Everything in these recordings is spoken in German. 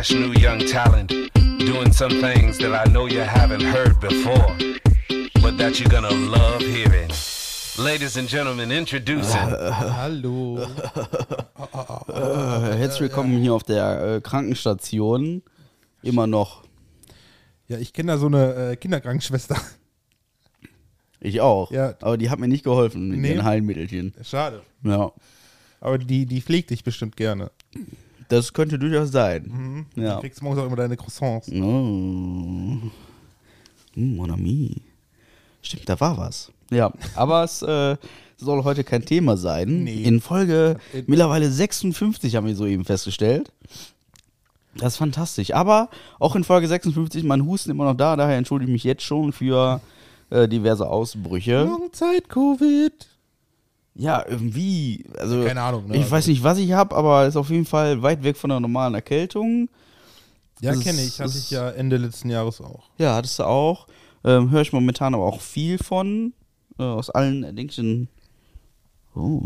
fresh new young talent doing some things that I know you haven't heard before, but that you're gonna love hearing. Ladies and gentlemen, introducing. Hallo. Äh, herzlich willkommen hier auf der äh, Krankenstation. Immer noch. Ja, ich kenne da so eine äh, Kinderkrankenschwester. Ich auch. Ja. Aber die hat mir nicht geholfen mit Nee. ihren Heilmittelchen. Schade. Ja. Aber die, die pflegt dich bestimmt gerne. Das könnte durchaus sein. Mhm. Du Ja. kriegst morgens auch immer deine Croissants. Oh. Mm, mon ami. Stimmt, da war was. Ja, aber es äh, soll heute kein Thema sein. Nee. In Folge In- mittlerweile 56 haben wir soeben festgestellt. Das ist fantastisch. Aber auch in Folge 56, mein Husten immer noch da, daher entschuldige ich mich jetzt schon für äh, diverse Ausbrüche. Langzeit-Covid. Ja, irgendwie, also Keine Ahnung, ne? ich weiß nicht, was ich habe, aber ist auf jeden Fall weit weg von einer normalen Erkältung. Ja, kenne ich. Hatte ich ja Ende letzten Jahres auch. Ja, hattest du auch. Ähm, Höre ich momentan aber auch viel von. Äh, aus allen erdenklichen. Oh,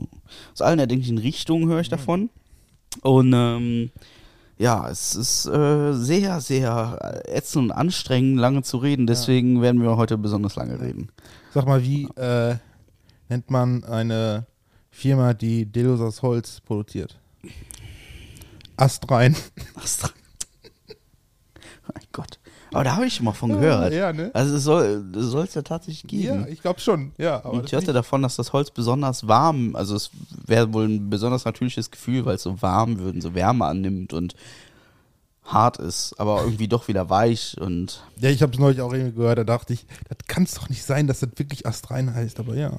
aus allen erdenklichen Richtungen höre ich davon. Und ähm, ja, es ist äh, sehr, sehr ätzend und anstrengend, lange zu reden. Deswegen werden wir heute besonders lange reden. Sag mal, wie äh, nennt man eine Firma, die Dildos aus Holz produziert? Ast rein. Astra. mein Gott. Aber da habe ich schon mal von gehört. Ja, ne? Also es soll es ja tatsächlich geben. Ja, ich glaube schon. Ja, aber Und ich hörte nicht- davon, dass das Holz besonders warm, also es wäre wohl ein besonders natürliches Gefühl, weil es so warm wird und so Wärme annimmt und hart ist, aber irgendwie doch wieder weich und ja, ich habe es neulich auch irgendwie gehört. Da dachte ich, das kann es doch nicht sein, dass das wirklich Ast rein heißt. Aber ja.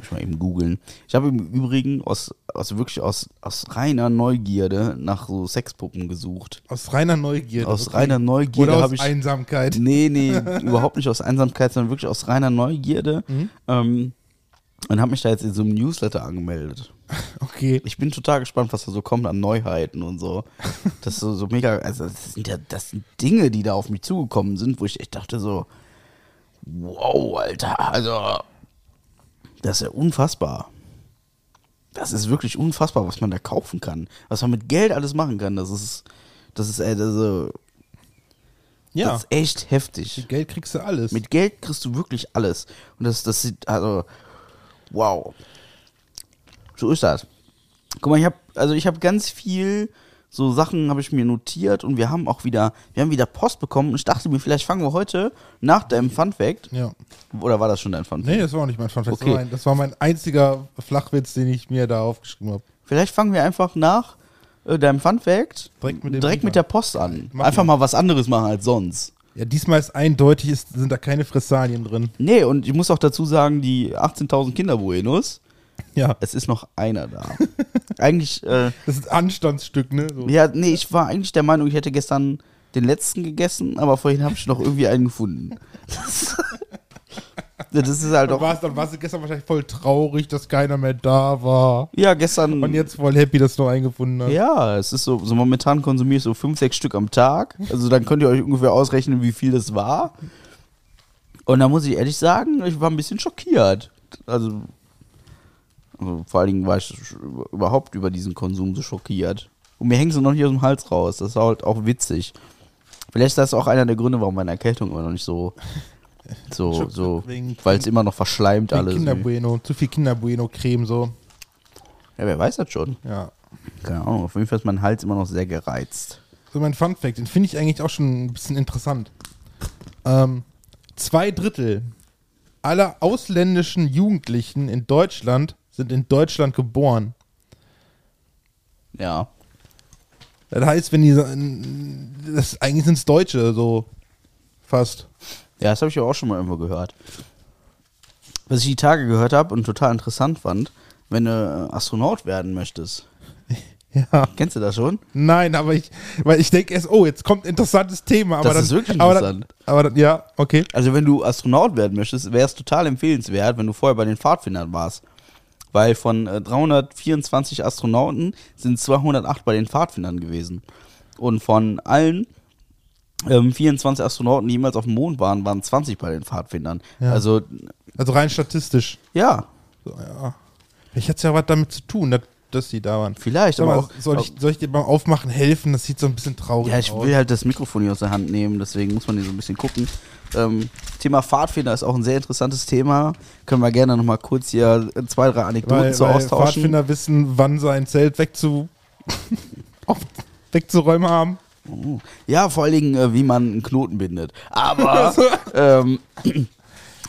Muss ich mal eben googeln. Ich habe im Übrigen aus, aus wirklich aus, aus reiner Neugierde nach so Sexpuppen gesucht. Aus reiner Neugierde. Aus okay. reiner Neugierde Oder aus habe ich Einsamkeit. Nee, nee, überhaupt nicht aus Einsamkeit, sondern wirklich aus reiner Neugierde. Mhm. Ähm, und habe mich da jetzt in so einem Newsletter angemeldet. Okay. Ich bin total gespannt, was da so kommt an Neuheiten und so. Das ist so, so mega, also das sind ja, das sind Dinge, die da auf mich zugekommen sind, wo ich echt dachte so, wow, Alter, also das ist ja unfassbar. Das ist wirklich unfassbar, was man da kaufen kann. Was man mit Geld alles machen kann, das ist, das ist, äh, also, Ja. das ist echt heftig. Geld kriegst du alles. Mit Geld kriegst du wirklich alles. Und das, das sieht, also, wow. So ist das. Guck mal, ich habe, also ich habe ganz viel so Sachen habe ich mir notiert und wir haben auch wieder, wir haben wieder Post bekommen und ich dachte mir, vielleicht fangen wir heute nach deinem Fun Fact, ja. oder war das schon dein Fun Fact? Nee, das war auch nicht mein Fun Fact. Das, Okay. war mein, das war mein einziger Flachwitz, den ich mir da aufgeschrieben habe. Vielleicht fangen wir einfach nach äh, deinem Fun Fact Direkt mit direkt mit der Post an. Machen Einfach wir. mal was anderes machen als sonst. Ja, diesmal ist eindeutig, ist, sind da keine Fressalien drin. Nee, und ich muss auch dazu sagen, die 18.000 Kinderbuenos, Ja. es ist noch einer da. Eigentlich, äh, Das ist ein Anstandsstück, ne? So. Ja, nee, ich war eigentlich der Meinung, ich hätte gestern den letzten gegessen, aber vorhin habe ich noch irgendwie einen gefunden. Das, das ist halt auch. warst, dann warst du gestern wahrscheinlich voll traurig, dass keiner mehr da war. Ja, gestern. Und jetzt voll happy, dass du noch einen gefunden hast. Ja, es ist so, so momentan konsumiere ich so fünf, sechs Stück am Tag. Also dann könnt ihr euch ungefähr ausrechnen, wie viel das war. Und da muss ich ehrlich sagen, ich war ein bisschen schockiert. Also, also vor allen Dingen war ich überhaupt über diesen Konsum so schockiert. Und mir hängt sie noch nicht aus dem Hals raus. Das ist halt auch witzig. Vielleicht ist das auch einer der Gründe, warum meine Erkältung immer noch nicht so, so, so, weil es immer noch verschleimt alles. Kinderbueno, zu viel Kinderbueno-Creme so. Ja, wer weiß das schon. Ja. Keine Ahnung. Auf jeden Fall ist mein Hals immer noch sehr gereizt. So mein Fun Fact, den finde ich eigentlich auch schon ein bisschen interessant. Ähm, zwei Drittel aller ausländischen Jugendlichen in Deutschland sind in Deutschland geboren. Ja. Das heißt, wenn die das eigentlich sind es Deutsche so fast. Ja, das habe ich ja auch schon mal irgendwo gehört. Was ich die Tage gehört habe und total interessant fand, wenn du äh, Astronaut werden möchtest. Ja. Kennst du das schon? Nein, aber ich, weil ich denke erst, oh, jetzt kommt ein interessantes Thema. Aber Das dann, ist wirklich aber interessant. Dann, aber dann, ja, okay. Also wenn du Astronaut werden möchtest, wäre es total empfehlenswert, wenn du vorher bei den Pfadfindern warst. Weil von äh, 324 Astronauten sind 208 bei den Pfadfindern gewesen. Und von allen ähm, 24 Astronauten, die jemals auf dem Mond waren, waren 20 bei den Pfadfindern. Ja. Also, Also rein statistisch. ja. So, ja. Vielleicht hat es ja was damit zu tun. Das dass die da waren. Vielleicht, Sag aber mal, auch. soll, ich, soll ich dir beim Aufmachen helfen? Das sieht so ein bisschen traurig Ja, ich aus. will halt das Mikrofon hier aus der Hand nehmen, deswegen muss man hier so ein bisschen gucken. Ähm, Thema Pfadfinder ist auch ein sehr interessantes Thema. Können wir gerne nochmal kurz hier zwei, drei Anekdoten weil, zu weil austauschen. Pfadfinder wissen, wann sie ein Zelt wegzu wegzuräumen haben. Oh. Ja, vor allen Dingen, äh, wie man einen Knoten bindet. Aber ähm,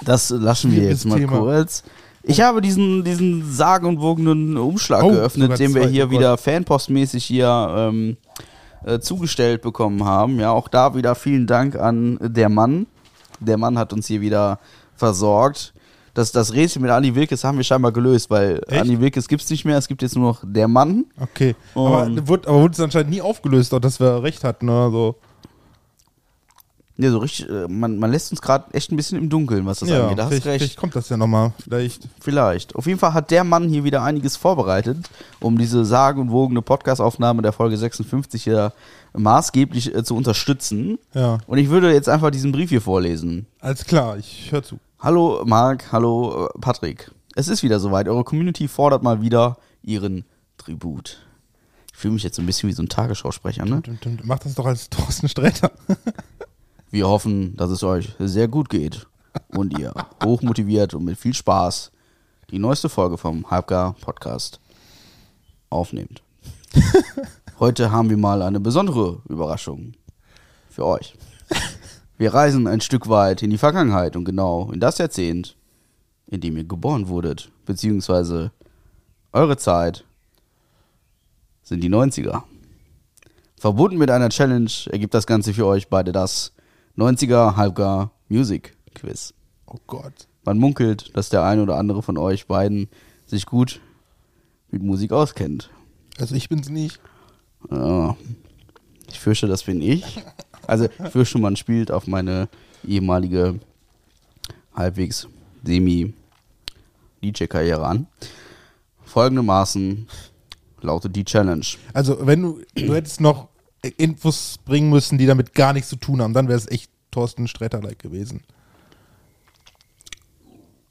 das lassen wir jetzt mal Thema. kurz. Ich habe diesen, diesen sagenumwogenen Umschlag Oh, geöffnet, sogar den wir hier oh Gott. wieder fanpostmäßig hier ähm, äh, zugestellt bekommen haben. Ja, auch da wieder vielen Dank an der Mann. Der Mann hat uns hier wieder versorgt. Das, das Rätsel mit Andi Wilkes haben wir scheinbar gelöst, weil Echt? Andi Wilkes gibt es nicht mehr, es gibt jetzt nur noch der Mann. Okay. aber, wurde, aber wurde es anscheinend nie aufgelöst, auch dass wir recht hatten oder so. Ja, so richtig, äh, man, man lässt uns gerade echt ein bisschen im Dunkeln, was das ja, angeht. Da hast vielleicht, du recht. vielleicht kommt das ja nochmal. Vielleicht. Vielleicht. Auf jeden Fall hat der Mann hier wieder einiges vorbereitet, um diese sagenumwogene Podcast-Aufnahme der Folge 56 hier maßgeblich äh, zu unterstützen. Ja. Und ich würde jetzt einfach diesen Brief hier vorlesen. Alles klar, ich höre zu. Hallo Marc, hallo äh, Patrick. Es ist wieder soweit. Eure Community fordert mal wieder ihren Tribut. Ich fühle mich jetzt so ein bisschen wie so ein Tagesschausprecher, ne? Mach das doch als Thorsten Sträter. Wir hoffen, dass es euch sehr gut geht und ihr hochmotiviert und mit viel Spaß die neueste Folge vom Halbgar Podcast aufnehmt. Heute haben wir mal eine besondere Überraschung für euch. Wir reisen ein Stück weit in die Vergangenheit und genau in das Jahrzehnt, in dem ihr geboren wurdet, beziehungsweise eure Zeit sind die 90er. Verbunden mit einer Challenge ergibt das Ganze für euch beide das 90er Halbgar Music Quiz. Oh Gott. Man munkelt, dass der eine oder andere von euch beiden sich gut mit Musik auskennt. Also ich bin's nicht. Ja, ich fürchte, das bin ich. Also ich fürchte, man spielt auf meine ehemalige halbwegs semi-DJ-Karriere an. Folgendermaßen lautet die Challenge. Also wenn du, du hättest noch Infos bringen müssen, die damit gar nichts zu tun haben, dann wäre es echt Thorsten Sträter-like gewesen.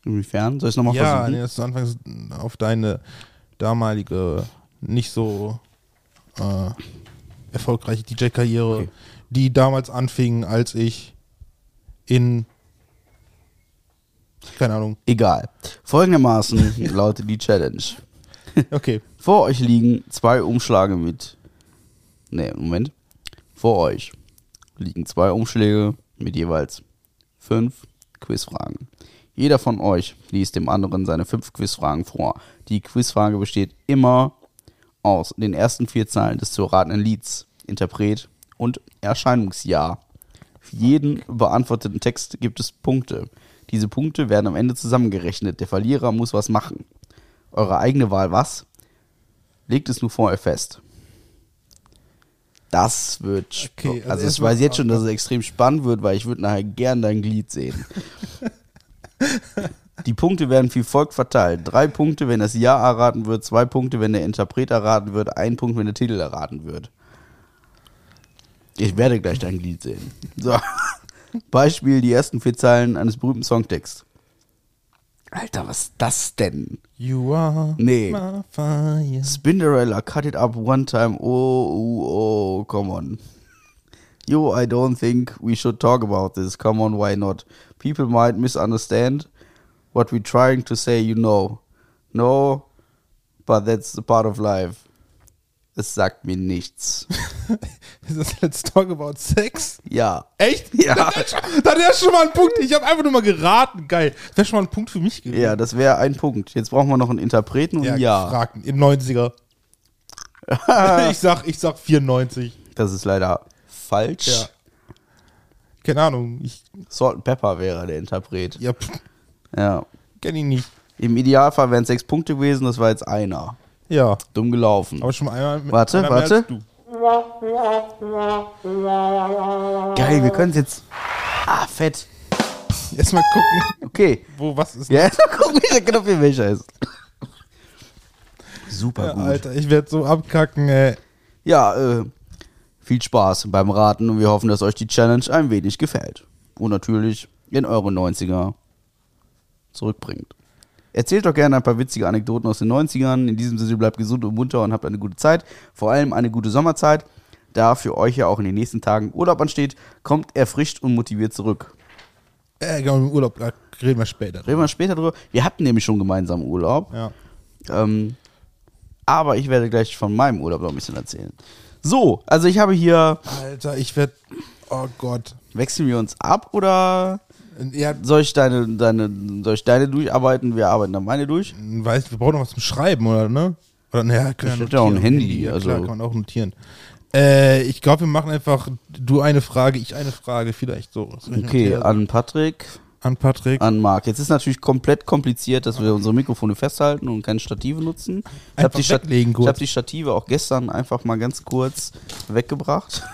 Inwiefern? Soll ich es nochmal Ja, versuchen? nee, dass du anfangs auf deine damalige, nicht so äh, erfolgreiche DJ-Karriere, Okay. die damals anfing, als ich in keine Ahnung. Egal. Folgendermaßen lautet die Challenge. Okay. Vor euch liegen zwei Umschläge mit. Ne, Moment. Vor euch liegen zwei Umschläge mit jeweils fünf Quizfragen. Jeder von euch liest dem anderen seine fünf Quizfragen vor. Die Quizfrage besteht immer aus den ersten vier Zeilen des zu erratenden Lieds, Interpret und Erscheinungsjahr. Für jeden beantworteten Text gibt es Punkte. Diese Punkte werden am Ende zusammengerechnet. Der Verlierer muss was machen. Eure eigene Wahl was? Legt es nur vorher fest. Das wird Okay, also, also ich weiß jetzt schon, dass es extrem spannend wird, weil ich würde nachher gern dein Glied sehen. Die Punkte werden wie folgt verteilt. Drei Punkte, wenn das Ja erraten wird, zwei Punkte, wenn der Interpret erraten wird, ein Punkt, wenn der Titel erraten wird. Ich werde gleich dein Glied sehen. So. Beispiel, die ersten vier Zeilen eines berühmten Songtexts. Alter, was ist das denn? You are Nee. my fire. Spinderella, cut it up one time. Oh, oh, oh, come on. Yo, I don't think we should talk about this. Come on, why not? People might misunderstand what we're trying to say, you know. No, but that's the part of life. Es sagt mir nichts. Ist das Let's Talk About Sex? Ja. Echt? Ja. Dann wäre schon mal ein Punkt. Ich habe einfach nur mal geraten. Geil. Das wäre schon mal ein Punkt für mich gewesen. Ja, das wäre ein Punkt. Jetzt brauchen wir noch einen Interpreten und Ja, ja. gefragt. In 90er. ich, sag, ich sag 94. Das ist leider falsch. Ja. Keine Ahnung. Ich Salt and Pepper wäre der Interpret. ja, Ja. kenn ihn nicht. Im Idealfall wären es sechs Punkte gewesen, das war jetzt einer. Ja. Dumm gelaufen. Aber schon mal einmal mit Warte, warte. Geil, wir können es jetzt. Ah, fett. Erstmal gucken, Okay. wo was ist. Ja, mal gucken, welcher Knopf hier welcher ist. Super Ja, gut. Alter, ich werde so abkacken, ey. Ja, äh, viel Spaß beim Raten und wir hoffen, dass euch die Challenge ein wenig gefällt. Und natürlich in eure 90er zurückbringt. Erzählt doch gerne ein paar witzige Anekdoten aus den 90ern. In diesem Sinne bleibt gesund und munter und habt eine gute Zeit. Vor allem eine gute Sommerzeit. Da für euch ja auch in den nächsten Tagen Urlaub ansteht, kommt erfrischt und motiviert zurück. Äh, genau, im Urlaub, da reden wir später. Reden wir später drüber. Wir hatten nämlich schon gemeinsam Urlaub. Ja. Ähm, aber ich werde gleich von meinem Urlaub noch ein bisschen erzählen. So, also ich habe hier. Alter, ich werd. Oh Gott. Wechseln wir uns ab oder Ja, soll ich deine, deine, soll ich deine durcharbeiten? Wir arbeiten dann meine durch. weiß, wir brauchen noch was zum Schreiben, oder ne? Oder naja, können steht ja auch ein. Handy, Ja, also- klar, kann man auch notieren. Äh, ich glaube, wir machen einfach du eine Frage, ich eine Frage, vielleicht so. Okay, an Patrick, an Patrick. an Marc. Jetzt ist natürlich komplett kompliziert, dass wir unsere Mikrofone festhalten und keine Stative nutzen. Ich habe die, Stat ich hab die Stative auch gestern einfach mal ganz kurz weggebracht.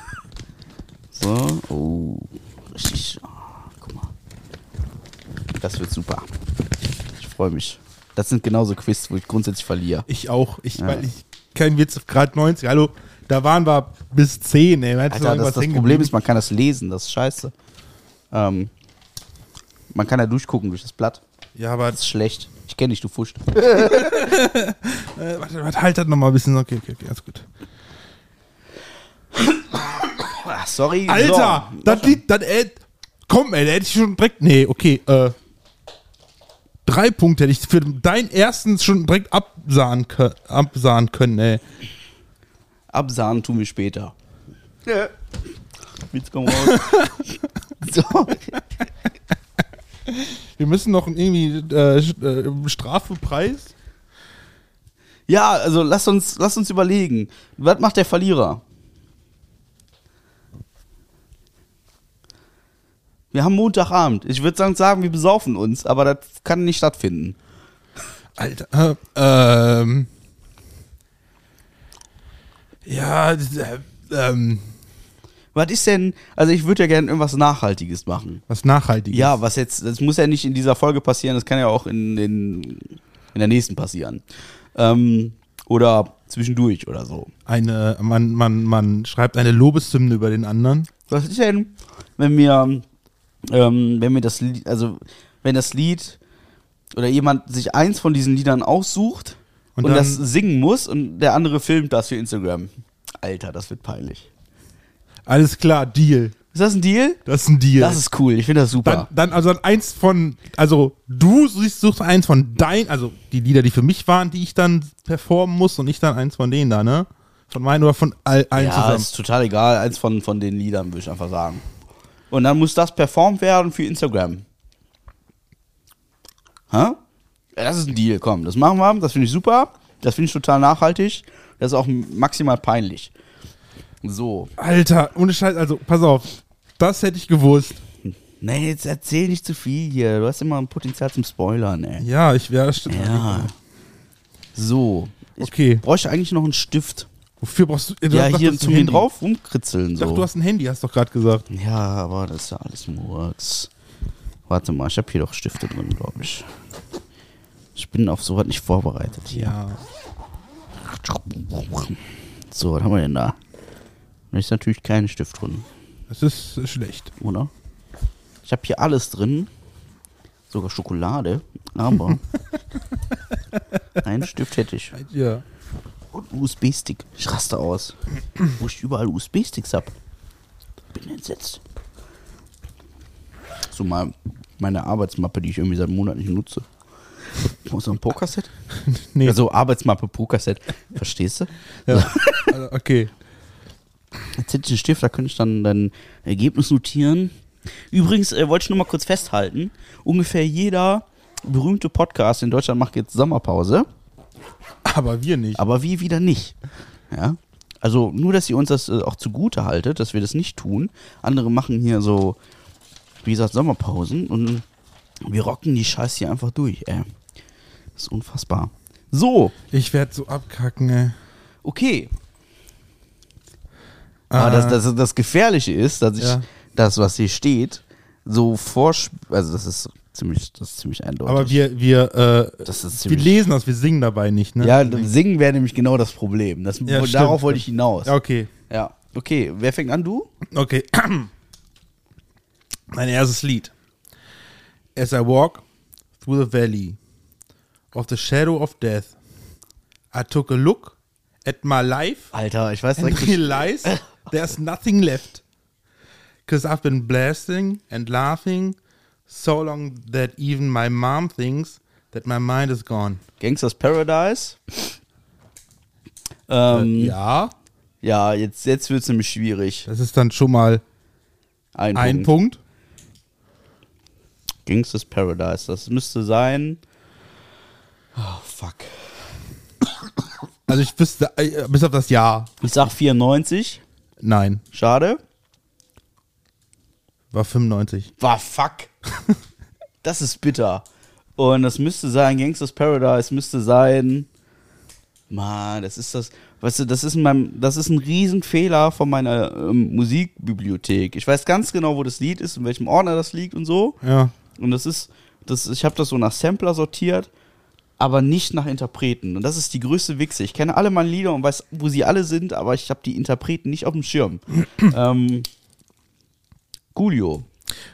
So, oh, richtig. Das wird super. Ich freue mich. Das sind genauso Quiz, wo ich grundsätzlich verliere. Ich auch. Ich, Ja. weil ich kein Witz, gerade 90. Hallo, da waren wir bis 10, ey. Alter, das, das Problem geblieben? ist, man kann das lesen, das ist scheiße. Ähm, man kann ja durchgucken durch das Blatt. Ja, aber Das ist schlecht. Ich kenne dich, du Fuscht. äh, warte, warte, halt das nochmal ein bisschen. Okay, okay, okay, alles gut. Ach, sorry. Alter, so. das Lied, das, ey, komm, ey, da hätte ich schon direkt, nee, okay, äh, drei Punkte hätte ich für deinen ersten schon direkt absahen, absahen können, ey. Absahnen tun wir später. Ja. Witz komm raus. so. Wir müssen noch irgendwie äh, äh, Strafepreis. Ja, also lass uns, lass uns überlegen. Was macht der Verlierer? Wir haben Montagabend. Ich würde sagen, sagen, wir besaufen uns, aber das kann nicht stattfinden. Alter, äh, ähm. Ja, äh, ähm, Was ist denn, also ich würde ja gerne irgendwas Nachhaltiges machen. was Nachhaltiges. Ja, was jetzt, das muss ja nicht in dieser Folge passieren, das kann ja auch in, den, in der nächsten passieren. Ähm, oder zwischendurch oder so. Eine, man, man, man schreibt eine Lobeshymne über den anderen. Was ist denn, wenn wir, ähm, wenn wir das Lied, also wenn das Lied oder jemand sich eins von diesen Liedern aussucht Und und, das singen muss und der andere filmt das für Instagram. Alter, das wird peinlich. Alles klar, Deal. Ist das ein Deal? Das ist ein Deal. Das ist cool, ich finde das super. dann also dann eins von, also du suchst, eins von dein, also die Lieder, die für mich waren, die ich dann performen muss und ich dann eins von denen da, ne? Von meinen oder von all, allen ja, zusammen. ist total egal. Eins von, von den Liedern, würde ich einfach sagen. Und dann muss das performt werden für Instagram. Hä? Das ist ein Deal, komm, das machen wir. Das finde ich super. Das finde ich total nachhaltig. Das ist auch maximal peinlich. So. Alter, ohne Scheiß, also pass auf, das hätte ich gewusst. Nee, jetzt erzähl nicht zu viel hier. Du hast immer ein Potenzial zum Spoilern, ey. Ja, ich wäre. Ja. So. Ich Okay. bräuchte eigentlich noch einen Stift. Wofür brauchst du? du ja, hast hier hier Handy. drauf rumkritzeln. Ich So. dachte, du hast ein Handy, hast doch gerade gesagt. Ja, aber das ist ja alles Murks. Warte mal, ich habe hier doch Stifte drin, glaube ich. Ich bin auf sowas nicht vorbereitet hier. Ja. So, was haben wir denn da? Da ist natürlich kein Stift drin, Das ist schlecht. oder? Ich habe hier alles drin. Sogar Schokolade. Aber einen Stift hätte ich. Ja. Und USB-Stick. Ich raste aus. Wo ich überall USB-Sticks hab. Bin entsetzt. So mal meine Arbeitsmappe, die ich irgendwie seit Monaten nicht nutze. Ist so ein Pokerset? Nee. Also Arbeitsmappe, Pokerset. Verstehst du? ja. also, okay. Jetzt hätte ich einen Stift, da könnte ich dann dein Ergebnis notieren. Übrigens äh, wollte ich nur mal kurz festhalten: ungefähr jeder berühmte Podcast in Deutschland macht jetzt Sommerpause. Aber wir nicht. Aber wir wieder nicht. Ja. Also nur, dass ihr uns das äh, auch zugute haltet, dass wir das nicht tun. Andere machen hier so, wie gesagt, Sommerpausen und wir rocken die Scheiße hier einfach durch, ey. Das ist unfassbar. So, Ich werde so abkacken, ey. okay. Aber das, das, das Gefährliche ist, dass ich Ja. das, was hier steht, so vorsch... Also das ist ziemlich, das ist ziemlich eindeutig. Aber wir, wir, äh, wir lesen das, wir singen dabei nicht, ne? ja, singen wäre nämlich genau das Problem. Das, Ja, wo- stimmt, darauf wollte ich hinaus. Ja, okay. Ja, okay. Wer fängt an? Du? Okay. Mein erstes Lied. As I walk through the valley of the shadow of death. I took a look at my life Alter, ich weiß and nicht. realized there's nothing left. Because I've been blasting and laughing so long that even my mom thinks that my mind is gone. Gangsters Paradise. Ähm, ja, ja, jetzt, jetzt wird es nämlich schwierig. das ist dann schon mal Ein, ein Punkt. Punkt. Gangsters Paradise. Das müsste sein. Oh, fuck. Also ich wüsste, äh, bis auf das Ja. Ich sag 94. Nein, Schade. War 95. War fuck. das ist bitter. Und das müsste sein, Gangsters Paradise müsste sein. Mann, das ist das. Weißt du, das ist in meinem, das ist ein Riesenfehler von meiner ähm, Musikbibliothek. Ich weiß ganz genau, wo das Lied ist, in welchem Ordner das liegt und so. Ja. Und das ist, das, ich habe das so nach Sampler sortiert, aber nicht nach Interpreten. Und das ist die größte Wichse. Ich kenne alle meine Lieder und weiß, wo sie alle sind, aber ich habe die Interpreten nicht auf dem Schirm. ähm, Gulio.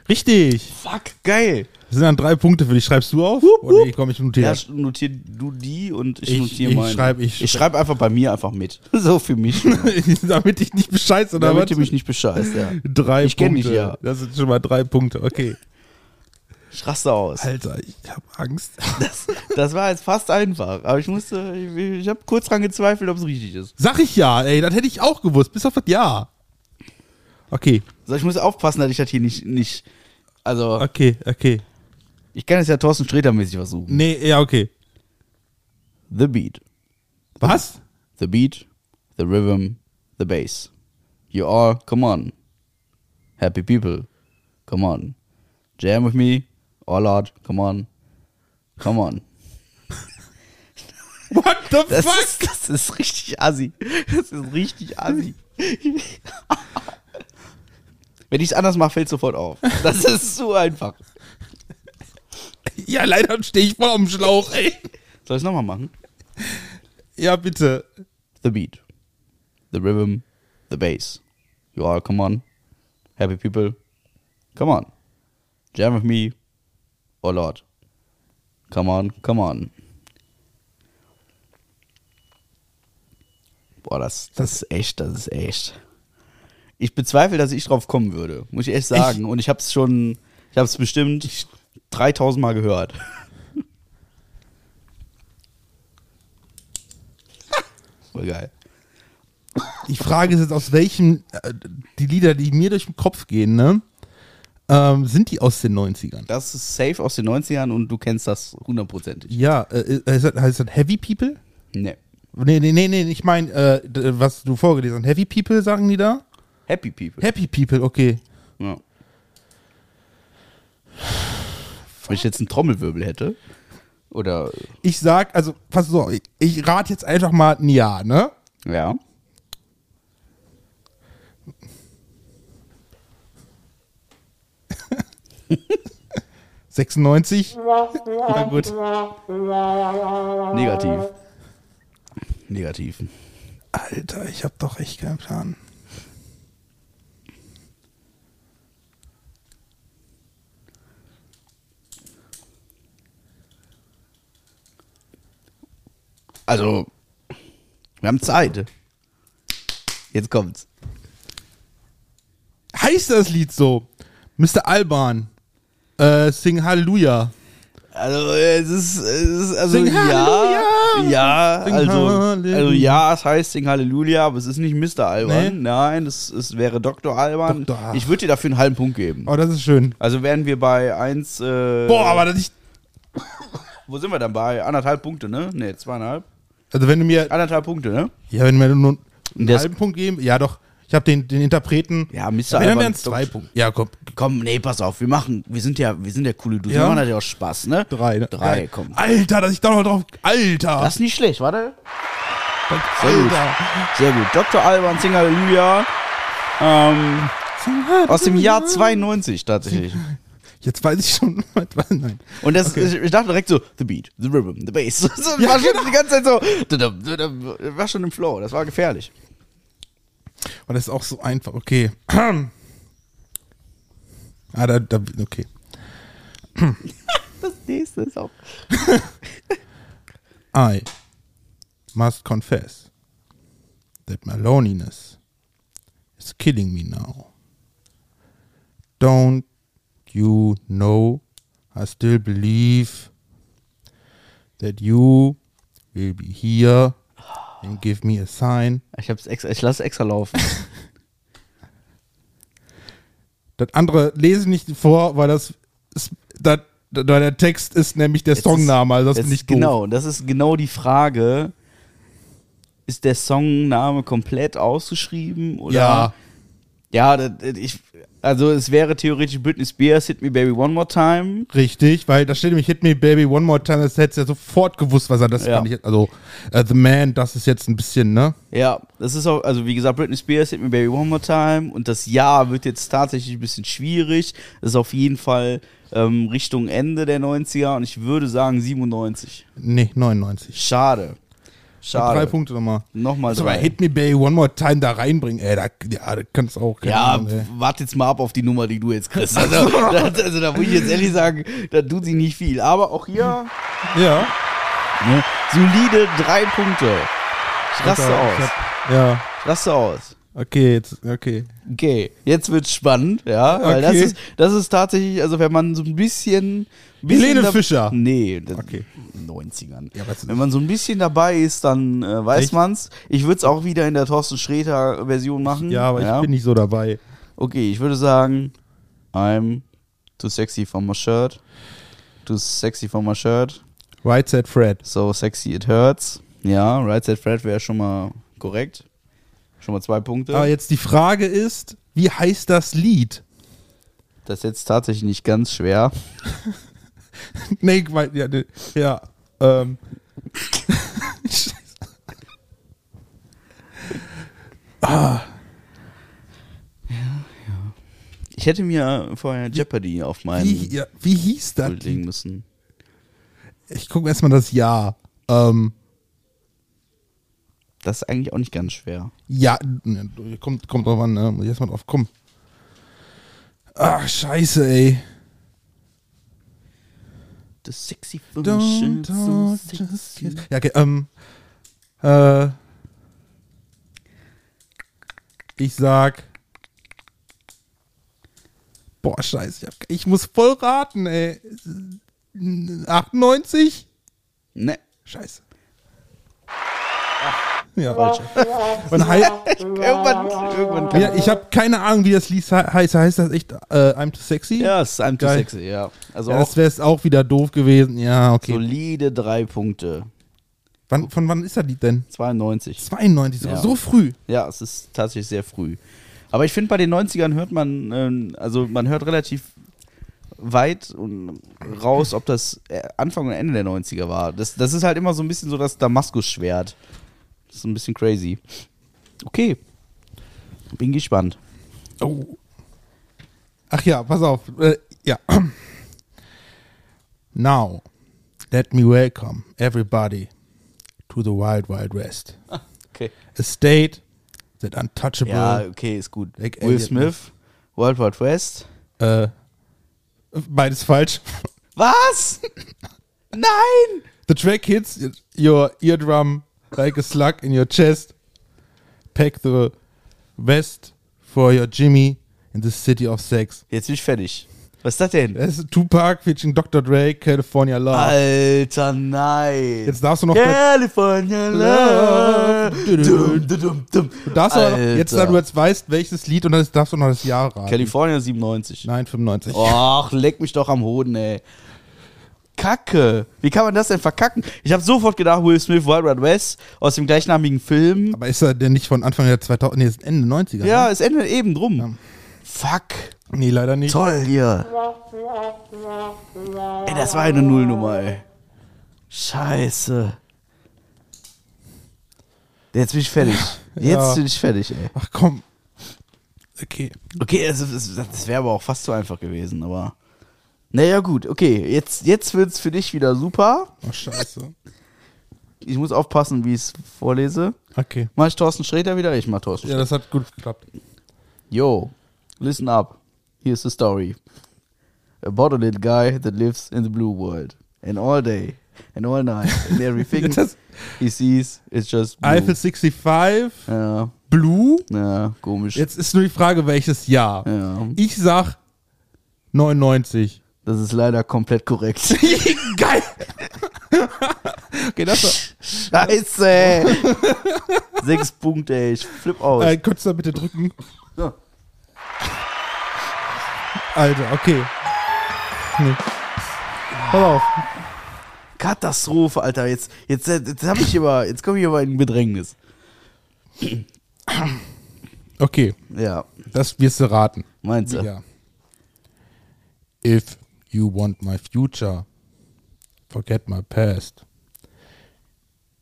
Richtig. Fuck, geil. Das sind dann drei Punkte für dich. Schreibst du auf? Wupp, Oder wupp. nee, komm, ich Ja, notiere. notier du die und ich, Ich- notiere ich meine. schreib- ich ich schreibe einfach bei mir einfach mit. So für mich. Damit ich nicht bescheiß, oder damit was? du mich nicht bescheißt, ja. drei Ich kenn Punkte. dich ja. Das sind schon mal drei Punkte. Okay. Ich raste aus. Alter, ich habe Angst. Das, das war jetzt fast einfach. Aber ich musste, ich, ich habe kurz dran gezweifelt, ob es richtig ist. Sag ich ja, ey, das hätte ich auch gewusst. Bis auf das Ja. Okay, So, ich muss aufpassen, dass ich das hier nicht, nicht also, okay, okay. ich kann es ja Thorsten Sträter-mäßig versuchen. Nee, ja, okay. The Beat. Was? The Beat, the Rhythm, the Bass. You are, come on. Happy people, come on. Jam with me, all out, come on. Come on. What the Das fuck? ist, das ist richtig assi. Das ist richtig assi. Wenn ich es anders mache, fällt sofort auf. Das ist so einfach. Ja, leider stehe ich voll am Schlauch, ey. Soll ich es nochmal machen? Ja, bitte. The beat, the rhythm, the bass. You are, come on. Happy people, come on. Jam with me, oh Lord. Come on, come on. Boah, das, das ist echt, das ist echt. Ich bezweifle, dass ich drauf kommen würde, muss ich echt sagen. Und ich habe es schon, ich habe es bestimmt 3000 Mal gehört. Voll geil. Die Frage ist jetzt, aus welchem, äh, die Lieder, die mir durch den Kopf gehen, ne? Ähm, sind die aus den 90ern? Das ist safe aus den 90ern und du kennst das hundertprozentig. Ja, äh, heißt, das, heißt das Heavy People? Nee. Nee, nee, nee, nee, ich meine, äh, was du vorgelesen hast. Heavy People, sagen die da? Happy People. Happy People, okay. Ja. Wenn ich jetzt einen Trommelwirbel hätte. Oder. Ich sag, also, pass auf, ich, ich rate jetzt einfach mal ein Ja, ne? Ja. – 96? Na gut. Negativ. Negativ. Alter, ich hab doch echt keinen Plan. Also, wir haben Zeit. Jetzt kommt's. Heißt das Lied so? Mr. Alban. Äh, Sing Halleluja. Also, es ist, es ist also Sing ja, Halleluja. ja, Sing also, Halleluja. also ja, es heißt Sing Halleluja, aber es ist nicht Mr. Alban. Nee. Nein, es, es wäre Dr. Alban. Dr. Ich würde dir dafür einen halben Punkt geben. Oh, das ist schön. Also wären wir bei 1. Äh, Boah, aber das ich. Wo sind wir dann bei? Anderthalb Punkte, ne? Ne, zweieinhalb. Also, wenn du mir. Anderthalb Punkte, ne? Ja, wenn du mir nur einen Der halben Punkt geben. Ja, doch. Ich habe den, den Interpreten. Ja, Mr. Alban. wären zwei Punkte. Ja, komm. Komm, nee, pass auf, wir machen, wir sind ja, wir sind ja coole Dudes, Ja. wir machen ja auch Spaß, ne? Drei. Ne? Drei, Ja. komm. Alter, dass ich da noch drauf. Alter. Das ist nicht schlecht, warte. Sehr Alter. gut. Sehr gut. Dr. Alban, Sing Halleluja. Ähm, aus dem Jahr 92 tatsächlich. Jetzt weiß ich schon. Nein. Und das, ich, ich dachte direkt so, the beat, the rhythm, the bass. So, das war schon die ganze Zeit so, war schon im Flow, das war gefährlich. Und das ist auch so einfach. Okay. ah, da, da, okay. Das nächste ist auch. I must confess that my loneliness is killing me now. Don't you know I still believe that you will be here and give me a sign. Ich, hab's extra, ich lasse extra laufen. Das andere lese ich nicht vor, weil das, ist, das der Text ist nämlich der Jetzt Songname, also das ich doof. Genau, das ist genau die Frage. Ist der Songname komplett ausgeschrieben? Oder? Ja, Ja, ich, also es wäre theoretisch Britney Spears, Hit Me Baby One More Time. richtig, weil da steht nämlich Hit Me Baby One More Time, das hättest du ja sofort gewusst, was er das Ja. ich, also äh, The Man, das ist jetzt ein bisschen, ne? Ja, das ist auch, also wie gesagt, Britney Spears, Hit Me Baby One More Time. Und das Jahr wird jetzt tatsächlich ein bisschen schwierig. Das ist auf jeden Fall ähm, Richtung Ende der 90er und ich würde sagen 97. Nee, 99. Schade. Schade. Drei Punkte nochmal. Nochmal Also drei. Hit Me Baby One More Time da reinbringen, ey, da, ja, das kannst du auch. Ja, warte jetzt mal ab auf die Nummer, die du jetzt kriegst. Also, das, also da muss ich jetzt ehrlich sagen, da tut sie nicht viel. Aber auch hier Ja. ne, solide drei Punkte. Ich raste aus. hab- Ja, Ich raste aus. Okay, jetzt, okay. Okay, jetzt wird's spannend, ja. Weil das Okay. ist, das ist tatsächlich, also wenn man so ein bisschen. bisschen Helene da- Fischer. Nee, das Okay. 90ern. Ja, wenn man so ein bisschen dabei ist, dann äh, weiß Echt? man's. Ich würde es auch wieder in der Thorsten Sträter-Version machen. Ja, aber ich bin nicht so dabei. Okay, ich würde sagen, I'm too sexy for my shirt. Too sexy for my shirt. Right Said Fred. So sexy it hurts. Ja, Right Side Fred wäre schon mal korrekt. Schon mal zwei Punkte. Aber jetzt die Frage ist, wie heißt das Lied? Das ist jetzt tatsächlich nicht ganz schwer. nee, weil, ja, ne, ja, ähm. Ah, Ich hätte mir vorher Jeopardy auf meinen wie, ja, wie hieß das? Legen müssen. Ich gucke erstmal das Jahr. Ähm, Das ist eigentlich auch nicht ganz schwer. Ja, ne, kommt, kommt drauf an, ne? Muss ich erstmal drauf kommen. Ach, scheiße, ey. The sexy Don't so sexy. kiss. Ja, okay, ähm, äh, ich sag, boah, scheiße, ich, hab, ich muss voll raten, ey. 98? Ne, Scheiße. Ja, Man heißt, irgendwann, irgendwann kann ja, ich habe keine Ahnung, wie das Lied he- heißt. Heißt das echt äh, I'm Too Sexy? Ja, es ist I'm too Geil. sexy, ja. Also Ja, das wäre es auch wieder doof gewesen. Ja, okay. solide drei Punkte. Wann, von wann ist das Lied denn? 92. 92, so, Ja. so früh. Ja, es ist tatsächlich sehr früh. Aber ich finde, bei den 90ern hört man, ähm, also man hört relativ weit und raus, ob das äh, Anfang oder Ende der 90er war. Das, das ist halt immer so ein bisschen so das Damaskus-Schwert. Das ist ein bisschen crazy. Okay. Bin gespannt. Oh. Ach ja, pass auf. Äh, ja. Now, let me welcome everybody to the Wild Wild West. Okay. A state that untouchable. Ja, okay, ist gut. Like Will Elliot Smith, Wild Wild West. Äh, beides falsch. Was? Nein! The track hits your eardrum like a slug in your chest. Pack the West for your Jimmy in the city of sex. Jetzt bin ich fertig. Was ist das denn? Das ist Tupac featuring Dr. Dre, California Love. Alter, nein. Jetzt darfst du noch. California Love. Dum, dum, dum. Du darfst aber jetzt, da du jetzt weißt, welches Lied und dann darfst du noch das Jahr raten. California 97. Nein, 95. Och, leck mich doch am Hoden, ey. Kacke. Wie kann man das denn verkacken? Ich habe sofort gedacht, Will Smith, Wild Wild West aus dem gleichnamigen Film. Aber ist er denn nicht von Anfang der 2000, nee, ist Ende 90er? Ja, Ne? es endet eben drum. Ja. Fuck. Nee, leider nicht. Toll hier. Ey, das war eine Nullnummer, ey. Scheiße. Jetzt bin ich fertig. Jetzt Ja. bin ich fertig, ey. Ach komm. Okay. Okay, also, das, das wäre aber auch fast so einfach gewesen, aber. Naja, gut, okay. Jetzt, jetzt wird's für dich wieder super. Oh, scheiße. Ich muss aufpassen, wie ich es vorlese. Okay. Mach ich Thorsten Sträter wieder? Ich mach Thorsten Ja, Sträter. das hat gut geklappt. Yo, listen up. Here's the story. About a little guy that lives in the blue world. And all day and all night. And everything Das- he sees is just blue. Eiffel 65, Ja, Blue. ja, komisch. Jetzt ist nur die Frage, welches Jahr. Ja, Ich sag 99. das ist leider komplett korrekt. Geil! okay, das war. Scheiße! Sechs Punkte, ey. Ich flipp aus. Äh, könntest du da bitte drücken? Ja. Alter, okay. Nee. Pass auf. Katastrophe, Alter. Jetzt, jetzt, jetzt hab ich aber, jetzt komme ich aber in Bedrängnis. Okay, Ja, das wirst du raten. meinst du? Ja. If you want my future, forget my past.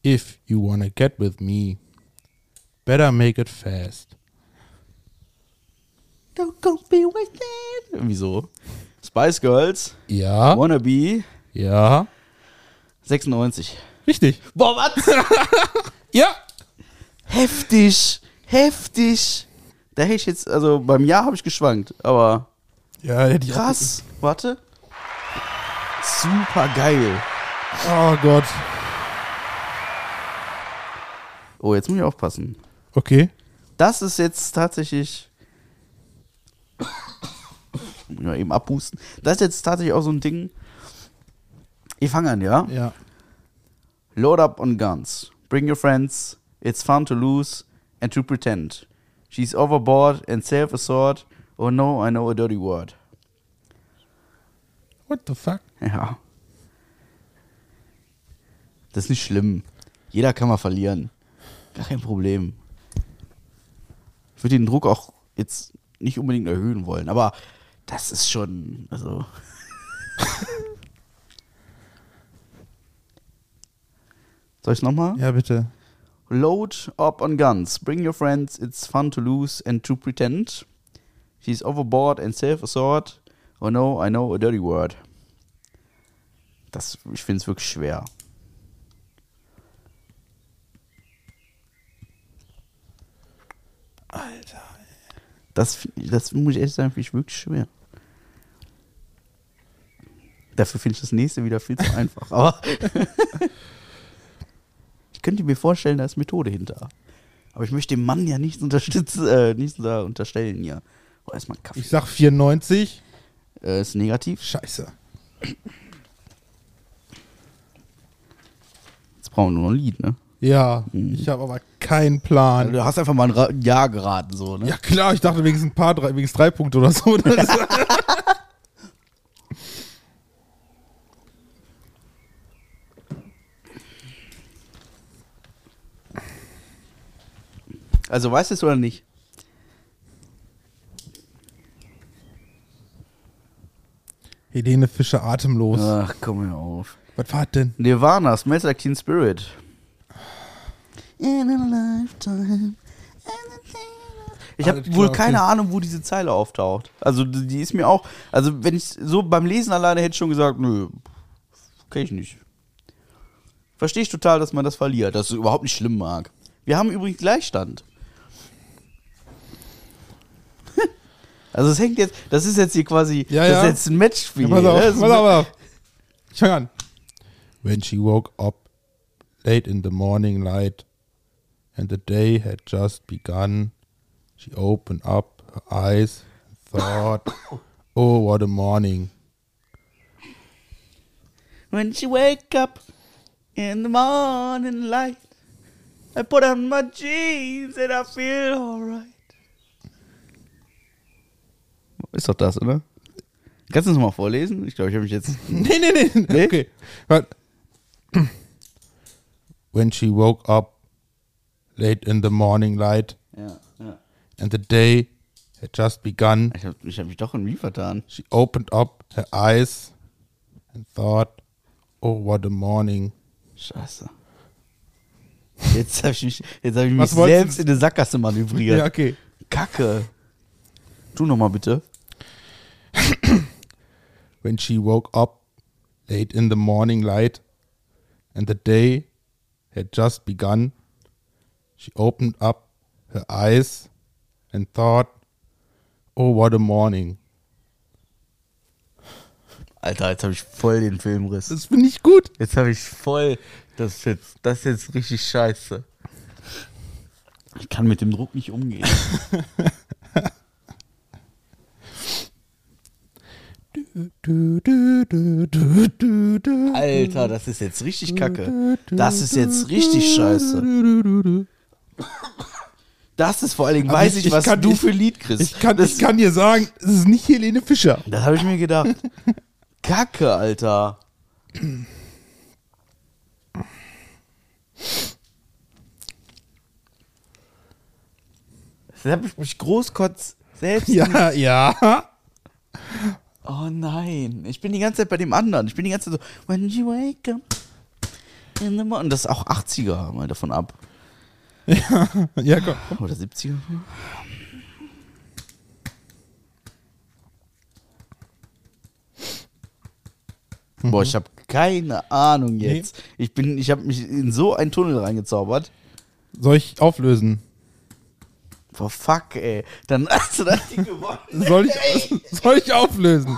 If you wanna get with me, better make it fast. Don't go be wasted. Irgendwie so. Spice Girls, Ja, Wannabe, ja, 96. richtig. Boah, was? Ja, heftig, heftig. Da hätte ich jetzt, also beim Jahr habe ich geschwankt, aber ja, hätte ich auch- krass. Warte. Super geil. Oh Gott. Oh, jetzt muss ich aufpassen. Okay. Das ist jetzt tatsächlich. Ja, eben abhusten. Das ist jetzt tatsächlich auch so ein Ding. Ich fange an, ja? Ja. Load up on guns. Bring your friends. It's fun to lose and to pretend. She's overboard and self-assured. Oh no, I know a dirty word. What the fuck? Ja. Das ist nicht schlimm. Jeder kann mal verlieren. Gar kein Problem. Ich würde den Druck auch jetzt nicht unbedingt erhöhen wollen, aber das ist schon, also. Soll ich nochmal? Ja, bitte. Load up on guns. Bring your friends. It's fun to lose and to pretend. She's overboard and self-assured. Oh no, I know a dirty word. Das, ich finde es wirklich schwer. Alter. Das, das muss ich echt sagen, finde ich wirklich schwer. Dafür finde ich das nächste wieder viel zu einfach. Aber ich könnte mir vorstellen, da ist Methode hinter. Aber ich möchte dem Mann ja nichts unterstützen, äh, nichts da unterstellen hier. Oh, erstmal Kaffee. Ich sag 94. Äh, ist negativ. Scheiße. Jetzt brauchen wir nur noch ein Lied, ne? Ja, Mhm. ich habe aber keinen Plan. Du hast einfach mal ein Ra Ja geraten, so, ne? Ja klar, ich dachte wegen ein paar drei, wegen drei Punkte oder so. Also weißt du es oder nicht? Helene Fischer atemlos. Ach, komm mir auf. Was war denn? Nirvana, Smells Like Teen Spirit. In a lifetime. Ich habe wohl okay. keine Ahnung, wo diese Zeile auftaucht. Also die ist mir auch, also wenn ich so beim Lesen alleine hätte ich schon gesagt, nö, kenn ich nicht. Verstehe ich total, dass man das verliert, dass es überhaupt nicht schlimm mag. Wir haben übrigens Gleichstand. Also es hängt jetzt, das ist jetzt hier quasi, Ja, das ja. ist jetzt ein Matchspiel. Ja, pass auf, ne? pass auf, pass auf. Ich fang an. When she woke up late in the morning light and the day had just begun, she opened up her eyes and thought, oh, what a morning. When she wake up in the morning light, I put on my jeans and I feel alright. Ist doch das, oder? Kannst du es mal vorlesen? Ich glaube, ich habe mich jetzt. Nee, nee, nee. Nee? Okay. Warte. When she woke up late in the morning light Ja, ja. and the day had just begun, Ich habe hab mich doch in Wie vertan. she opened up her eyes and thought, oh, what a morning. Scheiße. Jetzt habe ich mich, jetzt hab ich mich selbst in eine Sackgasse manövriert. Ja, okay. Kacke. Tu nochmal bitte. When she woke up late in the morning light and the day had just begun, she opened up her eyes and thought, oh, what a morning. Alter, jetzt habe ich voll den Filmriss. Das finde ich gut. Jetzt habe ich voll. Das ist jetzt, das ist jetzt richtig scheiße. Ich kann mit dem Druck nicht umgehen. Du, du, du, du, du, du. Alter, das ist jetzt richtig kacke. Das ist jetzt richtig scheiße. Das ist vor allen Dingen, Aber weiß ich- ich, ich was kann- du ich- für Lied kriegst. Ich kann, das, ich kann dir sagen, es ist nicht Helene Fischer. das habe ich mir gedacht. Kacke, Alter. Das habe ich mich großkotz selbst. Ja, ja. Oh nein, ich bin die ganze Zeit bei dem anderen. Ich bin die ganze Zeit so, when you wake up in the morning. Das ist auch 80er, mal davon ab. Ja, komm. Oder 70er. Boah, ich habe keine Ahnung jetzt. Ich bin, ich habe mich in so einen Tunnel reingezaubert. Soll ich auflösen? Boah, fuck, ey. Dann hast du das Ding gewonnen. Soll ich, soll ich auflösen?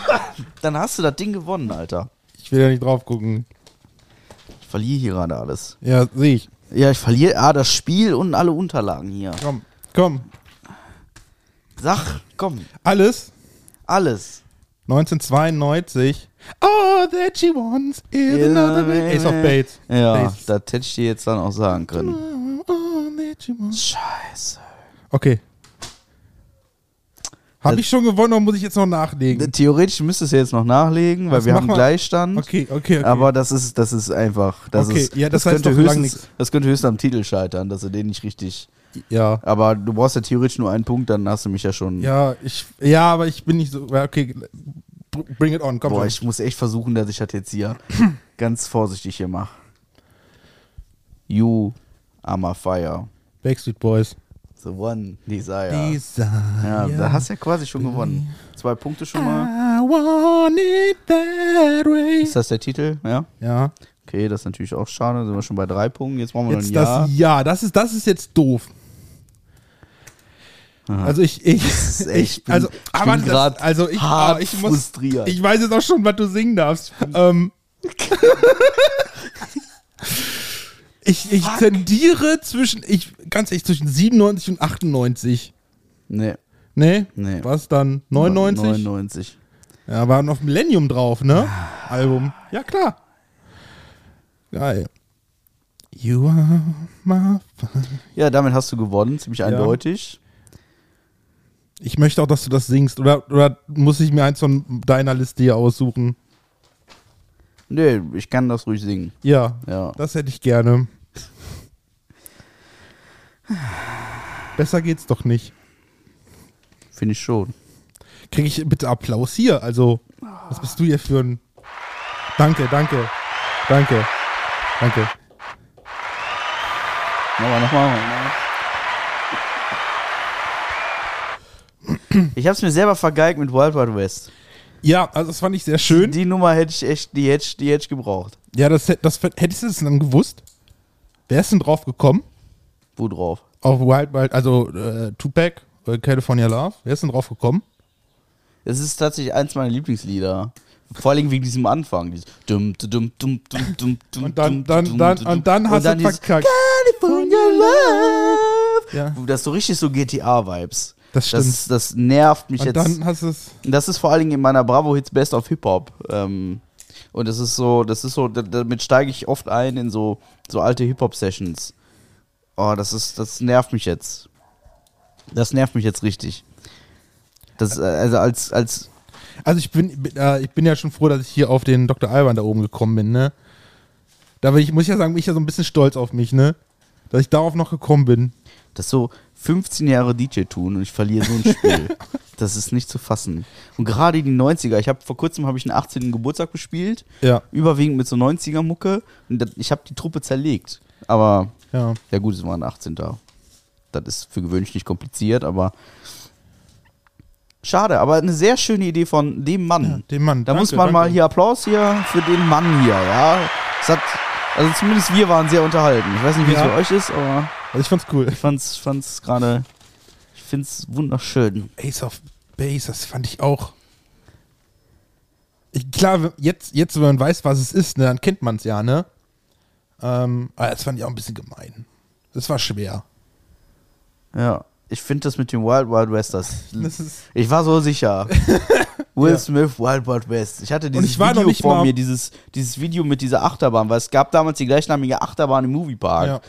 Dann hast du das Ding gewonnen, Alter. Ich will ja nicht drauf gucken. Ich verliere hier gerade alles. Ja, sehe ich. Ja, ich verliere ah, das Spiel und alle Unterlagen hier. Komm, komm. Sag, komm, Alles alles. 1992. All that she wants is another man. Ace of Bates. Ja, Bates. das hätte ich dir jetzt dann auch sagen können. All that she wants. Scheiße. Okay. Habe Das- ich schon gewonnen oder muss ich jetzt noch nachlegen? Theoretisch müsstest du jetzt noch nachlegen, weil Was wir haben mal? Gleichstand. Okay, okay, okay. Aber das ist, das ist einfach. Das Okay, ist, ja, das heißt könnte doch lang höchstens, das könnte höchstens am Titel scheitern, dass er den nicht richtig. ja. Aber du brauchst ja theoretisch nur einen Punkt, dann hast du mich ja schon. Ja, ich, ja, aber ich bin nicht so. ja, Okay, bring it on, komm Boah, schon. ich muss echt versuchen, dass ich das jetzt hier ganz vorsichtig hier mache. You are my fire. Backstreet Boys. The one desire. Desire. Ja, da hast du ja quasi schon gewonnen. Zwei Punkte schon mal. I want it that way. Ist das der Titel? Ja. Ja. Okay, das ist natürlich auch schade. Sind wir schon bei drei Punkten. Jetzt brauchen wir Jetzt noch ein das Ja, das ist, das ist jetzt doof. Also ich, ich, echt- ich, bin- also, ich aber das, also ich, hart aber ich muss, frustriert. ich weiß jetzt auch schon, was du singen darfst. Ähm, ich, ich tendiere zwischen, ich, ganz ehrlich, zwischen 97 und 98. Nee. Ne? Nee. Was dann? 99? 99. Ja, war noch Millennium drauf, ne? Album. Ja, klar. Geil. You are my fire. Ja, damit hast du gewonnen, ziemlich eindeutig. Ich möchte auch, dass du das singst. Oder, oder muss ich mir eins von deiner Liste hier aussuchen? Nee, ich kann das ruhig singen. Ja, Ja. das hätte ich gerne. Besser geht's doch nicht. Finde ich schon. Kriege ich bitte Applaus hier? Also, was bist du hier für ein. Danke, danke. Danke. Danke. Nochmal, nochmal. nochmal. Ich hab's mir selber vergeigt mit Wild Wild West. Ja, also das fand ich sehr schön. Die Nummer hätte ich echt, die hätte ich, die hätte ich gebraucht. Ja, das, das hättest du das dann gewusst? Wer ist denn drauf gekommen? Wo drauf? Auf Wild Wild, also äh, Tupac, äh, California Love. Wer ist denn drauf gekommen? Es ist tatsächlich eins meiner Lieblingslieder. Vor allem wegen diesem Anfang. Dieses dum, dum, dum, dum, dum, dum, Und dann, dann, dann, und dann hast du verkackt. California Love. Ja. Das ist so richtig so GTA-Vibes. Das stimmt. Das, das nervt mich Und jetzt. dann hast es. Das ist vor allen Dingen in meiner Bravo Hits Best of Hip Hop. Ähm, und das ist so, das ist so, da- damit steige ich oft ein in so, so alte Hip Hop Sessions. Oh, das ist, das nervt mich jetzt. Das nervt mich jetzt richtig. Das, äh, also als, als, Also ich bin, äh, ich bin ja schon froh, dass ich hier auf den Dr. Alban da oben gekommen bin, ne? Da bin ich, muss ich ja sagen, bin ich ja so ein bisschen stolz auf mich, ne? Dass ich darauf noch gekommen bin. das so 15 Jahre DJ tun und ich verliere so ein Spiel. das ist nicht zu fassen. Und gerade die 90er, ich habe vor kurzem habe ich einen 18. Geburtstag gespielt, Ja, überwiegend mit so 90er Mucke und ich habe die Truppe zerlegt. Aber ja. Ja gut, es war ein 18. Das ist für gewöhnlich nicht kompliziert, aber schade, aber eine sehr schöne Idee von dem Mann. Den Mann. da danke, muss man mal danke. hier Applaus hier für den Mann hier, ja. Es hat, also zumindest wir waren sehr unterhalten. Ich weiß nicht, wie es Ja. für euch ist, aber Also ich fand's cool. ich fand's, fand's gerade, ich find's wunderschön. Ace of Base, das fand ich auch. ich, klar, jetzt, jetzt, wenn man weiß, was es ist, ne, dann kennt man es ja, ne? Ähm, aber das fand ich auch ein bisschen gemein. Das war schwer. Ja. Ich finde das mit dem Wild Wild West, das. Das ist, Ich war so sicher. Will Ja. Smith, Wild Wild West. Ich hatte dieses ich Video vor mir, dieses, dieses Video mit dieser Achterbahn, weil es gab damals die gleichnamige Achterbahn im Moviepark. Ja.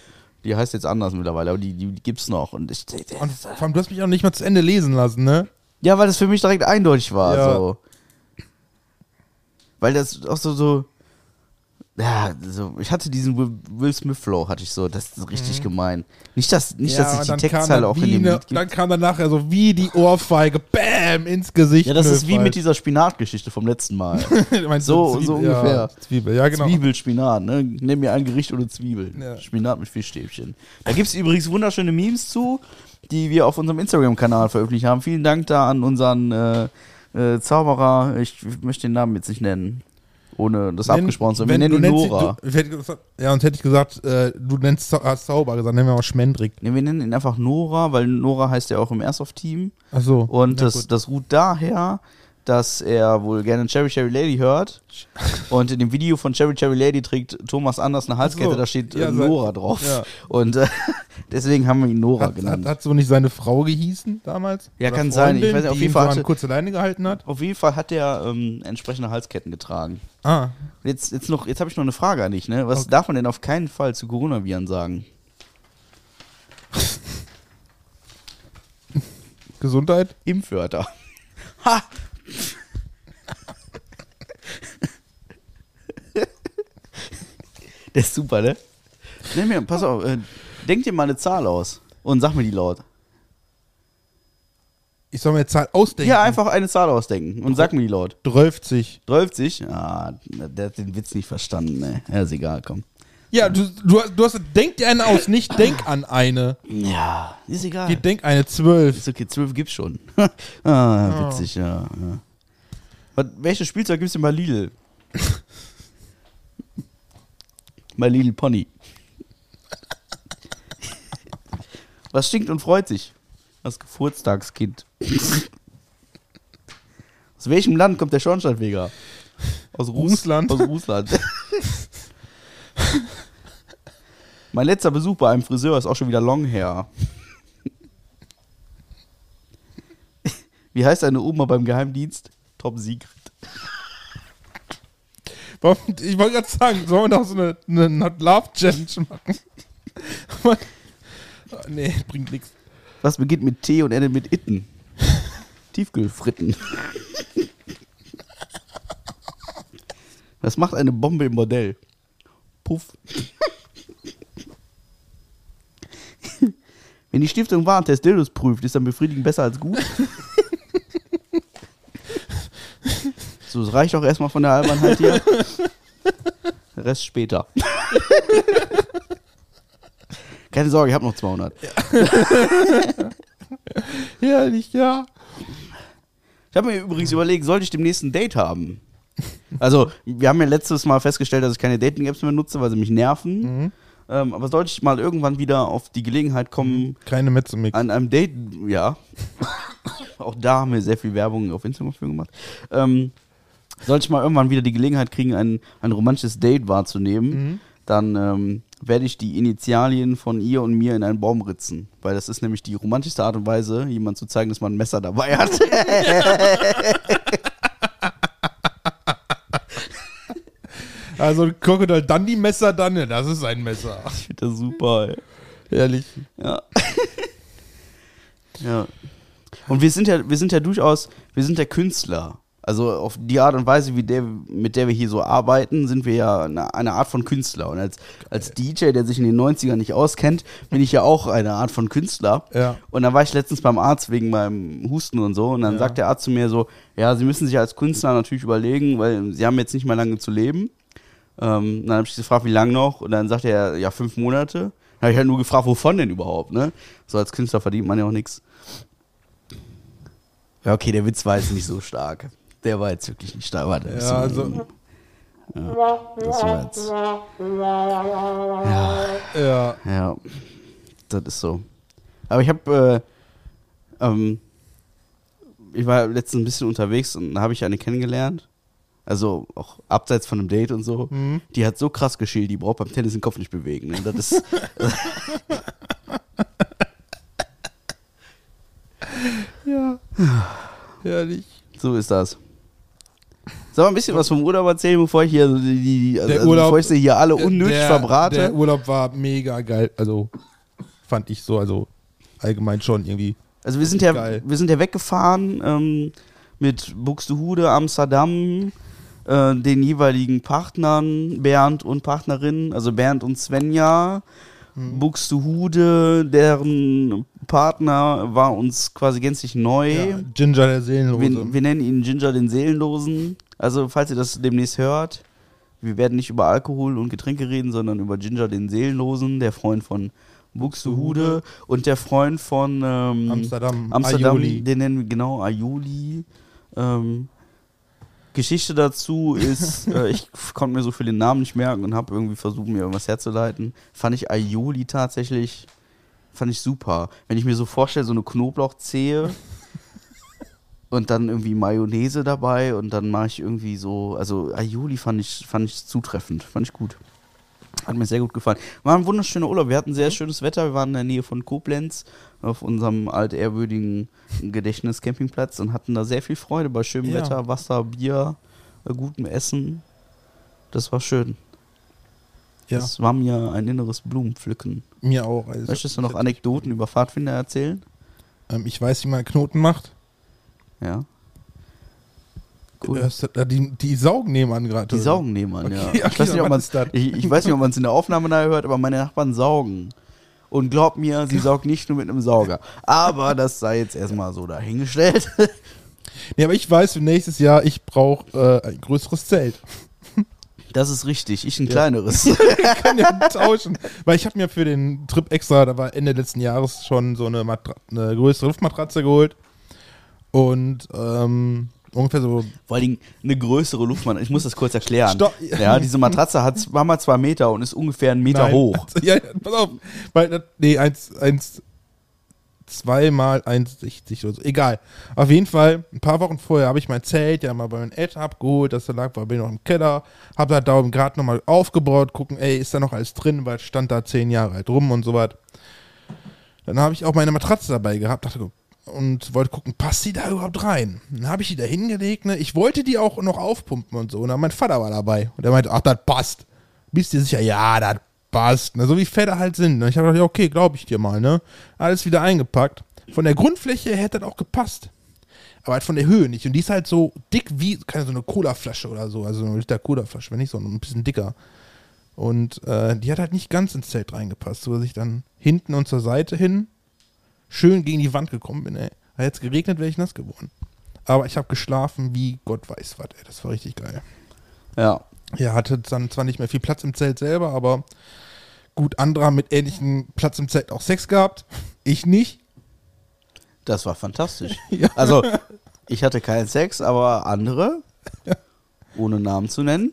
Die heißt jetzt anders mittlerweile, aber die, die, die gibt's noch. Und ich, und vor allem, du hast mich auch nicht mal zu Ende lesen lassen, ne? ja, weil das für mich direkt eindeutig war. Ja. So. Weil das auch so, so. Ja, so, ich hatte diesen Will, Will Smith Flow, hatte ich so. Das ist richtig gemein. Nicht, dass, nicht, dass und ich die Textzeile auch in dem ne, Lied. Dann kam dann nachher so wie die Ohrfeige, bam, ins Gesicht. Ja, das ist wie mit dieser Spinatgeschichte vom letzten Mal. So- du so Zwiebel? ungefähr. Ja, Zwiebel, ja genau. Zwiebel, Spinat, ne? Nimm mir ein Gericht ohne Zwiebeln. Ja. Spinat mit Fischstäbchen. Da gibt es übrigens wunderschöne Memes zu, die wir auf unserem Instagram-Kanal veröffentlicht haben. Vielen Dank da an unseren äh, äh, Zauberer. Ich möchte den Namen jetzt nicht nennen, ohne das Nenn- abgesprochen zu haben. Wir wenn- nennen ihn Nora. Du, hätte ja, und hätte ich gesagt, äh, du nennst hast Zauber gesagt, nennen wir mal Schmendrick. Nee, wir nennen ihn einfach Nora, weil Nora heißt ja auch im Airsoft-Team. Achso. Und das, das ruht daher, dass er wohl gerne Cherry Cherry Lady hört. Und in dem Video von Cherry Cherry Lady trägt Thomas Anders eine Halskette, so. da steht äh, Ja, Nora drauf. ja. Und äh, deswegen haben wir ihn Nora Hat, hat, genannt. hat so nicht seine Frau gehießen damals? Ja, Oder kann sein. Ich Freundin, weiß nicht, auf jeden Fall hatte- kurze Leine gehalten hat? Auf jeden Fall hat er ähm, entsprechende Halsketten getragen. Ah, Jetzt, jetzt, noch- jetzt habe ich noch eine Frage an dich. Ne? Was Okay. darf man denn auf keinen Fall zu Coronaviren sagen? Gesundheit? Impfwörter. Ha! Der ist super, ne? Nenn mir, pass auf, äh, denk dir mal eine Zahl aus und sag mir die laut. Ich soll mir eine Zahl ausdenken. Ja, einfach eine Zahl ausdenken und sag mir die laut. 12. 12? Ah, der hat den Witz nicht verstanden, ne? Ja, ist egal, komm. Ja, du, du, hast- du hast, denk dir eine aus, nicht denk an eine. Ja, ist egal. Die denk eine 12. Ist okay, 12 gibt's schon. ah, witzig, ja. ja. Was, welches Spielzeug gibt's denn bei Lidl? bei Lidl Pony. Was stinkt und freut sich? Das Geburtstagskind. Aus welchem Land kommt der Schornsteinfeger? Aus Russ- Russland. Aus Russland. mein letzter Besuch bei einem Friseur ist auch schon wieder long her. Wie heißt eine Oma beim Geheimdienst? Tom Siegfried. Warum- Ich wollte gerade sagen, sollen wir noch so eine, eine Not Love Challenge machen? Nee, bringt nichts. Was beginnt mit T und endet mit Itten? Tiefkühlfritten. Was macht eine Bombe im Modell? Puff. Wenn die Stiftung Warentest Dildos prüft, ist dann befriedigend besser als gut? so, es reicht auch erstmal von der Albernheit hier. Der Rest später. Keine Sorge, ich habe noch 200. Herrlich, ja. Ich habe mir übrigens überlegt, sollte ich demnächst ein Date haben? Also, wir haben ja letztes Mal festgestellt, dass ich keine Dating-Apps mehr nutze, weil sie mich nerven. Ähm, aber sollte ich mal irgendwann wieder auf die Gelegenheit kommen, Keine Metzemix. an einem Date, ja. Auch da haben wir sehr viel Werbung auf Instagram für gemacht. Ähm, sollte ich mal irgendwann wieder die Gelegenheit kriegen, ein, ein romantisches Date wahrzunehmen, dann ähm, werde ich die Initialien von ihr und mir in einen Baum ritzen. Weil das ist nämlich die romantischste Art und Weise, jemand zu zeigen, dass man ein Messer dabei hat. Also Crocodile Dundee Messer dann, das ist ein Messer. Ich finde das super, ey. Herrlich. Ja. ja. Und wir sind ja, wir sind ja durchaus, wir sind ja Künstler. Also auf die Art und Weise, wie der, mit der wir hier so arbeiten, sind wir ja eine, eine Art von Künstler. Und als, als DJ, der sich in den 90ern nicht auskennt, bin ich ja auch eine Art von Künstler. Ja. Und dann war ich letztens beim Arzt wegen meinem Husten und so. Und dann Ja. sagt der Arzt zu mir so, ja, Sie müssen sich als Künstler natürlich überlegen, weil Sie haben jetzt nicht mehr lange zu leben. Ähm, dann habe ich gefragt, wie lange noch? Und dann sagt er, ja, fünf Monate. Dann habe ich halt nur gefragt, wovon denn überhaupt, ne? So als Künstler verdient man ja auch nichts. Ja, okay, der Witz war jetzt nicht so stark. Der war jetzt wirklich nicht stark. Warte, Ja, also, ja, das war jetzt. Ja, ja. ja, das ist so. Aber ich habe, äh, ähm, ich war letztens ein bisschen unterwegs und da habe ich eine kennengelernt. Also auch abseits von einem Date und so. Mhm. Die hat so krass geschielt, die braucht beim Tennis den Kopf nicht bewegen. Ne? Das ist. Ja. Herrlich. so ist das. Soll mal ein bisschen was vom Urlaub erzählen, bevor ich hier die, die also, Der Urlaub- bevor ich sie hier alle unnötig der, verbrate? Der Urlaub war mega geil. Also fand ich so, also allgemein schon irgendwie. Also wir sind ja, Geil. wir sind ja weggefahren ähm, mit Buxtehude, Amsterdam, äh, den jeweiligen Partnern, Bernd und Partnerin, also Bernd und Svenja. Hm. Buxtehude, deren Partner war uns quasi gänzlich neu. Ja, Ginger der Seelenlose. wir, wir nennen ihn Ginger den Seelenlosen. Also falls ihr das demnächst hört, wir werden nicht über Alkohol und Getränke reden, sondern über Ginger den Seelenlosen, der Freund von Buxtehude und der Freund von ähm, Amsterdam, Amsterdam, Aioli. den nennen wir genau Aioli. Ähm, Geschichte dazu ist, äh, ich konnte mir so viele Namen nicht merken und habe irgendwie versucht, mir irgendwas herzuleiten. Fand ich Aioli tatsächlich, fand ich super. Wenn ich mir so vorstelle, so eine Knoblauchzehe und dann irgendwie Mayonnaise dabei und dann mache ich irgendwie so, also Aioli fand ich, fand ich zutreffend, fand ich gut. Hat mir sehr gut gefallen. War ein wunderschöner Urlaub. Wir hatten sehr schönes Wetter. Wir waren in der Nähe von Koblenz auf unserem altehrwürdigen Gedächtniscampingplatz und hatten da sehr viel Freude bei schönem Ja. Wetter, Wasser, Bier, äh, gutem Essen. Das war schön. Ja, Das war mir ein inneres Blumenpflücken. mir auch. Also, Möchtest du noch Anekdoten über Pfadfinder erzählen? ähm, ich weiß, wie man Knoten macht. Ja. Cool. hörst, äh, die, die saugen nebenan gerade. Die saugen nebenan, ja. Okay, ich, weiß nicht, ob man's, ist das? ich, ich weiß nicht, ob man es in der Aufnahme nachher hört, aber meine Nachbarn saugen. Und glaub mir, sie saugt nicht nur mit einem Sauger. Aber das sei jetzt erstmal so dahingestellt. Nee, aber ich weiß, für nächstes Jahr, ich brauche äh, ein größeres Zelt. Das ist richtig, ich ein Ja. kleineres. kann ja tauschen. Weil ich habe mir für den Trip extra, da war Ende letzten Jahres schon so eine, Matra eine größere Luftmatratze geholt. Und ähm, ungefähr so. Vor allen Dingen eine größere Luftmatratze. Ich muss das kurz erklären. Stopp. Ja, diese Matratze hat zweimal zwei Meter und ist ungefähr einen Meter Nein. hoch. Ja, ja, pass auf. Weil, das- nee, eins, eins, zweimal 1,60 oder so. Egal. Auf jeden Fall, ein paar Wochen vorher habe ich mein Zelt ja mal bei meinen Eltern abgeholt. Das da lag, war bin noch im Keller. Habe da da gerade nochmal aufgebaut, gucken, ey, ist da noch alles drin, weil es stand da zehn Jahre alt rum und so was. Dann habe ich auch meine Matratze dabei gehabt, dachte, und wollte gucken, passt die da überhaupt rein? Dann habe ich die da hingelegt, ne? Ich wollte die auch noch aufpumpen und so. Und dann mein Vater war dabei. Und er meinte, ach, das passt. Bist du sicher? Ja, das passt. Ne? So wie Väter halt sind. Ne? Ich habe gedacht, okay, glaube ich dir mal, ne? Alles wieder eingepackt. Von der Grundfläche hätte das auch gepasst. Aber halt von der Höhe nicht. Und die ist halt so dick wie, keine so eine Cola-Flasche oder so. Also eine Liter Cola-Flasche, wenn nicht so ein bisschen dicker. Und äh, die hat halt nicht ganz ins Zelt reingepasst, so dass ich dann hinten und zur Seite hin schön gegen die Wand gekommen bin, ey. Hat jetzt geregnet, wäre ich nass geworden. Aber ich habe geschlafen wie Gott weiß was, ey. Das war richtig geil. Ja. Ja, hatte dann zwar nicht mehr viel Platz im Zelt selber, aber gut, andere haben mit ähnlichem Platz im Zelt auch Sex gehabt. Ich nicht. Das war fantastisch. Ja. Also, ich hatte keinen Sex, aber andere, ohne Namen zu nennen.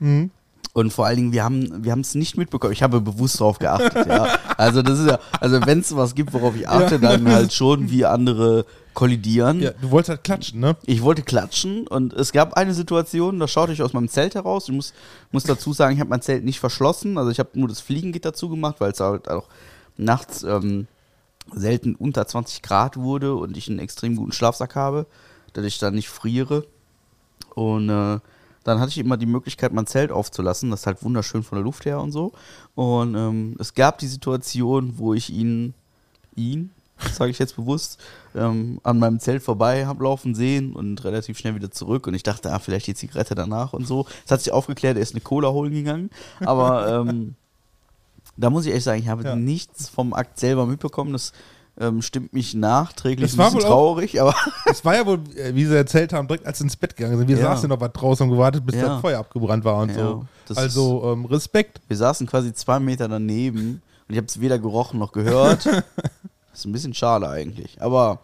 Mhm. Und vor allen Dingen, wir haben wir haben es nicht mitbekommen. Ich habe bewusst darauf geachtet. ja. Also das ist ja, also wenn es was gibt, worauf ich achte, Ja. dann halt schon, wie andere kollidieren. Ja, du wolltest halt klatschen, ne? Ich wollte klatschen und es gab eine Situation, da schaute ich aus meinem Zelt heraus. Ich muss, muss dazu sagen, ich habe mein Zelt nicht verschlossen. Also ich habe nur das Fliegengitter zugemacht, weil es halt auch nachts ähm, selten unter 20 Grad wurde und ich einen extrem guten Schlafsack habe, dass ich dann nicht friere. Und äh, dann hatte ich immer die Möglichkeit, mein Zelt aufzulassen. Das ist halt wunderschön von der Luft her und so. Und ähm, es gab die Situation, wo ich ihn, ihn, sage ich jetzt bewusst, ähm, an meinem Zelt vorbei habe laufen sehen und relativ schnell wieder zurück. Und ich dachte, ah, vielleicht die Zigarette danach und so. Es hat sich aufgeklärt, er ist eine Cola holen gegangen. Aber ähm, da muss ich ehrlich sagen, ich habe Ja. nichts vom Akt selber mitbekommen. Das ähm, stimmt mich nachträglich Das ein war bisschen wohl auch- traurig, aber Es war ja wohl, äh, wie sie erzählt haben, direkt als sie ins Bett gegangen sind. Wir Ja. saßen noch was draußen und gewartet, bis Ja. das Feuer abgebrannt war und Ja, so. das Also ähm, Respekt. wir saßen quasi zwei Meter daneben und ich habe es weder gerochen noch gehört. das ist ein bisschen schade eigentlich, aber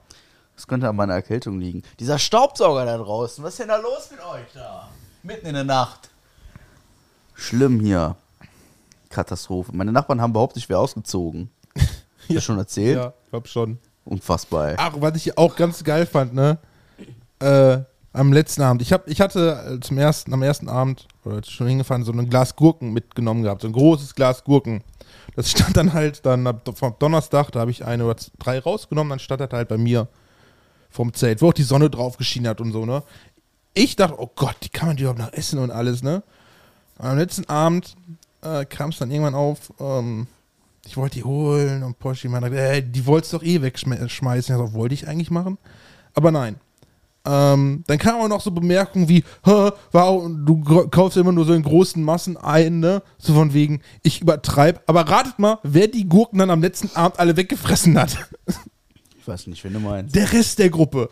es könnte an meiner Erkältung liegen. Dieser Staubsauger da draußen, was ist denn da los mit euch da? Mitten in der Nacht. Schlimm hier. Katastrophe. Meine Nachbarn haben behauptet, ich wäre ausgezogen. Hab ich schon erzählt? Ja, glaub schon. Unfassbar. ey. Ach, was ich auch ganz geil fand, ne? Äh, Am letzten Abend. Ich, hab, ich hatte äh, zum ersten, am ersten Abend, oder ich schon hingefahren, so ein Glas Gurken mitgenommen gehabt. So ein großes Glas Gurken. Das stand dann halt dann ab, vom Donnerstag, da habe ich eine oder drei rausgenommen, dann stand das halt bei mir vom Zelt, wo auch die Sonne drauf geschienen hat und so, ne? Ich dachte, oh Gott, die kann man die überhaupt noch essen und alles, ne? Am letzten Abend äh, kam es dann irgendwann auf, ähm, ich wollte die holen und Porsche meinte, äh, die wolltest doch eh wegschmeißen. Ja, so, wollte ich eigentlich machen. Aber nein. Ähm, dann kamen auch noch so Bemerkungen wie, "Hä, wow, du kaufst immer nur so in großen Massen ein, ne? So von wegen, ich übertreibe. Aber ratet mal, wer die Gurken dann am letzten Abend alle weggefressen hat. Ich weiß nicht, wenn du meinst. Der Rest der Gruppe.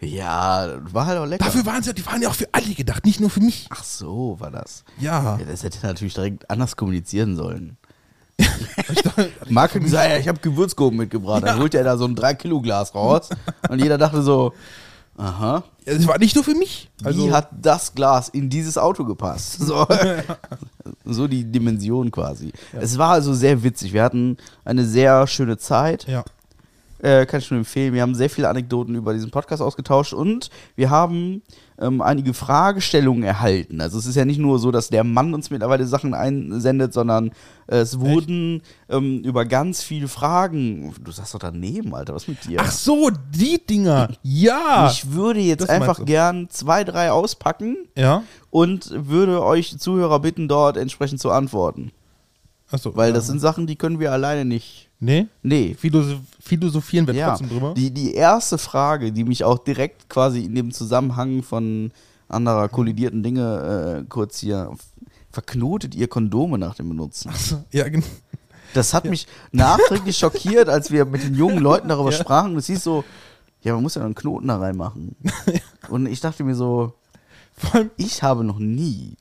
Ja, war halt auch lecker. Dafür waren sie, die waren ja auch für alle gedacht, nicht nur für mich. Ach so, war das. Ja. Ja, das hätte natürlich direkt anders kommunizieren sollen. Marco gesagt, ja, ich habe Gewürzgurken mitgebracht. Dann holt er da so ein 3-Kilo-Glas raus. und jeder dachte so, aha, Es war nicht nur für mich. Also, wie hat das Glas in dieses Auto gepasst? So, so die Dimension quasi. Es war also sehr witzig. Wir hatten eine sehr schöne Zeit. ja. Äh, kann ich nur empfehlen. Wir haben sehr viele Anekdoten über diesen Podcast ausgetauscht und wir haben ähm, einige Fragestellungen erhalten. Also es ist ja nicht nur so, dass der Mann uns mittlerweile Sachen einsendet, sondern äh, es wurden ähm, über ganz viele Fragen. Du sagst doch daneben, Alter, was mit dir? Ach so, die Dinger. Ja. ich würde jetzt einfach gern zwei, drei auspacken ja. und würde euch Zuhörer bitten, dort entsprechend zu antworten. Achso. Weil das sind Sachen, die können wir alleine nicht. Nee? Nee, Philosoph philosophieren wir ja, trotzdem drüber. Die, die erste Frage, die mich auch direkt quasi in dem Zusammenhang von anderer kollidierten Dinge äh, kurz hier verknotet ihr Kondome nach dem Benutzen. ja, genau. Das hat mich nachträglich schockiert, als wir mit den jungen Leuten darüber Ja. sprachen. Es hieß so, ja, man muss ja noch einen Knoten da reinmachen. Und ich dachte mir so, ich habe noch nie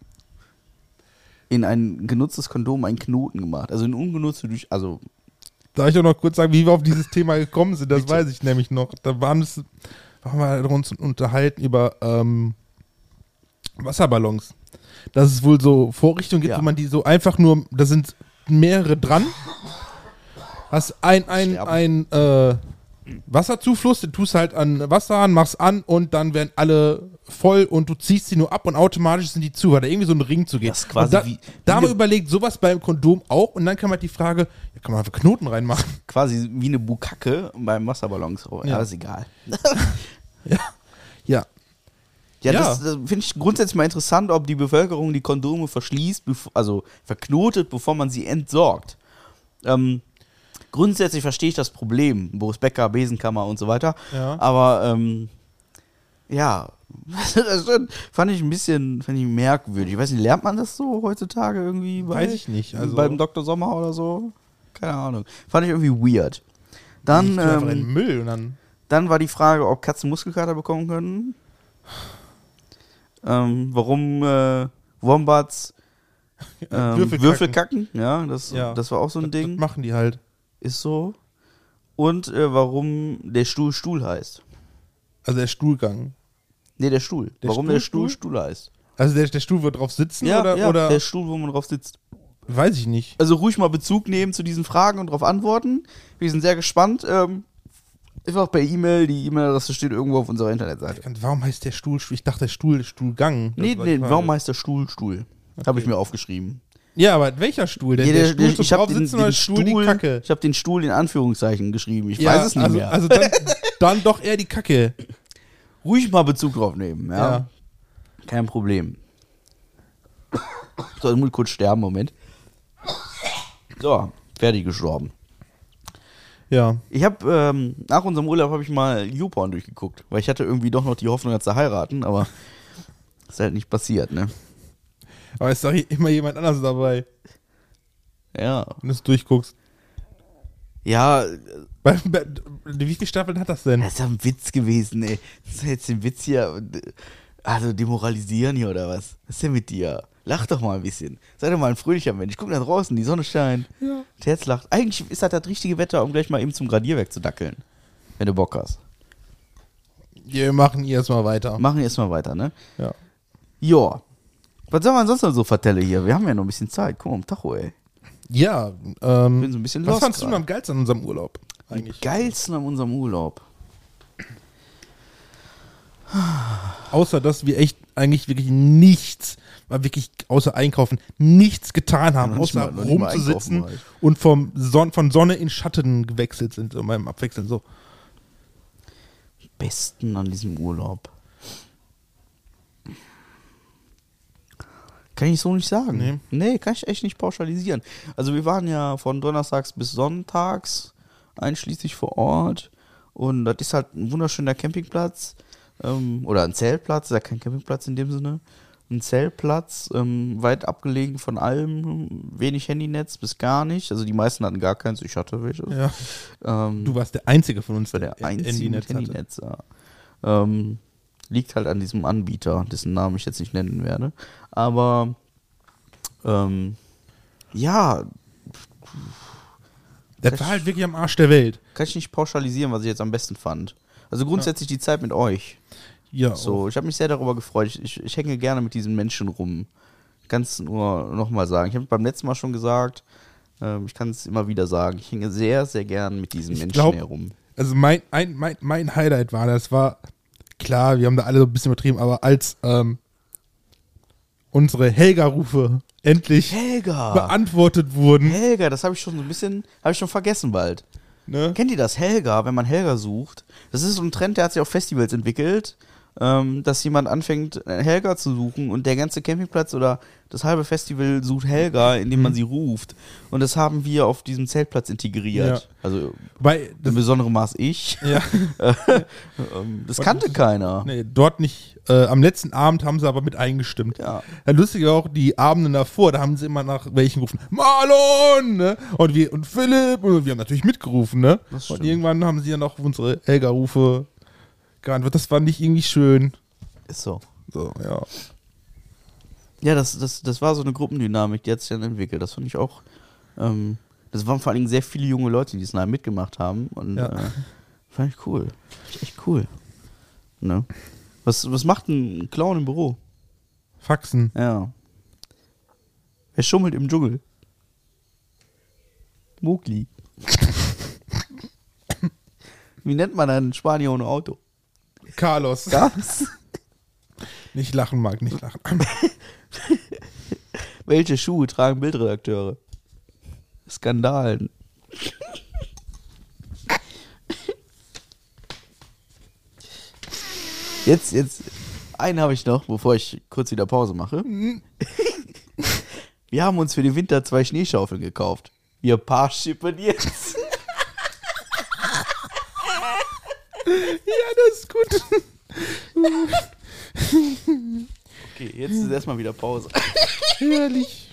in ein genutztes Kondom einen Knoten gemacht. Also in ungenutzte durch, also darf ich auch noch kurz sagen, wie wir auf dieses Thema gekommen sind? Das weiß ich nämlich noch. Da waren es, waren wir uns unterhalten über ähm, Wasserballons. Dass es wohl so Vorrichtungen gibt, Ja. wo man die so einfach nur, da sind mehrere dran. Hast ein, ein, Sterben. ein äh, Wasserzufluss, den tust halt an Wasser an, machst an und dann werden alle voll und du ziehst sie nur ab und automatisch sind die zu, weil da irgendwie so ein Ring zu geht. Das ist quasi da, wie- da wie haben wir überlegt, sowas beim Kondom auch und dann kam halt die Frage, ja, kann man einfach Knoten reinmachen? quasi wie eine Bukacke beim Wasserballons. Ja, Ja. das ist egal. Ja. Ja, Ja. das, das finde ich grundsätzlich mal interessant, ob die Bevölkerung die Kondome verschließt, also verknotet, bevor man sie entsorgt. Ähm, grundsätzlich verstehe ich das Problem, Boris Becker, Besenkammer und so weiter. Ja. Aber ähm, ja, das fand ich ein bisschen fand ich merkwürdig. Ich weiß nicht, lernt man das so heutzutage irgendwie? Bei, Weiß ich nicht, also- beim Dr. Sommer oder so? Keine Ahnung. Fand ich irgendwie weird. Dann, ähm, Müll und dann. dann war die Frage, ob Katzen Muskelkater bekommen können. Ähm, warum äh, Wombats ähm, Würfelkacken. Würfelkacken. Ja, das, Ja. das war auch so ein Das, Ding. das machen die halt. Ist so. Und äh, warum der Stuhl Stuhl heißt. Also der Stuhlgang. Nee, der Stuhl. Der warum Stuhl, der Stuhl Stuhl? Stuhl heißt. Also der, der Stuhl wird drauf sitzen Ja, oder, ja oder der Stuhl, wo man drauf sitzt. weiß ich nicht. Also ruhig mal Bezug nehmen zu diesen Fragen und darauf antworten. Wir sind sehr gespannt. Ähm, einfach per E-Mail. Die E-Mail-Adresse steht irgendwo auf unserer Internetseite. Warum heißt der Stuhl? Ich dachte der Stuhl Stuhlgang. Das Nee, nee, warum heißt der Stuhl Stuhl? Habe ich mir aufgeschrieben. Ja, aber welcher Stuhl? Denn Ja, der, der- Stuhl zum ich habe drauf den, den Stuhl, die Kacke? Ich habe den Stuhl in Anführungszeichen geschrieben. Ich ja, weiß es nicht also, mehr. Also dann, dann doch eher die Kacke. Ruhig mal Bezug drauf nehmen. Ja? Ja. Kein Problem. So, ich muss kurz sterben, Moment. So, fertig gestorben. Ja. Ich habe ähm, nach unserem Urlaub habe ich mal YouPorn durchgeguckt, weil ich hatte irgendwie doch noch die Hoffnung, zu heiraten, aber ist halt nicht passiert, ne? Aber ist doch immer jemand anders dabei, Ja. wenn du es durchguckst. Ja, Bei, bei, wie viele Staffeln hat das denn? Das ist ja ein Witz gewesen, ey. Das ist jetzt ein Witz hier. Also demoralisieren hier oder was? Was ist denn mit dir? Lach doch mal ein bisschen. Sei doch mal ein fröhlicher Mensch. Guck nach draußen, die Sonne scheint. Ja. Das Herz lacht. Eigentlich ist das das richtige Wetter, um gleich mal eben zum Gradierwerk zu dackeln. Wenn du Bock hast. Wir machen erstmal weiter. Machen erstmal weiter, ne? Ja. Ja. Was soll man sonst noch so vertellen hier? Wir haben ja noch ein bisschen Zeit. Guck mal, am Tacho, ey. Ja, ähm, Bin so ein bisschen was lost fandst du denn am geilsten an unserem Urlaub? Eigentlich. Geilsten an unserem Urlaub. Außer, dass wir echt eigentlich wirklich nichts, war wirklich außer einkaufen, nichts getan haben, nicht außer mal- rumzusitzen und vom Son von Sonne in Schatten gewechselt sind, so beim Abwechseln so. Besten an diesem Urlaub. Kann ich so nicht sagen. Nee. Nee. kann ich echt nicht pauschalisieren. Also wir waren ja von Donnerstags bis Sonntags einschließlich vor Ort und das ist halt ein wunderschöner Campingplatz ähm, oder ein Zeltplatz, ist ja kein Campingplatz in dem Sinne. Ein Zeltplatz, ähm, weit abgelegen von allem, wenig Handynetz bis gar nicht. Also die meisten hatten gar keins, ich hatte welche. Ja. Ähm, Du warst der Einzige von uns, war der einzige Handynetz hatte. Handynetz. Ja. Ähm, liegt halt an diesem Anbieter, dessen Namen ich jetzt nicht nennen werde. Aber ähm, ja, Das war halt wirklich am Arsch der Welt. kann ich nicht pauschalisieren, was ich jetzt am besten fand. Also grundsätzlich die Zeit mit euch. Ja, So, ich habe mich sehr darüber gefreut. Ich, ich, hänge gerne mit diesen Menschen rum. Ich kann es nur nochmal sagen. Ich habe beim letzten Mal schon gesagt, ähm, ich kann es immer wieder sagen. Ich hänge sehr, sehr gern mit diesen Ich Menschen glaub- herum. Also mein, ein, mein, mein Highlight war, das war klar, wir haben da alle so ein bisschen übertrieben, aber als ähm, unsere Helga-Rufe endlich Helga! beantwortet wurden, Helga, das habe ich schon so ein bisschen, habe ich schon vergessen bald. ne? Kennt ihr das, Helga, wenn man Helga sucht? Das ist so ein Trend, der hat sich auf Festivals entwickelt, ähm, dass jemand anfängt, Helga zu suchen und der ganze Campingplatz oder das halbe Festival sucht Helga, indem Mhm. man sie ruft. Und das haben wir auf diesem Zeltplatz integriert. Ja. Also Weil in besonderem Maß ich. ja, Ähm, das kannte keiner. nee, dort nicht. Äh, am letzten Abend haben sie aber mit eingestimmt. Ja. Ja, lustig auch die Abende davor, da haben sie immer nach welchen gerufen. Marlon! Ne? Und wir und Philipp und wir haben natürlich mitgerufen, ne? Und irgendwann haben sie auch auf unsere Helga-Rufe geantwortet. Das fand ich irgendwie schön. Ist so. So, ja. Ja, das, das, das war so eine Gruppendynamik, die hat sich dann entwickelt. Das fand ich auch. Ähm, das waren vor allen Dingen sehr viele junge Leute, die es nachher mitgemacht haben. Und Ja. äh, fand ich cool. Fand ich echt cool. Ne? Was, was macht ein Clown im Büro? Faxen. Ja. Wer schummelt im Dschungel? Mugli. Wie nennt man einen Spanier ohne Auto? Carlos. Gas. Nicht lachen, Marc, nicht lachen. Welche Schuhe tragen Bildredakteure? Skandalen. Jetzt, jetzt, einen habe ich noch, bevor ich kurz wieder Pause mache. Wir haben uns für den Winter zwei Schneeschaufeln gekauft. Wir paar schippen jetzt. ja, das ist gut. Okay, jetzt ist erstmal wieder Pause. Herrlich.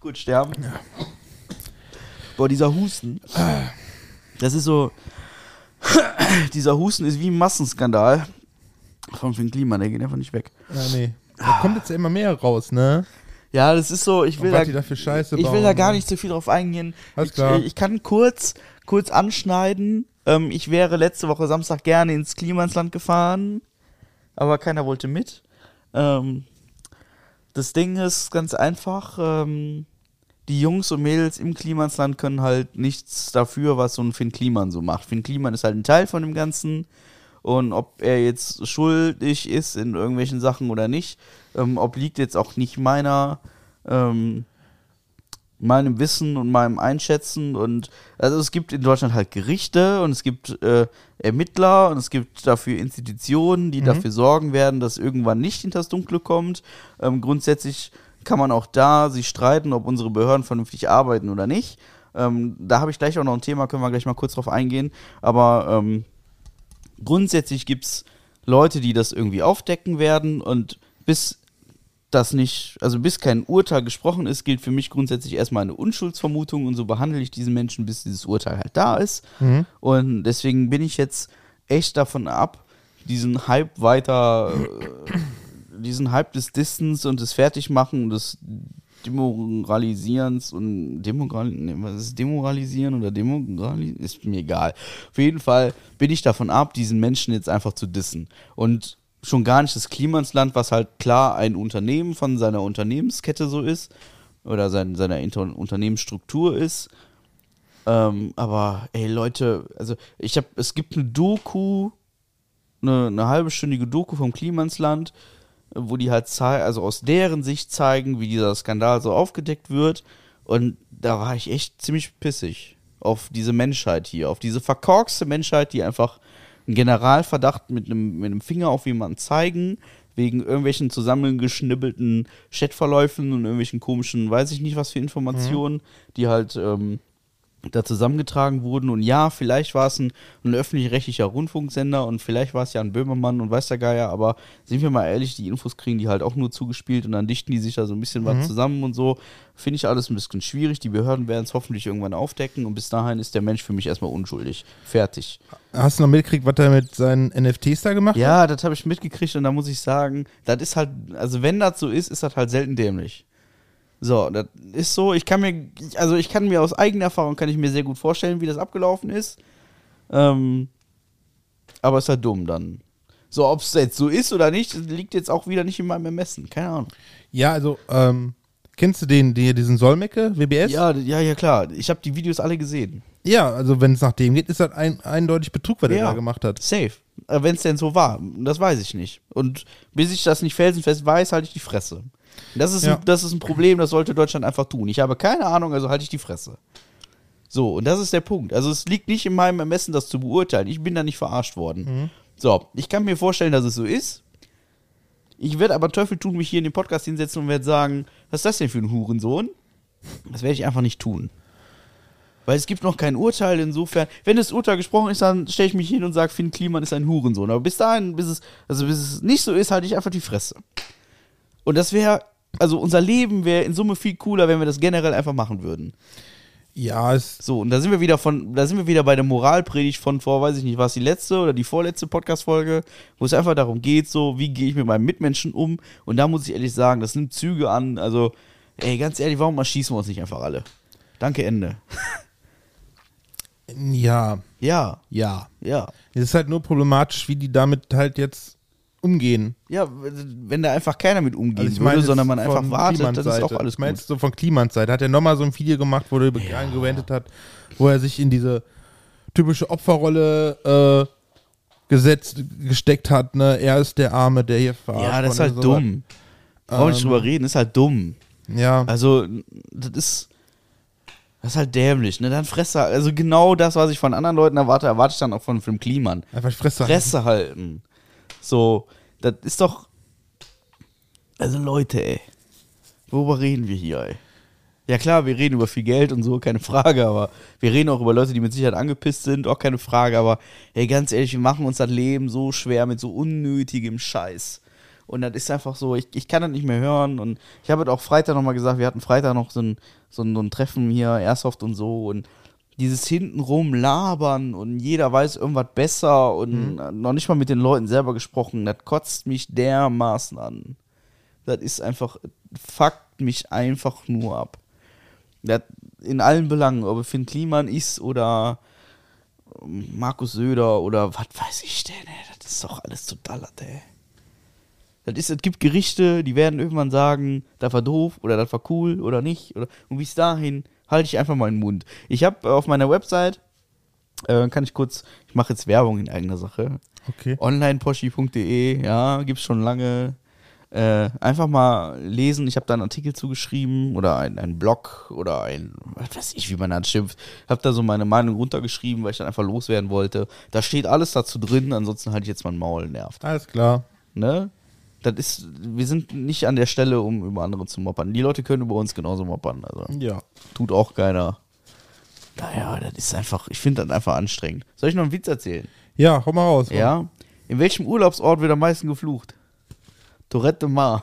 Gut, sterben. Boah, dieser Husten. Das ist so. dieser Husten ist wie ein Massenskandal. Von Finn Kliman, der geht einfach nicht weg. Ja, nee. Da kommt jetzt ja immer mehr raus, ne? Ja, das ist so, ich will, da, ich will da gar nicht so viel drauf eingehen. Alles ich, klar. ich kann kurz, kurz anschneiden. Ähm, ich wäre letzte Woche Samstag gerne ins Klimansland gefahren, aber keiner wollte mit. Ähm, das Ding ist ganz einfach, ähm, die Jungs und Mädels im Klimansland können halt nichts dafür, was so ein Finn Kliman so macht. Finn Kliman ist halt ein Teil von dem Ganzen. Und ob er jetzt schuldig ist in irgendwelchen Sachen oder nicht, ähm, obliegt jetzt auch nicht meiner, ähm, meinem Wissen und meinem Einschätzen. Und also es gibt in Deutschland halt Gerichte und es gibt äh, Ermittler und es gibt dafür Institutionen, die dafür sorgen werden, dass irgendwann nicht hinters Dunkle kommt. Ähm, grundsätzlich kann man auch da sich streiten, ob unsere Behörden vernünftig arbeiten oder nicht. Ähm, da habe ich gleich auch noch ein Thema, können wir gleich mal kurz drauf eingehen. Aber ähm, grundsätzlich gibt es Leute, die das irgendwie aufdecken werden und bis das nicht, also bis kein Urteil gesprochen ist, gilt für mich grundsätzlich erstmal eine Unschuldsvermutung und so behandle ich diesen Menschen, bis dieses Urteil halt da ist. Und deswegen bin ich jetzt echt davon ab, diesen Hype weiter, äh, diesen Hype des Distance und des Fertigmachen und des Demoralisierens und Demoral, nee, was ist Demoralisieren oder Demoralisieren? Ist mir egal. Auf jeden Fall bin ich davon ab, diesen Menschen jetzt einfach zu dissen. Und schon gar nicht das Klimansland, was halt klar ein Unternehmen von seiner Unternehmenskette so ist oder sein, seiner Inter Unternehmensstruktur ist. Ähm, aber ey Leute, also ich habe, es gibt eine Doku eine, eine halbstündige Doku vom Klimansland, wo die halt also aus deren Sicht zeigen, wie dieser Skandal so aufgedeckt wird. Und da war ich echt ziemlich pissig auf diese Menschheit hier, auf diese verkorkste Menschheit, die einfach einen Generalverdacht mit einem, mit einem Finger auf jemanden zeigen, wegen irgendwelchen zusammengeschnibbelten Chatverläufen und irgendwelchen komischen, weiß ich nicht was für Informationen, die halt ähm, da zusammengetragen wurden. Und ja, vielleicht war es ein, ein öffentlich-rechtlicher Rundfunksender und vielleicht war es ja ein Böhmermann und weiß der Geier, aber sind wir mal ehrlich, die Infos kriegen die halt auch nur zugespielt und dann dichten die sich da so ein bisschen was zusammen und so. Finde ich alles ein bisschen schwierig. Die Behörden werden es hoffentlich irgendwann aufdecken und bis dahin ist der Mensch für mich erstmal unschuldig. Fertig. Hast du noch mitgekriegt, was er mit seinen NFTs da gemacht hat? Ja, das habe ich mitgekriegt und da muss ich sagen, das ist halt, also wenn das so ist, ist das halt selten dämlich. So, das ist so, ich kann mir, also ich kann mir aus eigener Erfahrung, kann ich mir sehr gut vorstellen, wie das abgelaufen ist. Ähm, aber ist halt dumm dann. So, ob es jetzt so ist oder nicht, liegt jetzt auch wieder nicht in meinem Ermessen. Keine Ahnung. Ja, also, ähm, kennst du den, die, diesen Solmecke, WBS? Ja, ja, ja, klar. Ich habe die Videos alle gesehen. Ja, also wenn es nach dem geht, ist das ein, eindeutig Betrug, was er Ja. da gemacht hat. Safe. Wenn es denn so war, das weiß ich nicht. Und bis ich das nicht felsenfest weiß, halte ich die Fresse. Das ist, Ja. ein, das ist ein Problem, das sollte Deutschland einfach tun. Ich habe keine Ahnung, also halte ich die Fresse. So, und das ist der Punkt. Also es liegt nicht in meinem Ermessen, das zu beurteilen. Ich bin da nicht verarscht worden. So, ich kann mir vorstellen, dass es so ist. Ich werde aber Teufel tun, mich hier in den Podcast hinsetzen und werde sagen, was ist das denn für ein Hurensohn? Das werde ich einfach nicht tun. Weil es gibt noch kein Urteil, insofern. Wenn das Urteil gesprochen ist, dann stelle ich mich hin und sage, Finn Kliman ist ein Hurensohn. Aber bis dahin, bis es, also bis es nicht so ist, halte ich einfach die Fresse. Und das wäre, also unser Leben wäre in Summe viel cooler, wenn wir das generell einfach machen würden. Ja, es, So, und da sind wir wieder von, da sind wir wieder bei der Moralpredigt von vor, weiß ich nicht, war es die letzte oder die vorletzte Podcast-Folge, wo es einfach darum geht, so, wie gehe ich mit meinem Mitmenschen um? Und da muss ich ehrlich sagen, das nimmt Züge an. Also, ey, ganz ehrlich, warum erschießen wir uns nicht einfach alle? Danke, Ende. ja, Ja, ja. ja. Es ist halt nur problematisch, wie die damit halt jetzt umgehen. Ja, wenn da einfach keiner mit umgehen Also würde, sondern man einfach wartet, dann ist auch Seite. alles gut. jetzt so von Klimans Seite. Hat er nochmal so ein Video gemacht, wo er Ja. eingewendet hat, wo er sich in diese typische Opferrolle äh, gesetzt, gesteckt hat. Ne? Er ist der Arme, der hier verarscht Ja, das ist halt so dumm. Brauchen wir nicht Ähm, drüber reden, ist halt dumm. Ja, Also, das ist. Das ist halt dämlich, ne? Dann Fresse. Also genau das, was ich von anderen Leuten erwarte, erwarte ich dann auch von Film Kliman. einfach Fresse. Fresse halten. So, das ist doch. Also Leute, ey. Worüber reden wir hier, ey? Ja klar, wir reden über viel Geld und so, keine Frage, aber wir reden auch über Leute, die mit Sicherheit angepisst sind, auch keine Frage, aber ey, ganz ehrlich, wir machen uns das Leben so schwer mit so unnötigem Scheiß. Und das ist einfach so, ich, ich kann das nicht mehr hören. Und ich habe auch Freitag nochmal gesagt, wir hatten Freitag noch so ein, so, ein, so ein Treffen hier, Airsoft und so. Und dieses hintenrum labern und jeder weiß irgendwas besser und noch nicht mal mit den Leuten selber gesprochen, das kotzt mich dermaßen an. Das ist einfach, fuckt mich einfach nur ab. Das, in allen Belangen, ob es Finn Kliman ist oder Markus Söder oder was weiß ich denn, ey, das ist doch alles total ey. Das ist, es gibt Gerichte, die werden irgendwann sagen, das war doof oder das war cool oder nicht. Oder, und bis dahin halte ich einfach meinen Mund. Ich habe auf meiner Website, äh, kann ich kurz, ich mache jetzt Werbung in eigener Sache. Okay. Onlineposchi.de, ja, gibt's schon lange. Äh, einfach mal lesen. Ich habe da einen Artikel zugeschrieben oder einen, einen Blog oder ein, was weiß ich, wie man das schimpft. Habe da so meine Meinung runtergeschrieben, weil ich dann einfach loswerden wollte. Da steht alles dazu drin, ansonsten halte ich jetzt mein Maul, nervt. Alles klar. Ne? Das ist, wir sind nicht an der Stelle, um über andere zu moppern. Die Leute können über uns genauso moppern. Also Ja. tut auch keiner. Naja, das ist einfach, ich finde das einfach anstrengend. Soll ich noch einen Witz erzählen? Ja, hau mal raus. Ja. In welchem Urlaubsort wird am meisten geflucht? Tourette de Mar.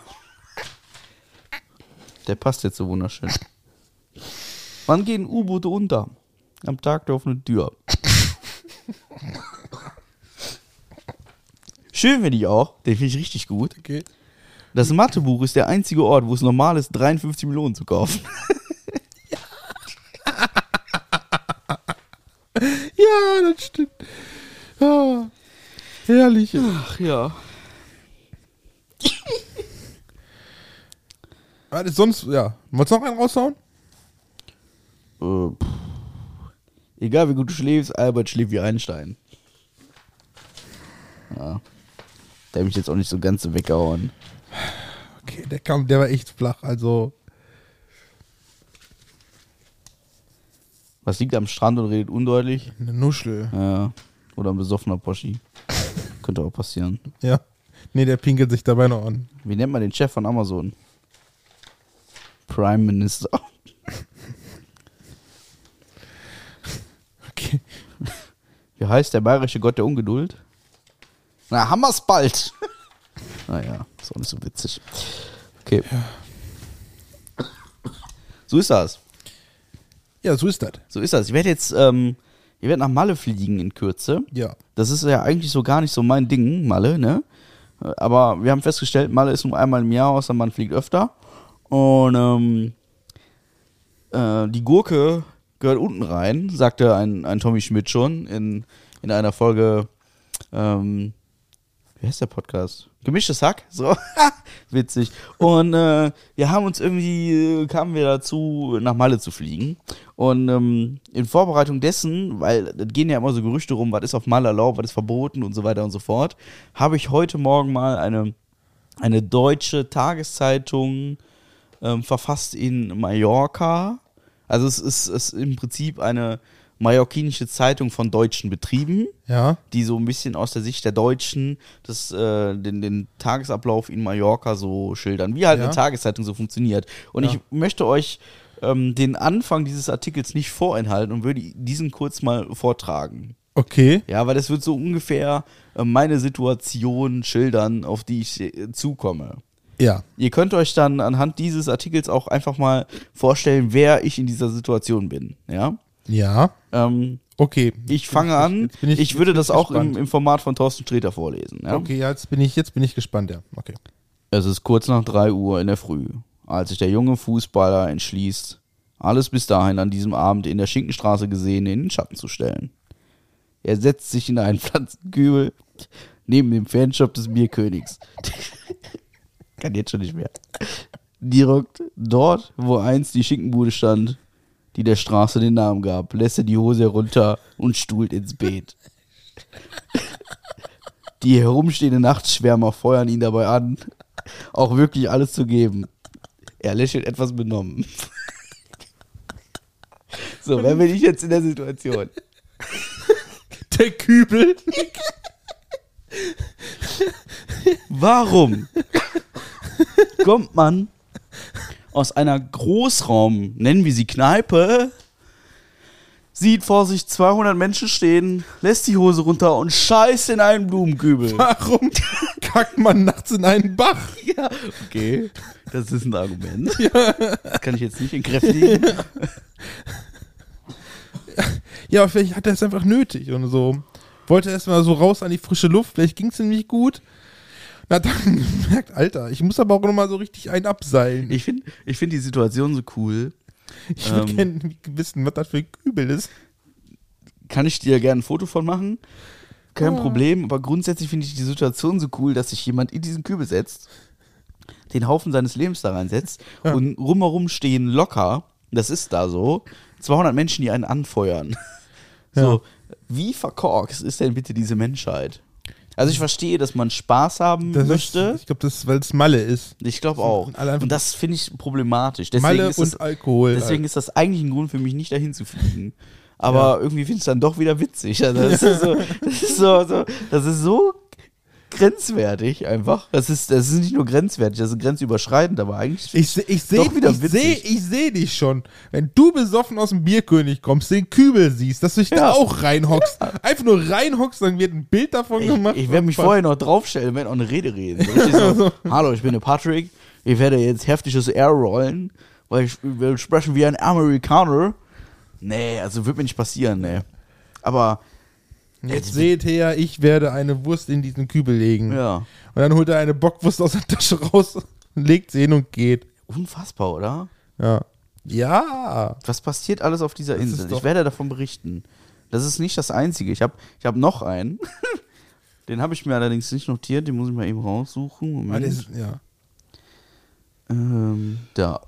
Der passt jetzt so wunderschön. Wann gehen U-Boote unter? Am Tag der offenen Tür. Schön finde ich auch. Den finde ich richtig gut. Okay. Das Mathebuch ist der einzige Ort, wo es normal ist, 53 Millionen zu kaufen. Ja, das stimmt. Ah, herrlich. Ach ja. Was ist sonst, ja. Wolltest du noch einen raushauen? Äh, pff. Egal wie gut du schläfst, Albert schläft wie Einstein. Ja. Der hat mich jetzt auch nicht so ganz so weggehauen. Okay, der kam, der war echt flach. Also, Was liegt am Strand und redet undeutlich? eine Nuschel. Ja. Oder ein besoffener Poschi. Könnte auch passieren. Ja. Nee, der pinkelt sich dabei noch an. Wie nennt man den Chef von Amazon? Prime Minister. Okay. Wie heißt der bayerische Gott der Ungeduld? Na, hammer's bald. naja, ist auch nicht so witzig. Okay. So ist das. Ja, so ist das. So ist das. Ich werde jetzt, ähm, ich werde nach Malle fliegen in Kürze. Ja. Das ist ja eigentlich so gar nicht so mein Ding, Malle, ne? Aber wir haben festgestellt, Malle ist nur einmal im Jahr, außer man fliegt öfter. Und ähm, äh, die Gurke gehört unten rein, sagte ein, ein Tommy Schmidt schon in, in einer Folge. Ähm, wie heißt der Podcast? Gemischtes Hack? So, witzig. Und äh, wir haben uns irgendwie, äh, kamen wir dazu, nach Malle zu fliegen. Und ähm, in Vorbereitung dessen, weil da gehen ja immer so Gerüchte rum, was ist auf Malle erlaubt, was ist verboten und so weiter und so fort, habe ich heute Morgen mal eine, eine deutsche Tageszeitung ähm, verfasst in Mallorca. Also es ist, es ist im Prinzip eine mallorquinische Zeitung von deutschen Betrieben Ja. die so ein bisschen aus der Sicht der Deutschen das, äh, den, den Tagesablauf in Mallorca so schildern, wie halt Ja. eine Tageszeitung so funktioniert. Und Ja. ich möchte euch ähm, den Anfang dieses Artikels nicht vorenthalten und würde diesen kurz mal vortragen. Okay. Ja, weil das wird so ungefähr äh, meine Situation schildern, auf die ich äh, zukomme. Ja. Ihr könnt euch dann anhand dieses Artikels auch einfach mal vorstellen, wer ich in dieser Situation bin. Ja. Ja. Ähm, Okay. ich fange an. Bin Ich, jetzt würde das ich auch im, im Format von Thorsten Sträter vorlesen. Ja? Okay, jetzt bin ich, jetzt bin ich gespannt, ja. Okay. Es ist kurz nach 3 Uhr in der Früh, als sich der junge Fußballer entschließt, alles bis dahin an diesem Abend in der Schinkenstraße Gesehene in den Schatten zu stellen. Er setzt sich in einen Pflanzenkübel neben dem Fanshop des Bierkönigs. Kann jetzt schon nicht mehr. Direkt dort, wo einst die Schinkenbude stand, die der Straße den Namen gab, lässt er die Hose herunter und stuhlt ins Beet. Die herumstehenden Nachtschwärmer feuern ihn dabei an, auch wirklich alles zu geben. Er lächelt etwas benommen. So, wer bin ich jetzt in der Situation? Der Kübel. Warum kommt man aus einer Großraum, nennen wir sie Kneipe, sieht vor sich 200 Menschen stehen, lässt die Hose runter und scheißt in einen Blumenkübel? Warum kackt man nachts in einen Bach? Ja, okay. Das ist ein Argument. Das kann ich jetzt nicht entkräftigen. Ja, aber vielleicht hat er es einfach nötig und so. Wollte erst mal so raus an die frische Luft, vielleicht ging es ihm nicht gut. Na dann gemerkt, Alter, ich muss aber auch nochmal so richtig einen abseilen. Ich finde ich find die Situation so cool. Ich würde ähm, gerne wissen, was das für ein Kübel ist. Kann ich dir gerne ein Foto von machen? Kein Ja. Problem, aber grundsätzlich finde ich die Situation so cool, dass sich jemand in diesen Kübel setzt, den Haufen seines Lebens da reinsetzt Ja. und rumherum stehen locker, das ist da so, 200 Menschen, die einen anfeuern. So, wie verkorkst ist denn bitte diese Menschheit? Also ich verstehe, dass man Spaß haben Das möchte. Ist, ich glaube, das ist, weil es Malle ist. ich glaube auch. Und das finde ich problematisch. Deswegen Malle ist und das, Alkohol. Deswegen ist das eigentlich ein Grund für mich, nicht dahin zu fliegen. Aber irgendwie finde ich es dann doch wieder witzig. Also das, ist so, das ist so, so, das ist so grenzwertig einfach. Das ist, das ist nicht nur grenzwertig, das ist grenzüberschreitend, aber eigentlich. ich ich sehe Doch wieder ich seh, witzig. ich seh dich schon. Wenn du besoffen aus dem Bierkönig kommst, den Kübel siehst, dass du dich da Ja. auch reinhockst. Einfach nur reinhockst, dann wird ein Bild davon ich gemacht. ich werde mich vorher noch draufstellen, werde auch eine Rede reden. Richtig so, Hallo, ich bin der Patrick. Ich werde jetzt heftiges Air rollen, weil ich will sprechen wie ein Amerikaner. Nee, also wird mir nicht passieren, nee. Aber Jetzt seht her, ich werde eine Wurst in diesen Kübel legen. ja, Und dann holt er eine Bockwurst aus der Tasche raus und legt sie hin und geht. unfassbar, oder? Ja. Ja. Was passiert alles auf dieser Insel? Ich werde davon berichten. Das ist nicht das Einzige. Ich habe ich hab noch einen. Den habe ich mir allerdings nicht notiert. Den muss ich mal eben raussuchen. Moment. das ist- ja. Ähm, da.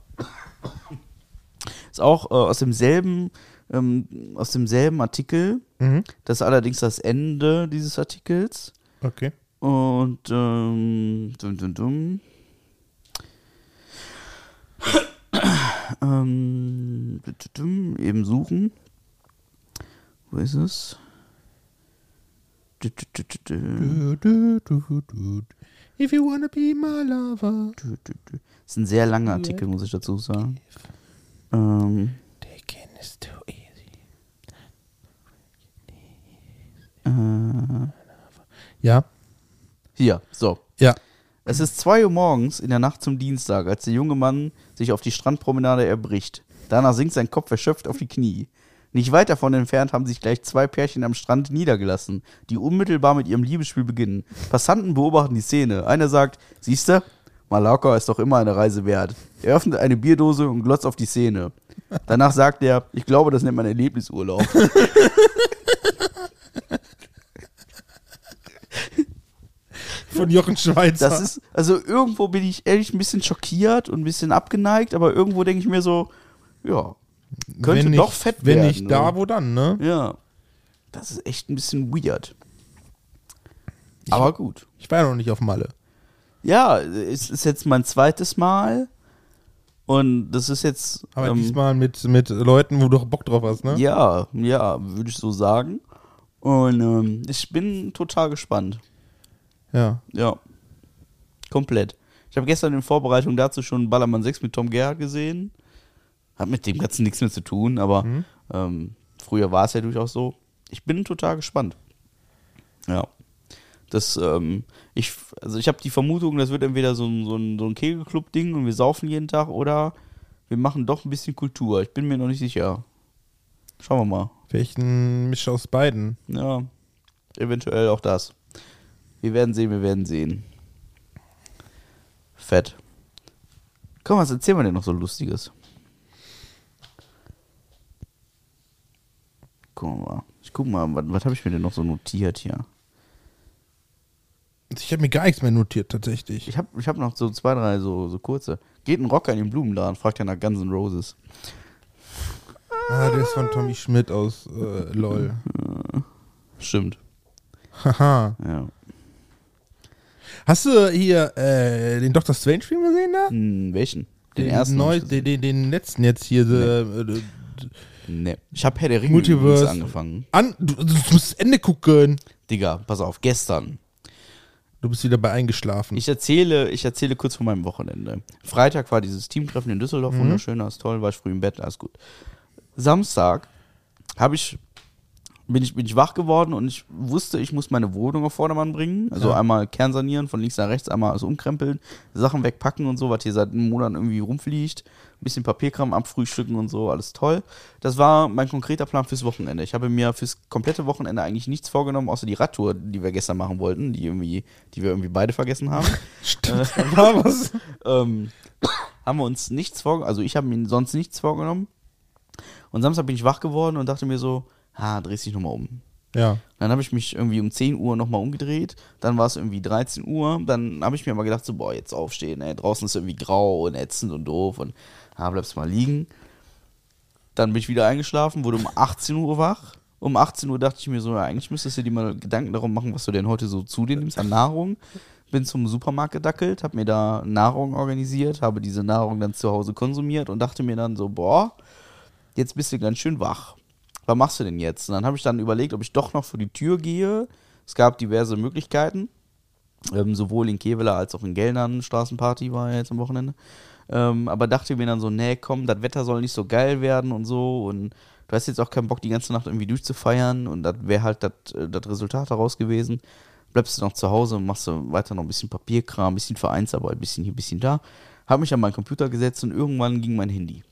Ist auch äh, aus demselben, ähm, aus demselben Artikel. Mhm. Das ist allerdings das Ende dieses Artikels. Okay. Und ähm, dum, dum, dum. ähm, eben suchen. Wo ist es? If you wanna be my lover. Das ist ein sehr langer Artikel, muss ich dazu sagen. Ähm, Taking is too easy. Äh, Ja, hier, so. ja. Es ist 2 Uhr morgens in der Nacht zum Dienstag, als der junge Mann sich auf die Strandpromenade erbricht. Danach sinkt sein Kopf erschöpft auf die Knie. Nicht weit davon entfernt haben sich gleich zwei Pärchen am Strand niedergelassen, die unmittelbar mit ihrem Liebesspiel beginnen. Passanten beobachten die Szene. Einer sagt, siehste, Mallorca ist doch immer eine Reise wert. Er öffnet eine Bierdose und glotzt auf die Szene. Danach sagt er, ich glaube, das nennt man Erlebnisurlaub. Von Jochen Schweizer. Das ist, also irgendwo bin ich ehrlich ein bisschen schockiert und ein bisschen abgeneigt, aber irgendwo denke ich mir so, ja, könnte wenn doch nicht, fett Wenn werden. nicht da, ne? wo dann, ne? Ja. Das ist echt ein bisschen weird. Aber gut. Ich war ja noch nicht auf Malle. Ja, es ist jetzt mein zweites Mal. Und das ist jetzt. Aber ähm, diesmal mit, mit Leuten, wo du doch Bock drauf hast, ne? Ja, ja, würde ich so sagen. Und ähm, ich bin total gespannt. Ja. Ja. Komplett. Ich habe gestern in Vorbereitung dazu schon Ballermann 6 mit Tom Gerhardt gesehen. Hat mit dem Ganzen nichts mehr zu tun, aber Mhm. ähm, früher war es ja durchaus so. Ich bin total gespannt. Ja. Das, ähm, ich, also ich habe die Vermutung, das wird entweder so ein, so ein, so ein Kegelclub-Ding und wir saufen jeden Tag oder wir machen doch ein bisschen Kultur. Ich bin mir noch nicht sicher. Schauen wir mal. Vielleicht ein Misch aus beiden. Ja, eventuell auch das. Wir werden sehen, wir werden sehen. Fett. Komm, was erzählen wir denn noch so Lustiges? Guck mal. Ich guck mal, was, was habe ich mir denn noch so notiert hier? Ich habe mir gar nichts mehr notiert, tatsächlich. Ich habe ich hab noch so zwei, drei so, so kurze. Geht ein Rocker in den Blumenladen, fragt er nach Guns N' Roses. Ah, der ist von Tommy Schmidt aus äh, LOL. Stimmt. Haha. Ja. Hast du hier äh, den Dr. Strange Film gesehen da? Hm, welchen? Den, Den, ersten? Neu, den, den, den letzten jetzt hier. The, äh, Nee. Ich habe Herr der Ringe Multiverse. angefangen. an, du, du musst das Ende gucken. Digga, pass auf, gestern. Du bist wieder bei eingeschlafen. Ich erzähle, ich erzähle kurz von meinem Wochenende. Freitag war dieses Teamtreffen in Düsseldorf, wunderschön, alles toll, war ich früh im Bett, alles gut. Samstag habe ich, bin ich, bin ich wach geworden und ich wusste, ich muss meine Wohnung auf Vordermann bringen. Also Ja. einmal kernsanieren, von links nach rechts, einmal alles umkrempeln, Sachen wegpacken und so, was hier seit einem Monat irgendwie rumfliegt. Ein bisschen Papierkram abfrühstücken und so, alles toll. Das war mein konkreter Plan fürs Wochenende. Ich habe mir fürs komplette Wochenende eigentlich nichts vorgenommen, außer die Radtour, die wir gestern machen wollten, die irgendwie, die wir irgendwie beide vergessen haben. Stimmt. War was? ähm, haben wir uns nichts vorgenommen, also ich habe mir sonst nichts vorgenommen. Und Samstag bin ich wach geworden und dachte mir so, ah, drehst dich nochmal um. Ja. Dann habe ich mich irgendwie um 10 Uhr nochmal umgedreht, dann war es irgendwie 13 Uhr, dann habe ich mir aber gedacht so, boah, jetzt aufstehen, ey, draußen ist irgendwie grau und ätzend und doof und ah, bleibst mal liegen. Dann bin ich wieder eingeschlafen, wurde um 18 Uhr wach. Um 18 Uhr dachte ich mir so, ja, eigentlich müsstest du dir mal Gedanken darum machen, was du denn heute so zu dir nimmst an Nahrung. Bin zum Supermarkt gedackelt, habe mir da Nahrung organisiert, habe diese Nahrung dann zu Hause konsumiert und dachte mir dann so, boah, jetzt bist du ganz schön wach. Was machst du denn jetzt? Und dann habe ich dann überlegt, ob ich doch noch vor die Tür gehe. Es gab diverse Möglichkeiten. Ähm, sowohl in Kevela als auch in Geldern. Straßenparty war ja jetzt am Wochenende. Ähm, aber dachte mir dann so, nee, komm, das Wetter soll nicht so geil werden und so. Und du hast jetzt auch keinen Bock, die ganze Nacht irgendwie durchzufeiern. Und das wäre halt das äh, das Resultat daraus gewesen. Bleibst du noch zu Hause und machst du weiter noch ein bisschen Papierkram, ein bisschen Vereinsarbeit, ein bisschen hier, ein bisschen da. Habe mich an meinen Computer gesetzt und irgendwann ging mein Handy.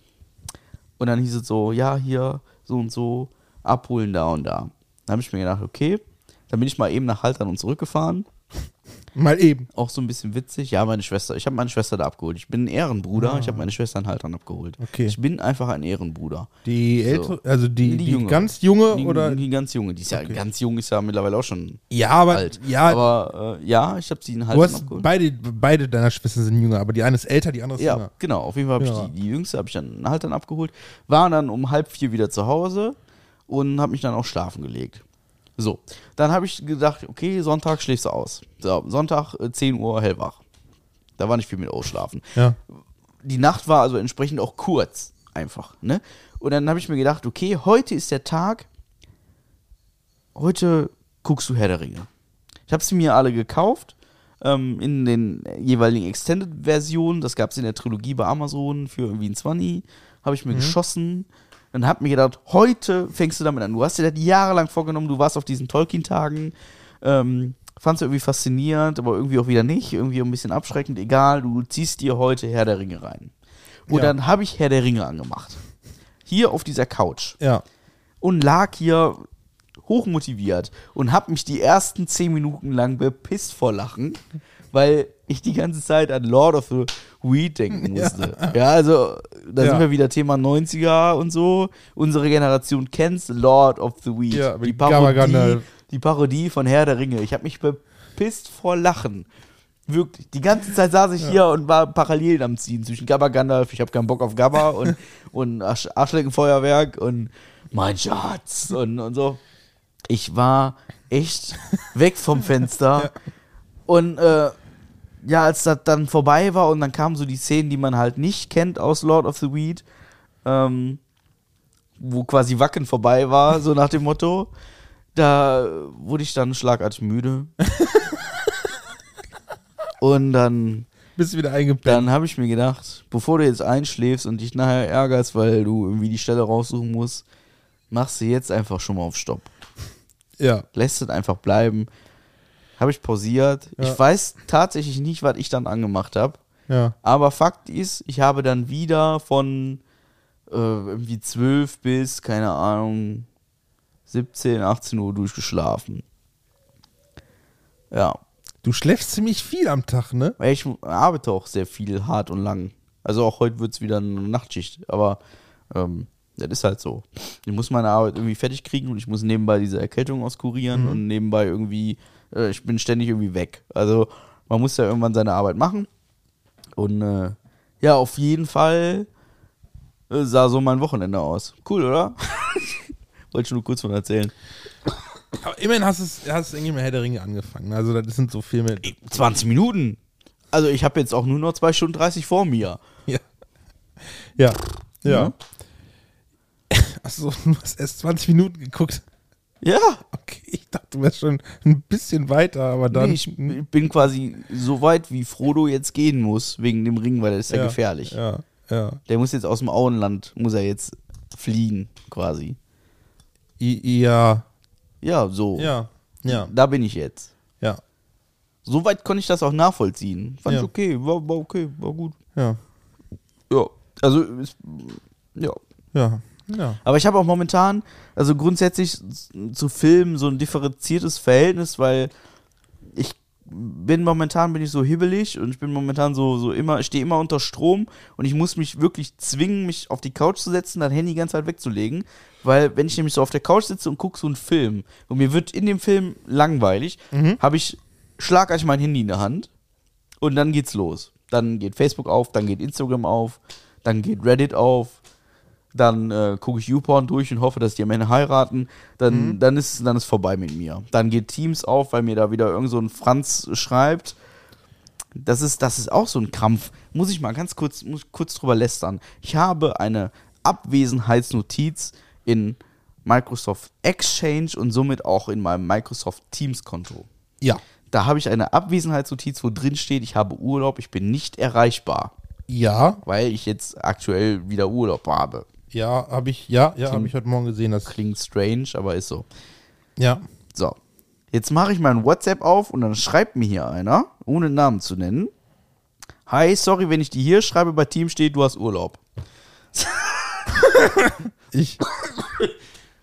Und dann hieß es so, ja, hier, so und so, abholen da und da. Dann habe ich mir gedacht, okay, dann bin ich mal eben nach Haltern und zurückgefahren. Mal eben. Auch so ein bisschen witzig. Ja, meine Schwester, ich habe meine Schwester da abgeholt. Ich bin ein Ehrenbruder, ich habe meine Schwester in Haltern abgeholt. Okay. Ich bin einfach ein Ehrenbruder. Die So. ältere, also die, Die die, ganz junge Die, oder? die ganz junge, die ist ja Okay. ganz jung, ist ja mittlerweile auch schon ja, aber alt. ja, Aber äh, ja, ich habe sie in du Haltern hast abgeholt. beide, beide deiner Schwestern sind jünger, aber die eine ist älter, die andere ist Ja, jünger. genau. Auf jeden Fall habe Ja. ich die, die jüngste, habe ich dann halt dann abgeholt. War dann um halb vier wieder zu Hause und habe mich dann auch schlafen gelegt. So, dann habe ich gedacht, okay, Sonntag schläfst du aus. So, Sonntag äh, 10 Uhr hellwach. Da war nicht viel mit ausschlafen. Ja. Die Nacht war also entsprechend auch kurz, einfach, ne? Und dann habe ich mir gedacht, okay, heute ist der Tag, heute guckst du Herr der Ringe. Ich habe sie mir alle gekauft, ähm, in den jeweiligen Extended-Versionen. Das gab es in der Trilogie bei Amazon für irgendwie ein 20. Habe ich mir geschossen. Dann hab mir gedacht, heute fängst du damit an. Du hast dir das jahrelang vorgenommen, du warst auf diesen Tolkien-Tagen, ähm, fandst du irgendwie faszinierend, aber irgendwie auch wieder nicht, irgendwie ein bisschen abschreckend, egal, du ziehst dir heute Herr der Ringe rein. Und Ja. dann habe ich Herr der Ringe angemacht. Hier auf dieser Couch Ja. und lag hier hochmotiviert und habe mich die ersten zehn Minuten lang bepisst vor Lachen, weil ich die ganze Zeit an Lord of the Weed denken musste. Ja, also da Ja. sind wir wieder Thema 90er und so. Unsere Generation kennt Lord of the Weed. Ja, die. Parodie, die Parodie von Herr der Ringe. Ich habe mich bepisst vor Lachen. Wirklich. Die ganze Zeit saß ich hier und war Parallelen am Ziehen zwischen Gabba Gandalf, ich habe keinen Bock auf Gabba und, und Arsch Arschleckenfeuerwerk und mein Schatz und, und so. Ich war echt weg vom Fenster. Und äh, ja, als das dann vorbei war und dann kamen so die Szenen, die man halt nicht kennt aus Lord of the Weed, ähm, wo quasi Wacken vorbei war, so nach dem Motto, da wurde ich dann schlagartig müde. und dann Bist wieder eingepennt. dann habe ich mir gedacht, bevor du jetzt einschläfst und dich nachher ärgerst, weil du irgendwie die Stelle raussuchen musst, machst du jetzt einfach schon mal auf Stopp. Ja. Lässt es einfach bleiben. Habe ich pausiert. Ja. Ich weiß tatsächlich nicht, was ich dann angemacht habe. Ja. Aber Fakt ist, ich habe dann wieder von äh, irgendwie 12 bis, keine Ahnung, 17, 18 Uhr durchgeschlafen. Ja. Du schläfst ziemlich viel am Tag, ne? Ich arbeite auch sehr viel, hart und lang. Also auch heute wird es wieder eine Nachtschicht. Aber ähm, das ist halt so. Ich muss meine Arbeit irgendwie fertig kriegen und ich muss nebenbei diese Erkältung auskurieren und nebenbei irgendwie, äh, ich bin ständig irgendwie weg. Also man muss ja irgendwann seine Arbeit machen. Und äh, ja, auf jeden Fall äh, sah so mein Wochenende aus. Cool, oder? Wollte ich nur kurz von erzählen. Aber immerhin hast du es hast irgendwie mit Herr der Ringe angefangen. Also das sind so Filme. 20 Minuten. Also ich habe jetzt auch nur noch 2 Stunden 30 vor mir. Ja. Ja. Ja. Ja. Achso, du hast erst 20 Minuten geguckt. Ja, Okay, ich dachte, du wärst schon ein bisschen weiter, aber dann. nee, ich bin quasi so weit, wie Frodo jetzt gehen muss, wegen dem Ring, weil der ist ja, gefährlich. Ja, ja. Der muss jetzt aus dem Auenland, muss er jetzt fliehen, quasi. I, ja, Ja, so. ja, ja, Da bin ich jetzt. ja, So weit konnte ich das auch nachvollziehen. Fand Ja. ich okay, war, war okay, war gut. ja, Ja, also, ist, ja. ja, ja. Aber ich habe auch momentan, also grundsätzlich zu Filmen so ein differenziertes Verhältnis, weil ich bin momentan bin ich so hibbelig und ich bin momentan so so immer stehe immer unter Strom und ich muss mich wirklich zwingen mich auf die Couch zu setzen, das Handy die ganze Zeit wegzulegen, weil wenn ich nämlich so auf der Couch sitze und gucke so einen Film und mir wird in dem Film langweilig, habe ich schlagartig mein Handy in der Hand und dann geht's los. Dann geht Facebook auf, dann geht Instagram auf, dann geht Reddit auf, dann äh, gucke ich YouPorn durch und hoffe, dass die am Ende heiraten. Dann, dann, ist, dann ist vorbei mit mir. Dann geht Teams auf, weil mir da wieder irgend so ein Franz schreibt. Das ist, das ist auch so ein Krampf. Muss ich mal ganz kurz, muss kurz drüber lästern. Ich habe eine Abwesenheitsnotiz in Microsoft Exchange und somit auch in meinem Microsoft Teams Konto. Ja, Da habe ich eine Abwesenheitsnotiz, wo drin steht, ich habe Urlaub, ich bin nicht erreichbar, ja, weil ich jetzt aktuell wieder Urlaub habe. Ja, habe ich, ja, ja, habe ich heute Morgen gesehen. Das, Klingt strange, aber ist so. ja, So. Jetzt mache ich mein WhatsApp auf und dann schreibt mir hier einer, ohne Namen zu nennen. Hi, sorry, wenn ich die hier schreibe, bei Team steht, du hast Urlaub. ich,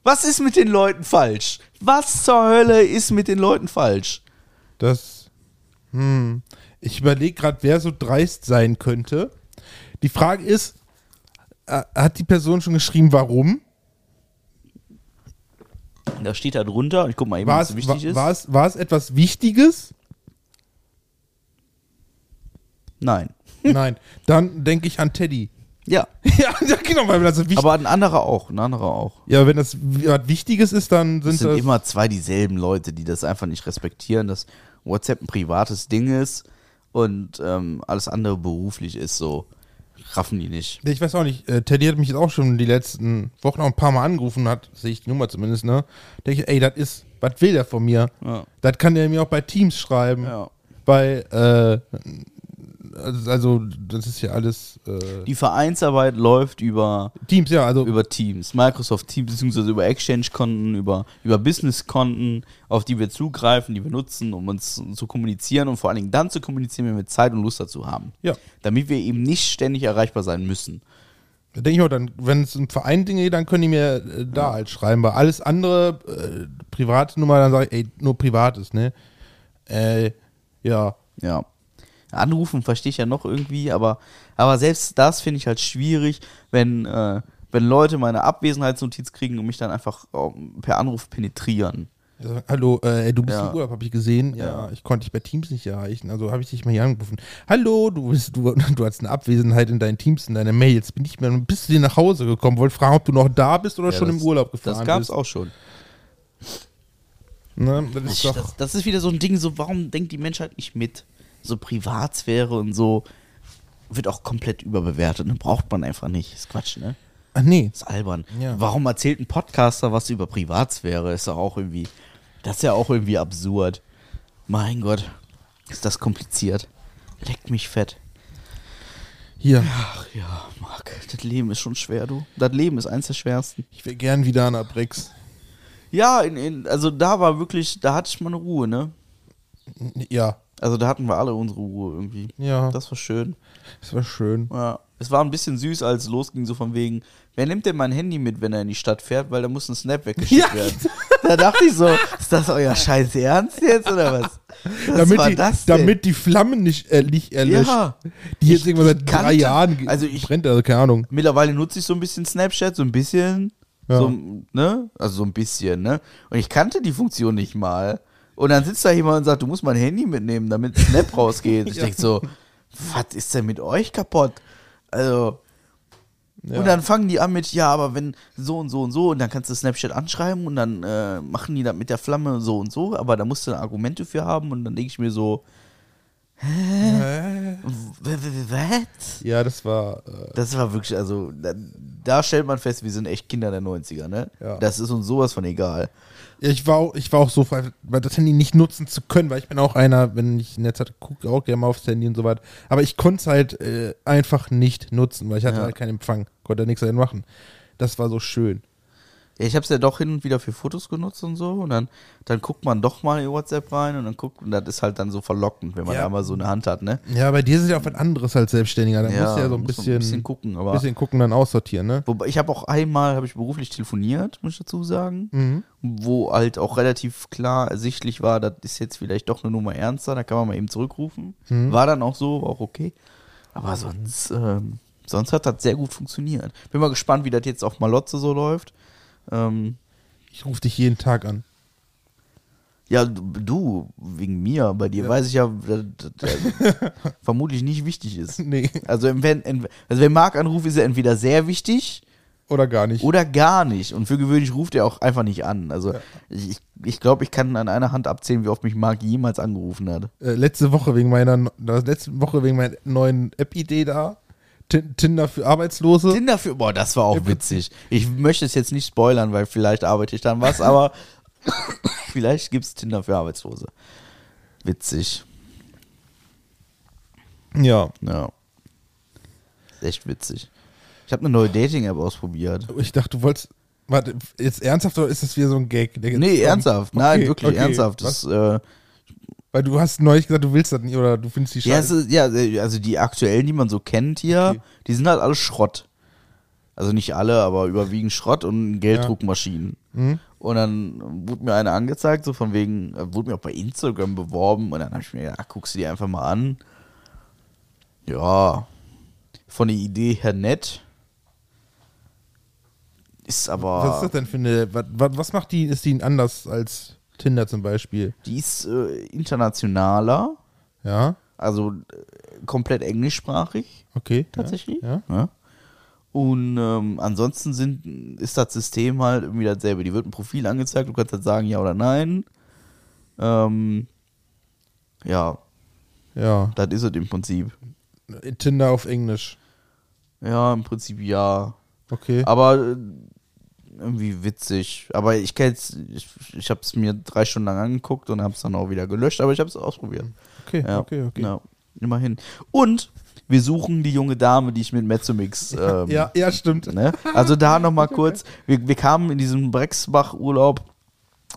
Was ist mit den Leuten falsch? Was zur Hölle ist mit den Leuten falsch? das, hm, ich überlege gerade, wer so dreist sein könnte. Die Frage ist, hat die Person schon geschrieben, warum? Da steht da drunter, ich guck mal eben, War was es, wichtig war, ist. war, es, war es etwas Wichtiges? Nein. Nein. Dann denke ich an Teddy. Ja, ja, genau, weil das so wichtig aber ein anderer auch, ein anderer auch. Ja, wenn das was Wichtiges ist, dann sind Es sind das. immer zwei dieselben Leute, die das einfach nicht respektieren, dass WhatsApp ein privates Ding ist und ähm, alles andere beruflich ist, so raffen die nicht. Ich weiß auch nicht, äh, Teddy hat mich jetzt auch schon die letzten Wochen auch ein paar Mal angerufen, hat, sehe ich die Nummer zumindest, ne? Denke ich, ey, das ist, was will der von mir? Ja. Das kann der mir auch bei Teams schreiben. Ja. Bei, äh, also- also, das ist ja alles, äh, Die Vereinsarbeit läuft über, Teams, ja, also, über Teams, Microsoft Teams, beziehungsweise über Exchange-Konten, über, über Business-Konten, auf die wir zugreifen, die wir nutzen, um uns zu kommunizieren und vor allen Dingen dann zu kommunizieren, wenn wir Zeit und Lust dazu haben. ja. Damit wir eben nicht ständig erreichbar sein müssen. Da denke ich auch, dann, wenn es um Verein Dinge geht, dann können die mir äh, da halt schreiben. Bei alles andere, äh, private Nummer, dann sage ich, ey, nur privates, ne? Äh, ja. Ja. Anrufen verstehe ich ja noch irgendwie, aber, aber selbst das finde ich halt schwierig, wenn, äh, wenn Leute meine Abwesenheitsnotiz kriegen und mich dann einfach ähm, per Anruf penetrieren. Ja, Hallo, äh, du bist Ja. im Urlaub, habe ich gesehen. Ja, Ja. ich konnte dich bei Teams nicht erreichen. Also habe ich dich mal hier angerufen. Hallo, du, bist, du, du hast eine Abwesenheit in deinen Teams, in deiner Mails. Bin ich mehr, bist du dir nach Hause gekommen? Wollte fragen, ob du noch da bist oder Ja, schon das- im Urlaub gefahren Das gab es bist. auch schon. Ne? Das ist doch, Das, das ist wieder so ein Ding, so warum denkt die Menschheit nicht mit? So Privatsphäre und so wird auch komplett überbewertet. Ne? Braucht man einfach nicht. Ist Quatsch, ne? ach nee. Ist albern. Ja. Warum erzählt ein Podcaster was über Privatsphäre? Ist doch auch irgendwie. Das ist ja auch irgendwie absurd. Mein Gott, ist das kompliziert. Leckt mich fett. Hier, Ach ja, Marc, das Leben ist schon schwer, du. Das Leben ist eins der schwersten. ich wäre gern wieder an der Brix. Ja, in, in, also da war wirklich, da hatte ich mal eine Ruhe, ne? Ja, Also da hatten wir alle unsere Ruhe irgendwie. ja, das, Das war schön. war schön. Ja. Es war ein bisschen süß, als es losging, so von wegen, wer nimmt denn mein Handy mit, wenn er in die Stadt fährt, weil da muss ein Snap weggeschickt Ja. werden. Da dachte ich so, ist das euer scheiß Ernst jetzt oder was? Was damit, war die, das denn? damit die Flammen nicht, äh, nicht erlöscht. Ja. Die jetzt Ich- irgendwann seit drei Jahren also ich- brennt, also keine Ahnung. Mittlerweile nutze ich so ein bisschen Snapchat, so ein bisschen. Ja. So, ne? Also so ein bisschen, ne? Und ich kannte die Funktion nicht mal. Und dann sitzt da jemand und sagt, du musst mein Handy mitnehmen, damit Snap rausgeht. Ich Ja. denk so, was ist denn mit euch kaputt? Also, Ja. Und dann fangen die an mit, ja, aber wenn so und so und so, und dann kannst du Snapchat anschreiben und dann äh, machen die das mit der Flamme so und so, aber da musst du ein Argument dafür haben und dann denke ich mir so, Hä? was? Ja, das war. Äh, Das war wirklich, also, da, da stellt man fest, wir sind echt Kinder der 90er, ne? Ja. Das ist uns sowas von egal. Ja, ich, war auch, ich war auch so, frei, weil das Handy nicht nutzen zu können, weil ich bin auch einer, wenn ich Netz hatte, gucke auch gerne mal aufs Handy und so weiter. Aber ich konnte es halt äh, einfach nicht nutzen, weil ich hatte Ja. halt keinen Empfang. Konnte nichts damit machen. Das war so schön. Ja, ich habe es ja doch hin und wieder für Fotos genutzt und so und dann, dann guckt man doch mal in WhatsApp rein und dann guckt, und das ist halt dann so verlockend, wenn man Ja. da mal so eine Hand hat, ne? Ja, bei dir ist ja auch was anderes als Selbstständiger. Da musst du ja so ein bisschen, ein bisschen gucken, aber bisschen gucken, dann aussortieren, ne? Wobei, ich habe auch einmal, habe ich beruflich telefoniert, muss ich dazu sagen, Mhm. wo halt auch relativ klar ersichtlich war, das ist jetzt vielleicht doch eine Nummer ernster, da kann man mal eben zurückrufen. Mhm. War dann auch so, war auch okay. Aber sonst, ähm, sonst hat das sehr gut funktioniert. Bin mal gespannt, wie das jetzt auf Malotze so läuft. Ähm, Ich rufe dich jeden Tag an. ja, du, wegen mir, bei dir Ja. weiß ich ja, dass das vermutlich nicht wichtig ist. Nee. Also wenn, also wenn Marc anruft, ist er entweder sehr wichtig Oder gar nicht. Oder gar nicht. Und für gewöhnlich ruft er auch einfach nicht an. Also Ja. ich, ich glaube, ich kann an einer Hand abzählen, wie oft mich Marc jemals angerufen hat. äh, letzte Woche wegen meiner letzte Woche wegen meiner neuen App-Idee da. Tin- Tinder für Arbeitslose. Tinder für, boah, das war auch witzig. Ich möchte es jetzt nicht spoilern, weil vielleicht arbeite ich dann was, aber vielleicht gibt es Tinder für Arbeitslose. Witzig. Ja. Ja. Ist echt witzig. Ich habe eine neue Dating-App ausprobiert. Ich dachte, du wolltest. Warte, jetzt ernsthaft oder ist das wieder so ein Gag? Nee, ernsthaft. Nein, Okay, wirklich okay. ernsthaft. Das, äh, Weil du hast neulich gesagt, du willst das nicht oder du findest die Ja, scheiße. ist, ja, also die aktuellen, die man so kennt hier, Okay. die sind halt alle Schrott. Also nicht alle, aber überwiegend Schrott und Gelddruckmaschinen. Mhm. Und dann wurde mir eine angezeigt, so von wegen, äh, wurde mir auch bei Instagram beworben und dann habe ich mir gedacht, ach, guckst du die einfach mal an. Ja, von der Idee her nett. Ist aber. Was ist das denn für eine. Was macht die, ist die anders als Tinder zum Beispiel? Die ist äh, internationaler, Ja, also äh, komplett englischsprachig. okay. tatsächlich. Ja. Ja. Und ähm, ansonsten sind, ist das System halt irgendwie dasselbe. Die wird ein Profil angezeigt, du kannst halt sagen ja oder nein. Ähm, ja, Ja. das ist es im Prinzip. Tinder auf Englisch. Ja, im Prinzip ja. Okay. Aber äh, irgendwie witzig. Aber ich kenne ich, ich habe es mir drei Stunden lang angeguckt und habe es dann auch wieder gelöscht, aber ich habe es ausprobiert. Okay, Ja, okay, okay. Ja, immerhin. Und wir suchen die junge Dame, die ich mit Mezzomix. Ähm, Ja, ja, stimmt. Ne? Also da nochmal kurz, wir, wir kamen in diesem Brexbach-Urlaub,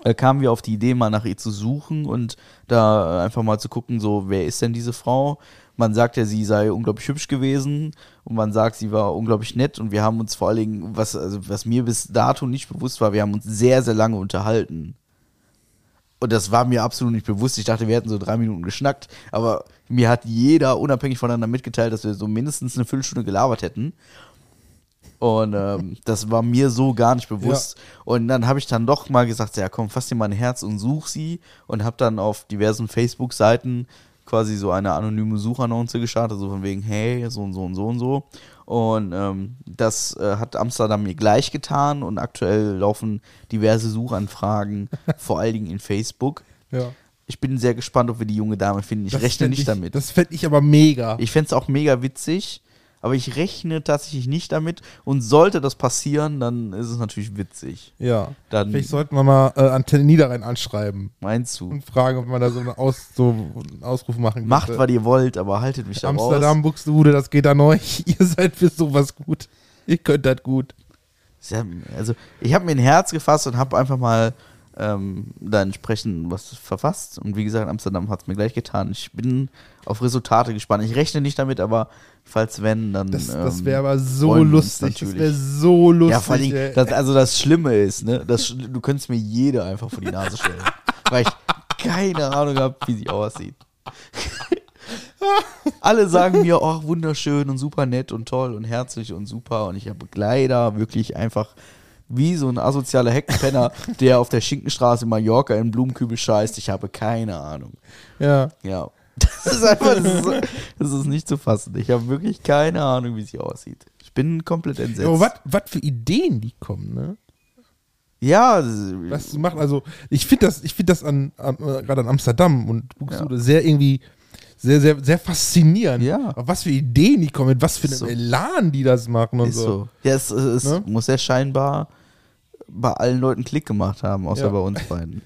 äh, kamen wir auf die Idee, mal nach ihr zu suchen und da einfach mal zu gucken, so, wer ist denn diese Frau? Man sagt ja, sie sei unglaublich hübsch gewesen und man sagt, sie war unglaublich nett und wir haben uns vor allen Dingen, was, also was mir bis dato nicht bewusst war, wir haben uns sehr, sehr lange unterhalten. Und das war mir absolut nicht bewusst. Ich dachte, wir hätten so drei Minuten geschnackt, aber mir hat jeder unabhängig voneinander mitgeteilt, dass wir so mindestens eine Viertelstunde gelabert hätten. Und ähm, das war mir so gar nicht bewusst. Und dann habe ich dann doch mal gesagt, ja komm, fass dir mal ein Herz und such sie. Und habe dann auf diversen Facebook-Seiten quasi so eine anonyme Suchannonce gestartet, so von wegen, hey, so und so und so und so. Und ähm, das äh, hat Amsterdam mir gleich getan und aktuell laufen diverse Suchanfragen, vor allen Dingen in Facebook. Ja. Ich bin sehr gespannt, ob wir die junge Dame finden. Ich Das rechne nicht ich, damit. Das fände ich aber mega. Ich fände es auch mega witzig, aber ich rechne tatsächlich nicht damit. Und sollte das passieren, dann ist es natürlich witzig. ja. Dann Vielleicht sollten wir mal äh, Antenne Niederrhein anschreiben meinst du. und fragen, ob man da so einen, Aus, so einen Ausruf machen Macht, könnte. was ihr wollt, aber haltet mich da Amsterdam, raus. Buxtehude, das geht an euch. Ihr seid für sowas gut. Ihr könnt das gut. Also, ich habe mir ein Herz gefasst und habe einfach mal ähm, da entsprechend was verfasst. Und wie gesagt, Amsterdam hat es mir gleich getan. Ich bin auf Resultate gespannt. Ich rechne nicht damit, aber falls wenn, dann. Das, das ähm, wäre aber so lustig. Das wäre so lustig. Ja, vor allem, ey. das, also das Schlimme ist, ne, das, du könntest mir jede einfach vor die Nase stellen. weil ich keine Ahnung habe, wie sie aussieht. Alle sagen mir, oh, wunderschön und super nett und toll und herzlich und super. Und ich habe leider wirklich einfach wie so ein asozialer Heckenpenner, der auf der Schinkenstraße in Mallorca in Blumenkübel scheißt. Ich habe keine Ahnung. ja. Ja. Das ist einfach, das ist, das ist nicht zu fassen. Ich habe wirklich keine Ahnung, wie sie aussieht. Ich bin komplett entsetzt. Aber was was für Ideen die kommen, ne? Ja, Was du machst, also ich finde das, ich finde das an, an äh, gerade an Amsterdam und Buxtehude sehr irgendwie sehr, sehr, sehr faszinierend. Ja. Aber was für Ideen die kommen, mit was für einem So. Elan die das machen und ist so. so. Ja, es, es Ne? muss ja scheinbar bei allen Leuten Klick gemacht haben, außer Ja. bei uns beiden.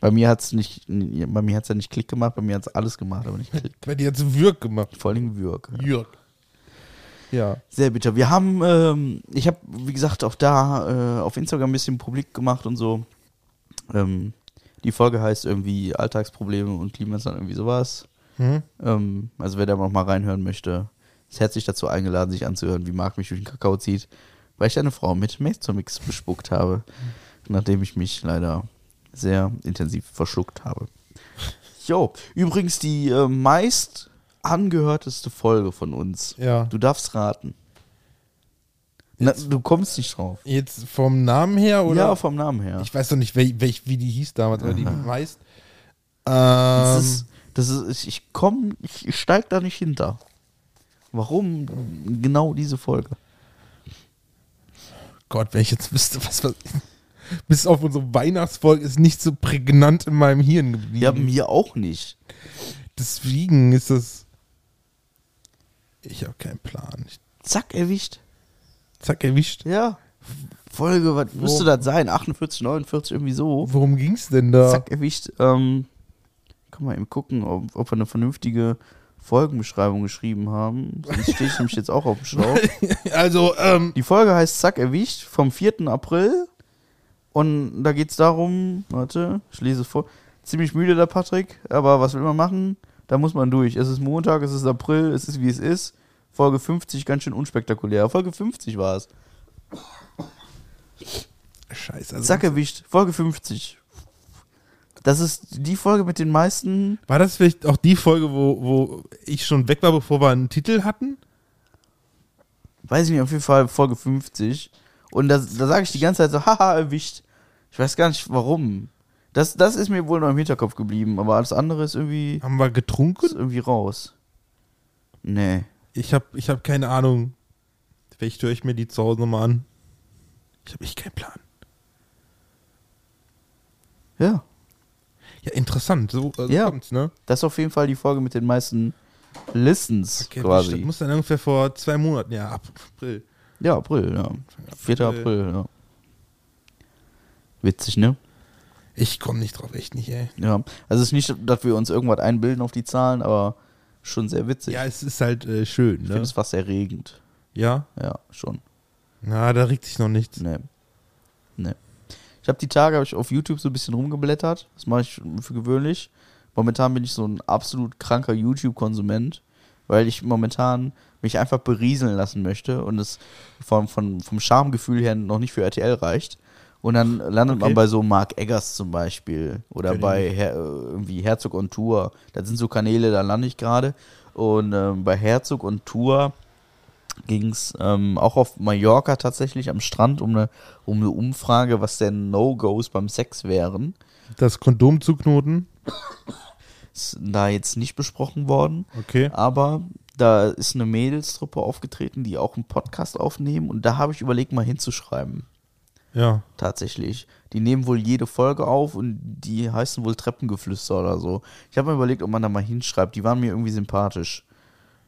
Bei mir hat es nicht, bei mir hat's ja nicht Klick gemacht, bei mir hat es alles gemacht, aber nicht Klick. Bei dir jetzt Wirk gemacht. Vor allem Würg. Jürg. Ja. Sehr bitter. Wir haben, ähm, ich habe, wie gesagt, auch da äh, auf Instagram ein bisschen publik gemacht und so. Ähm, die Folge heißt irgendwie Alltagsprobleme und Klimansland, irgendwie sowas. Mhm. Ähm, also wer da noch mal reinhören möchte, ist herzlich dazu eingeladen, sich anzuhören, wie Marc mich durch den Kakao zieht, weil ich eine Frau mit Mezomix bespuckt habe, nachdem ich mich leider sehr intensiv verschluckt habe. Jo, übrigens die äh, meist angehörteste Folge von uns. Ja. Du darfst raten. Na, du kommst nicht drauf. Jetzt vom Namen her oder? Ja, vom Namen her. ich weiß doch nicht, wel, welch, wie die hieß damals, aber die meist. das Ähm, ist, das ist, ich komme, ich, ich steig da nicht hinter. Warum genau diese Folge? Gott, wenn ich jetzt wüsste, was, was bis auf unsere Weihnachtsfolge ist nicht so prägnant in meinem Hirn geblieben. Ja, mir auch nicht. Deswegen ist das. Ich habe keinen Plan. Ich, Zack, erwischt. zack, erwischt. Ja. Folge, was Wo- müsste das sein? 48, 49, irgendwie so. Worum ging's denn da? Zack, erwischt. Ähm, kann mal eben gucken, ob, ob wir eine vernünftige Folgenbeschreibung geschrieben haben. Sonst stehe ich nämlich jetzt auch auf dem Schlauch. Also, ähm, Die Folge heißt Zack, erwischt vom 4. April. Und da geht es darum, warte, ich lese vor. Ziemlich müde der Patrick, aber was will man machen? Da muss man durch. Es ist Montag, es ist April, es ist wie es ist. Folge 50, ganz schön unspektakulär. Folge 50 war es. Scheiße. Also, Zack, erwischt. Folge 50. Das ist die Folge mit den meisten. War das vielleicht auch die Folge, wo, wo ich schon weg war, bevor wir einen Titel hatten? Weiß ich nicht, auf jeden Fall Folge 50. Und da, da sage ich die ganze Zeit so, haha, erwischt. Ich weiß gar nicht warum. Das, das ist mir wohl noch im Hinterkopf geblieben, aber alles andere ist irgendwie, Haben wir getrunken? ist irgendwie raus. Nee. Ich habe ich hab keine Ahnung. Vielleicht höre ich mir die zu Hause nochmal an. Ich habe echt keinen Plan. Ja. Ja, interessant. So, äh, so Ja. kommt's, ne? Das ist auf jeden Fall die Folge mit den meisten Listens Okay, Das quasi. muss dann ungefähr vor zwei Monaten, ja, ab April. Ja, April, ja. 4. April. Ja. Witzig, ne? Ich komme nicht drauf, echt nicht, ey. Ja. Also es ist nicht, dass wir uns irgendwas einbilden auf die Zahlen, aber schon sehr witzig. Ja, es ist halt äh, schön, ich finde ne? es fast erregend. Ja? Ja, schon. Na, da regt sich noch nichts. Nee. Nee. Ich habe die Tage hab ich auf YouTube so ein bisschen rumgeblättert. Das mache ich für gewöhnlich. Momentan bin ich so ein absolut kranker YouTube-Konsument, weil ich momentan mich einfach berieseln lassen möchte und es vom, vom, vom Charmegefühl her noch nicht für RTL reicht. Und dann landet man Okay. bei so Mark Eggers zum Beispiel oder ich bei Her äh, irgendwie Herzog on Tour. Das sind so Kanäle, da lande ich gerade. Und ähm, bei Herzog on Tour ging es ähm, auch auf Mallorca tatsächlich am Strand um eine, um eine Umfrage, was denn No-Gos beim Sex wären. Das Kondom zuknoten. Ist da jetzt nicht besprochen worden, Okay. aber da ist eine Mädelstruppe aufgetreten, die auch einen Podcast aufnehmen und da habe ich überlegt, mal hinzuschreiben. Ja. Tatsächlich. Die nehmen wohl jede Folge auf und die heißen wohl Treppengeflüster oder so. Ich habe mir überlegt, ob man da mal hinschreibt. Die waren mir irgendwie sympathisch.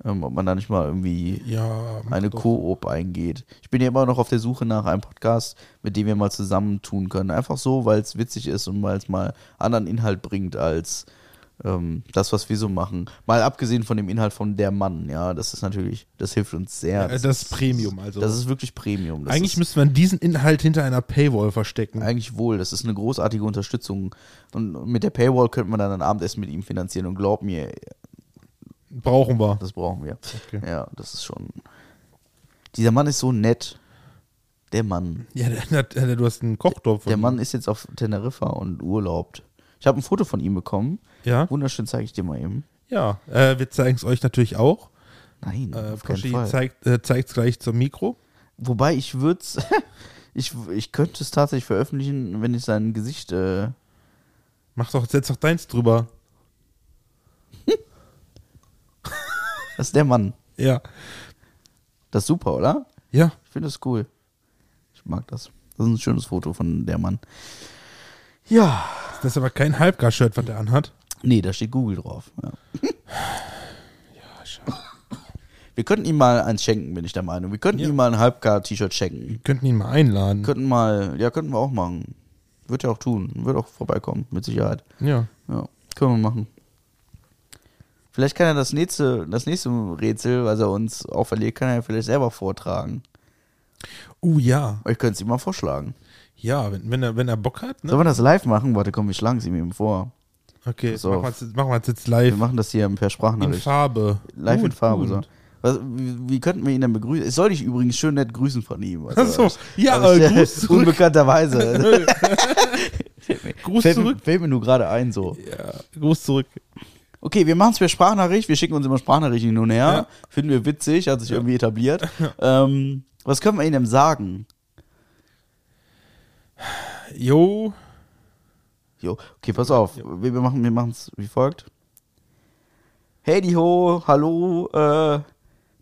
Ähm, ob man da nicht mal irgendwie Ja. eine. Koop eingeht. Ich bin ja immer noch auf der Suche nach einem Podcast, mit dem wir mal zusammen tun können. Einfach so, weil es witzig ist und weil es mal anderen Inhalt bringt als ähm, das, was wir so machen. Mal abgesehen von dem Inhalt von der Mann, ja, das ist natürlich, das hilft uns sehr. Ja, das ist Premium, also. Das ist wirklich Premium. Das eigentlich ist, müsste man diesen Inhalt hinter einer Paywall verstecken. eigentlich wohl, das ist eine großartige Unterstützung. Und mit der Paywall könnte man dann ein Abendessen mit ihm finanzieren. Und glaub mir, Brauchen wir. das brauchen wir. Okay. Ja, das ist schon. Dieser Mann ist so nett. Der Mann. Ja, der, der, du hast einen Kochtopf. Der Mann ist jetzt auf Teneriffa und urlaubt. Ich habe ein Foto von ihm bekommen. Ja. Wunderschön, zeige ich dir mal eben. Ja. Äh, wir zeigen es euch natürlich auch. Nein, Äh, auf keinen Fall. zeigt es äh, gleich zum Mikro. Wobei ich würde es, ich, ich könnte es tatsächlich veröffentlichen, wenn ich sein Gesicht, äh, Mach doch, setz doch deins drüber. Das ist der Mann. Ja. Das ist super, oder? Ja. Ich finde das cool. Ich mag das. Das ist ein schönes Foto von der Mann. Ja. Das ist aber kein Halbgar-Shirt, was der anhat. Nee, da steht Google drauf. Ja. Ja, schade. Wir könnten ihm mal eins schenken, bin ich der Meinung. Wir könnten Ja. ihm mal ein Halbgar-T-Shirt schenken. Wir könnten ihn mal einladen. Könnten mal, ja, könnten wir auch machen. Wird ja auch tun. Wird auch vorbeikommen, mit Sicherheit. ja. Ja, können wir machen. Vielleicht kann er das nächste, das nächste Rätsel, was er uns auferlegt, kann er vielleicht selber vortragen. Uh, ja. Ich könnte es ihm mal vorschlagen. Ja, wenn, wenn, er, wenn er Bock hat, ne? Sollen wir das live machen? Warte, komm, wir schlagen es ihm eben vor. Okay, machen wir es jetzt- machen wir jetzt Wir live. machen das hier per In Sprachnachricht. Farbe. Live in Gut, Farbe. gut. So. Was, wie, wie könnten wir ihn denn begrüßen? Es soll dich übrigens schön nett grüßen von ihm. Also, Ach so, ja, also äh, ich- Gruß zurück. Unbekannterweise. Gruß fällt, zurück. fällt mir nur gerade ein so. Ja, Gruß zurück. Okay, wir machen es per Sprachnachricht. Wir schicken uns immer Sprachnachrichten hin und her. Ja. Finden wir witzig, hat sich irgendwie etabliert. Ähm, was können wir ihnen denn sagen? Jo, Jo, okay, pass auf. Wir, wir machen wir es wie folgt. Hey, die ho, hallo, äh,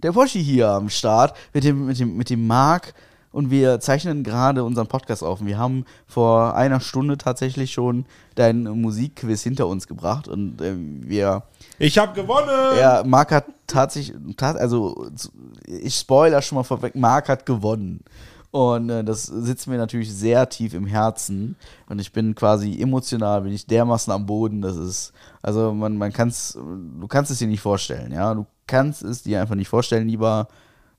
der Poschi hier am Start mit dem, mit dem, mit dem Marc und wir zeichnen gerade unseren Podcast auf. Und wir haben vor einer Stunde tatsächlich schon dein Musikquiz hinter uns gebracht und ähm, wir ich hab gewonnen. Ja, Marc hat tatsächlich, tat, also ich spoiler schon mal vorweg, Marc hat gewonnen. Und äh, das sitzt mir natürlich sehr tief im Herzen. Und ich bin quasi emotional, bin ich dermaßen am Boden. Das ist, also man, man kann es, du kannst es dir nicht vorstellen, ja. Du kannst es dir einfach nicht vorstellen, lieber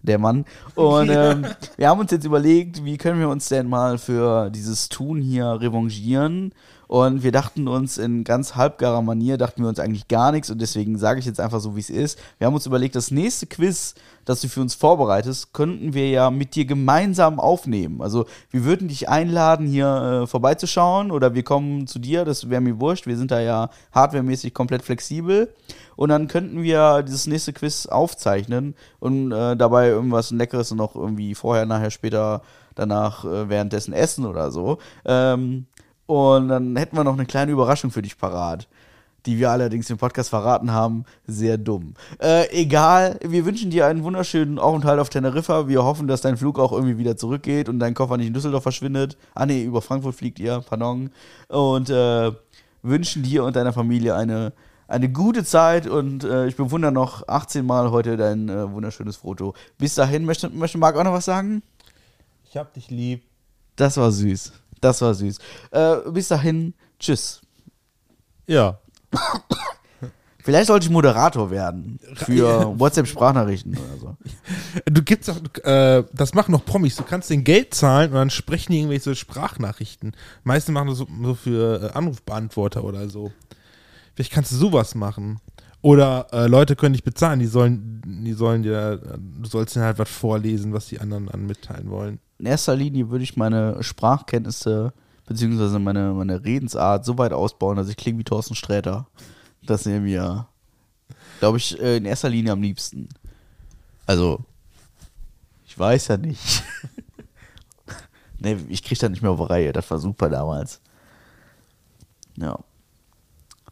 der Mann. Und ähm, wir haben uns jetzt überlegt, wie können wir uns denn mal für dieses Tun hier revanchieren. Und wir dachten uns in ganz halbgarer Manier, dachten wir uns eigentlich gar nichts und deswegen sage ich jetzt einfach so, wie es ist. Wir haben uns überlegt, das nächste Quiz, das du für uns vorbereitest, könnten wir ja mit dir gemeinsam aufnehmen. Also wir würden dich einladen, hier äh, vorbeizuschauen oder wir kommen zu dir, das wäre mir wurscht. Wir sind da ja hardwaremäßig komplett flexibel. Und dann könnten wir dieses nächste Quiz aufzeichnen und äh, dabei irgendwas Leckeres noch irgendwie vorher, nachher, später, danach, äh, währenddessen essen oder so. Ähm, und dann hätten wir noch eine kleine Überraschung für dich parat. die wir allerdings im Podcast verraten haben, sehr dumm. Äh, egal, wir wünschen dir einen wunderschönen Aufenthalt auf Teneriffa. Wir hoffen, dass dein Flug auch irgendwie wieder zurückgeht und dein Koffer nicht in Düsseldorf verschwindet. Ah nee, über Frankfurt fliegt ihr, pardon. Und äh, wünschen dir und deiner Familie eine, eine gute Zeit und äh, ich bewundere noch 18 Mal heute dein äh, wunderschönes Foto. Bis dahin, möchte, möchte Marc auch noch was sagen? Ich hab dich lieb. Das war süß. Das war süß. Äh, bis dahin, tschüss. Ja. Vielleicht sollte ich Moderator werden für WhatsApp-Sprachnachrichten oder so. Du gibst doch, äh, das machen noch Promis. Du kannst den Geld zahlen und dann sprechen die irgendwelche Sprachnachrichten. Meisten machen das so, so für äh, Anrufbeantworter oder so. Vielleicht kannst du sowas machen. Oder äh, Leute können dich bezahlen, die sollen, die sollen dir, du sollst ihnen halt was vorlesen, was die anderen dann mitteilen wollen. In erster Linie würde ich meine Sprachkenntnisse beziehungsweise meine, meine Redensart so weit ausbauen, dass ich klinge wie Thorsten Sträter. Das wäre mir, glaube ich, äh, in erster Linie am liebsten. Also, ich weiß ja nicht. nee, ich krieg da nicht mehr auf Reihe. Das war super damals. Ja.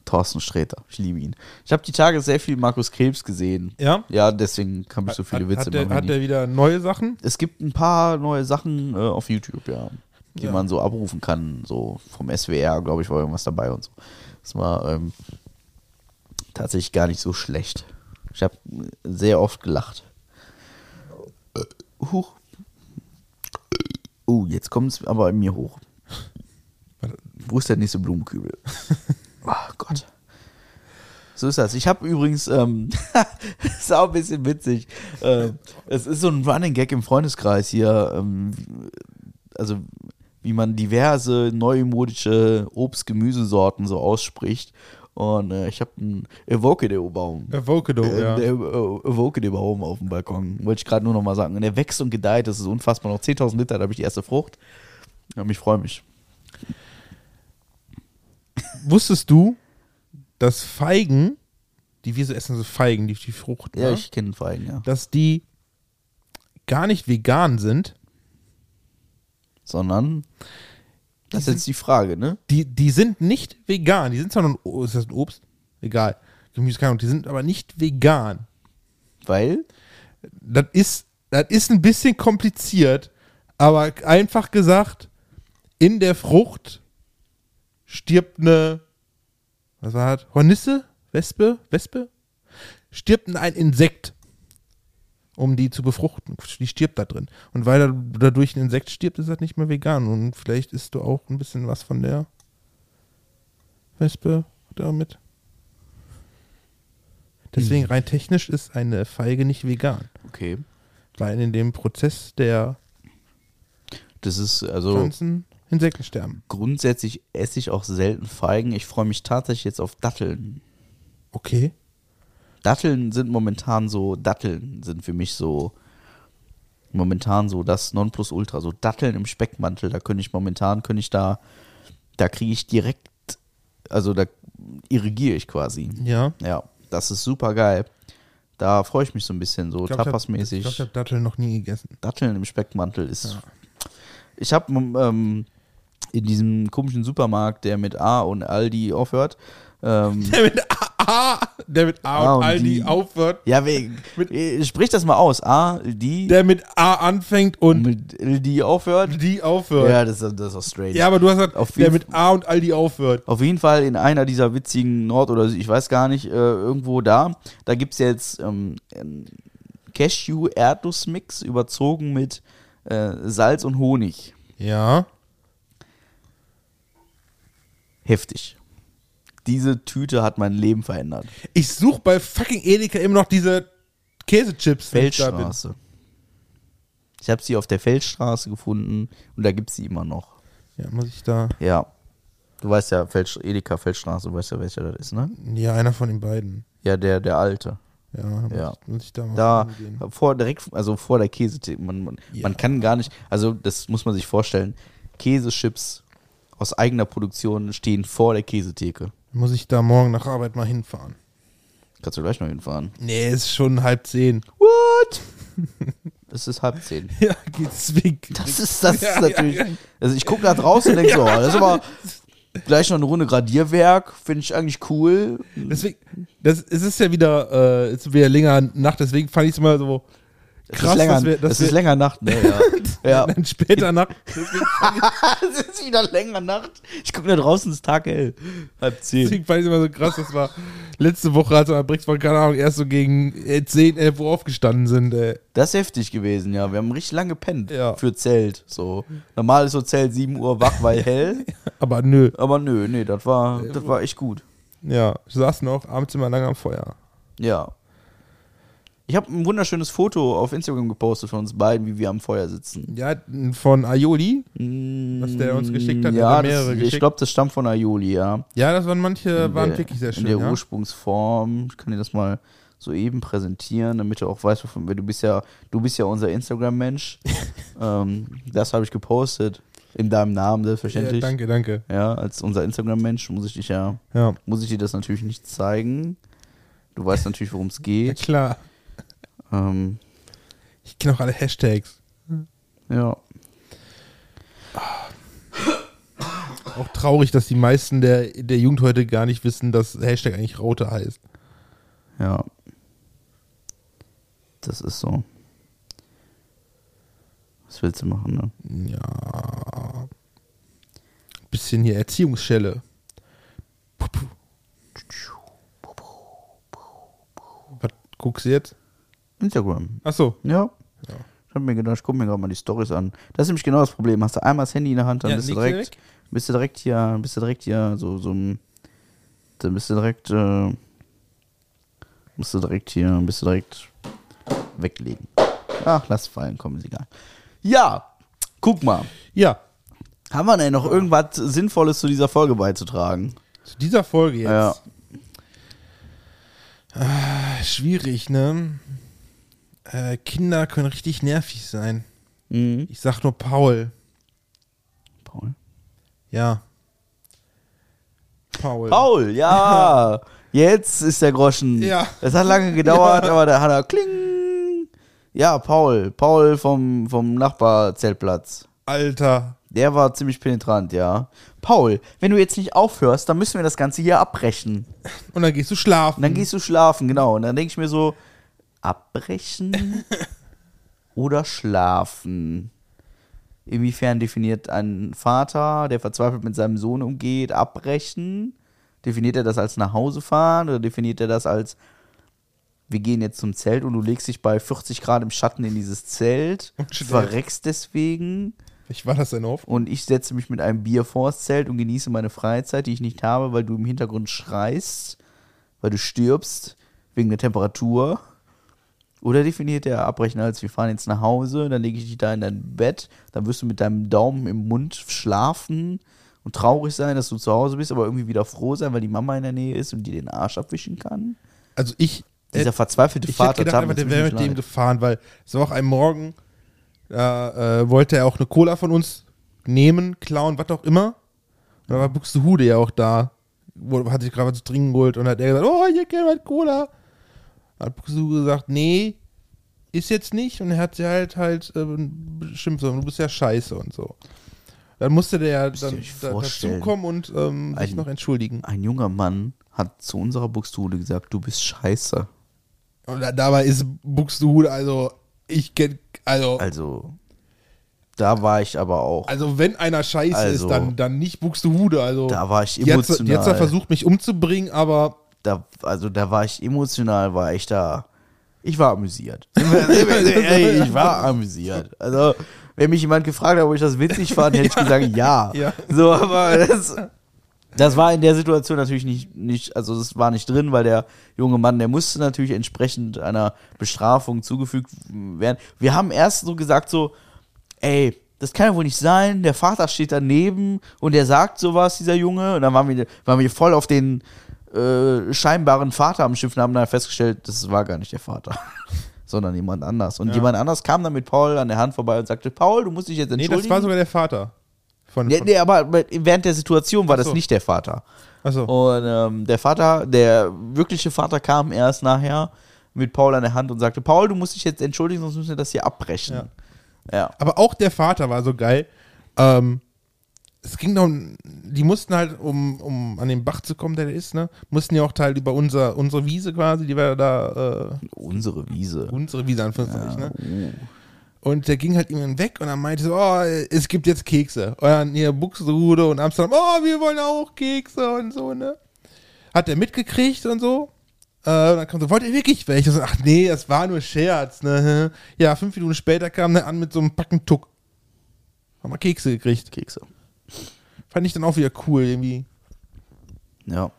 Thorsten Sträter. Ich liebe ihn. Ich habe die Tage sehr viel Markus Krebs gesehen. Ja? Ja, deswegen habe ich so viele hat, Witze hat, der, hat der wieder neue Sachen? Es gibt ein paar neue Sachen äh, auf YouTube, ja. Die Ja. man so abrufen kann. So vom SWR, glaube ich, war irgendwas dabei und so. Das war ähm, tatsächlich gar nicht so schlecht. Ich habe sehr oft gelacht. Äh, Huch. Uh, jetzt kommt es aber in mir hoch. Wo ist der nächste Blumenkübel? Ach Gott. So ist das. Ich habe übrigens, ähm, ist auch ein bisschen witzig. Ähm, es ist so ein Running Gag im Freundeskreis hier. Ähm, also, wie man diverse neumodische Obst-Gemüsesorten so ausspricht. Und äh, ich habe einen Evocado-Baum. Avocado, Äh, ja. Der Evocado-Baum auf dem Balkon. Wollte ich gerade nur noch mal sagen. Und der wächst und gedeiht. Das ist unfassbar. Noch 10.000 Liter, da habe ich die erste Frucht. Ja, ich freue mich. Wusstest du, dass Feigen, die wir so essen, so Feigen, die, die Frucht, Ja, ne? ich kenne Feigen, ja. dass die gar nicht vegan sind? Sondern, das ist jetzt die Frage, ne? Die, die sind nicht vegan. Die sind zwar noch ein, ist das ein Obst? Egal. Gemüse, keine Ahnung. Die sind aber nicht vegan. Weil, Das ist, das ist ein bisschen kompliziert, aber einfach gesagt, in der Frucht stirbt eine, was war das? Hornisse? Wespe? Wespe? Stirbt ein Insekt, um die zu befruchten. Die stirbt da drin. Und weil da, dadurch ein Insekt stirbt, ist das nicht mehr vegan. Und vielleicht isst du auch ein bisschen was von der Wespe damit. Deswegen rein technisch ist eine Feige nicht vegan. okay, Weil in dem Prozess der das ist, also Pflanzen Insekten sterben. grundsätzlich esse ich auch selten Feigen. Ich freue mich tatsächlich jetzt auf Datteln. Okay. Datteln sind momentan so, Datteln sind für mich so momentan so das Nonplusultra. So Datteln im Speckmantel, da könnte ich momentan, könnte ich da, da kriege ich direkt, also da irrigiere ich quasi. Ja. Ja, das ist super geil. Da freue ich mich so ein bisschen, so Ich glaube, ich tapasmäßig. habe hab Datteln noch nie gegessen. Datteln im Speckmantel ist. Ich habe ähm, in diesem komischen Supermarkt, der mit A und Aldi aufhört. Ähm, Der mit A, der mit A, A und und Aldi die. aufhört. ja, wegen, sprich das mal aus. A, die Der mit A anfängt und mit Aldi aufhört. die aufhört. Ja, das, ist- das ist auch strange. Ja, aber du hast gesagt, Auf der mit A und Aldi aufhört. Auf jeden Fall in einer dieser witzigen Nord- oder ich weiß gar nicht, äh, irgendwo da. Da gibt es jetzt ähm, einen Cashew-Erdnussmix überzogen mit äh, Salz und Honig. Ja. Heftig. Diese Tüte hat mein Leben verändert. Ich suche bei fucking Edeka immer noch diese Käsechips. wenn ich. Feldstraße. Ich habe sie auf der Feldstraße gefunden und da gibt es sie immer noch. Ja, muss ich da. Ja. Du weißt ja, Feld, Edeka Feldstraße, du weißt ja, welcher das ist, ne? Ja, einer von den beiden. Ja, der, der alte. Ja, muss, Ja. Ich, muss ich da mal Da hingehen. vor direkt, also vor der Käsetheke. Man, man, Ja. man kann gar nicht, also das muss man sich vorstellen. Käsechips aus eigener Produktion stehen vor der Käsetheke. Muss ich da morgen nach Arbeit mal hinfahren. Kannst du gleich mal hinfahren. Nee, ist schon halb zehn. What? Es ist halb zehn. Ja, geht's weg. Das ist, das ist Ja, natürlich. ja, ja. Also ich gucke da draußen und denke so, oh, das ist aber. Gleich noch eine Runde Gradierwerk, finde ich eigentlich cool. Deswegen, das, es ist ja wieder, äh, es ist wieder länger Nacht, deswegen fand ich es immer so krass, ist länger, dass wir, dass es ist länger Nacht, ne? Ja. ja. dann später Nacht. es ist wieder länger Nacht. Ich gucke da draußen, es ist Tag hell. Halb zehn. Deswegen fand ich immer so krass, das war letzte Woche, als wir bei Brix, keine Ahnung, erst so gegen äh, 10, 11 Uhr aufgestanden sind. Ey. Das ist heftig gewesen, ja. Wir haben richtig lange gepennt Ja. für Zelt. So. Normal ist so Zelt 7 Uhr wach, weil hell. Aber nö, Aber nö, nee, das war, das war echt gut. ja, saßen auch abends immer lange am Feuer. Ja. Ich habe ein wunderschönes Foto auf Instagram gepostet von uns beiden, wie wir am Feuer sitzen. Ja, von Aioli, was der uns geschickt hat, Ja, er mehrere das, ich geschickt. glaube, das stammt von Aioli, ja. Ja, das waren manche, In waren der- wirklich sehr schön. In der ja. Ursprungsform. Ich kann dir das mal soeben präsentieren, damit du auch weißt, wovon wir, du bist ja, du bist ja unser Instagram-Mensch. ähm, das habe ich gepostet. In deinem Namen, ja, selbstverständlich. danke, danke. Ja, als unser Instagram-Mensch muss ich dich ja, Ja, muss ich dir das natürlich nicht zeigen. Du weißt natürlich, worum es ja geht. klar. Ähm, Ich kenne auch alle Hashtags. ja. Auch traurig, dass die meisten der, der Jugend heute gar nicht wissen, dass Hashtag eigentlich Raute heißt. Ja. Das ist so. Was willst du machen, ne? Ja. Bisschen hier Erziehungsschelle. Was guckst du jetzt? Instagram. Achso. Ja. Ich hab mir gedacht, ich guck mir gerade mal die Stories an. Das ist nämlich genau das Problem. Hast du einmal das Handy in der Hand, dann Ja, bist du direkt, bist du direkt hier, bist du direkt hier, so, so ein, dann bist du direkt, äh, bist du direkt hier, bist du direkt weglegen. Ach, lass fallen, komm, ist egal. Ja, guck mal. Ja. Haben wir denn noch irgendwas Sinnvolles zu dieser Folge beizutragen? Zu dieser Folge jetzt. Ja. Ah, Schwierig, ne? Äh, Kinder können richtig nervig sein. Mhm. Ich sag nur Paul. Paul. Ja. Paul. Paul, ja. Jetzt ist der Groschen. Ja. Es hat lange gedauert, aber da hat er kling. Ja, Paul. Paul vom, vom Nachbarzeltplatz. Alter. Der war ziemlich penetrant, ja. Paul, wenn du jetzt nicht aufhörst, dann müssen wir das Ganze hier abbrechen. Und dann gehst du schlafen. Und dann gehst du schlafen, genau. Und dann denke ich mir so, abbrechen oder schlafen? Inwiefern definiert ein Vater, der verzweifelt mit seinem Sohn umgeht, abbrechen? Definiert er das als nach Hause fahren oder definiert er das als wir gehen jetzt zum Zelt und du legst dich bei 40 Grad im Schatten in dieses Zelt, Und verreckst deswegen Ich war das denn auf? und ich setze mich mit einem Bier vors Zelt und genieße meine Freizeit, die ich nicht habe, weil du im Hintergrund schreist, weil du stirbst wegen der Temperatur. Oder definiert der Abbrechen als, wir fahren jetzt nach Hause, dann lege ich dich da in dein Bett, dann wirst du mit deinem Daumen im Mund schlafen und traurig sein, dass du zu Hause bist, aber irgendwie wieder froh sein, weil die Mama in der Nähe ist und dir den Arsch abwischen kann. Also ich. Dieser verzweifelte ich Vater hätte gedacht, der wäre mit dem gefahren, weil es war auch ein Morgen, da äh, wollte er auch eine Cola von uns nehmen, klauen, was auch immer. Und da war Buxtehude ja auch da. Wo, hat sich gerade was zu trinken geholt und hat er gesagt, oh, hier gerne mal Cola. Hat Buxtehude gesagt, nee, ist jetzt nicht. Und er hat sie halt halt äh, beschimpft, du bist ja scheiße und so. Dann musste der ja dann da, dazukommen und ähm, sich Ein- noch entschuldigen. Ein junger Mann hat zu unserer Buxtehude gesagt, du bist scheiße. Und da, dabei ist Buxtehude, also ich kenn, also, Also, da war ich aber auch. also wenn einer scheiße Also- ist, dann, dann nicht Buxtehude. Also Da war ich jetzt, emotional. jetzt hat er versucht, mich umzubringen, aber da, also da war ich emotional, war ich da. Ich war amüsiert. Ey, ich war amüsiert. Also, wenn mich jemand gefragt hat, ob ich das witzig fand, hätte ich gesagt, ja. Ja. So, aber das, das war in der Situation natürlich nicht, nicht, also das war nicht drin, weil der junge Mann, der musste natürlich entsprechend einer Bestrafung zugefügt werden. Wir haben erst so gesagt, so, ey, das kann ja wohl nicht sein, der Vater steht daneben und der sagt sowas, dieser Junge, und dann waren wir, waren wir voll auf den äh, scheinbaren Vater am Schiff und haben dann festgestellt, das war gar nicht der Vater, sondern jemand anders. Und Ja. jemand anders kam dann mit Paul an der Hand vorbei und sagte, Paul, du musst dich jetzt nee, entschuldigen. das war sogar der Vater. Von, Nee, von, nee, aber während der Situation war Ach so. das nicht der Vater. achso. Und ähm, der Vater, der wirkliche Vater kam erst nachher mit Paul an der Hand und sagte, Paul, du musst dich jetzt entschuldigen, sonst müssen wir das hier abbrechen. Ja. Aber auch der Vater war so geil. Ähm, es ging darum, die mussten halt, um, um an den Bach zu kommen, der da ist, ne, mussten ja auch halt über unser, unsere Wiese quasi, die war da, äh, Unsere Wiese. unsere Wiese, Anführungszeichen, ne? Und der ging halt irgendwann weg und dann meinte so, oh, es gibt jetzt Kekse. Und dann hier Buxtehude und Amsterdam, oh, wir wollen auch Kekse und so, ne? Hat er mitgekriegt und so. Äh, und dann kam so, wollt ihr wirklich welche? Und so, ach nee, das war nur Scherz, ne? Ja, fünf Minuten später kam der an mit so einem Packen Tuck. Haben wir Kekse gekriegt. Kekse. Fand ich dann auch wieder cool, irgendwie. Ja.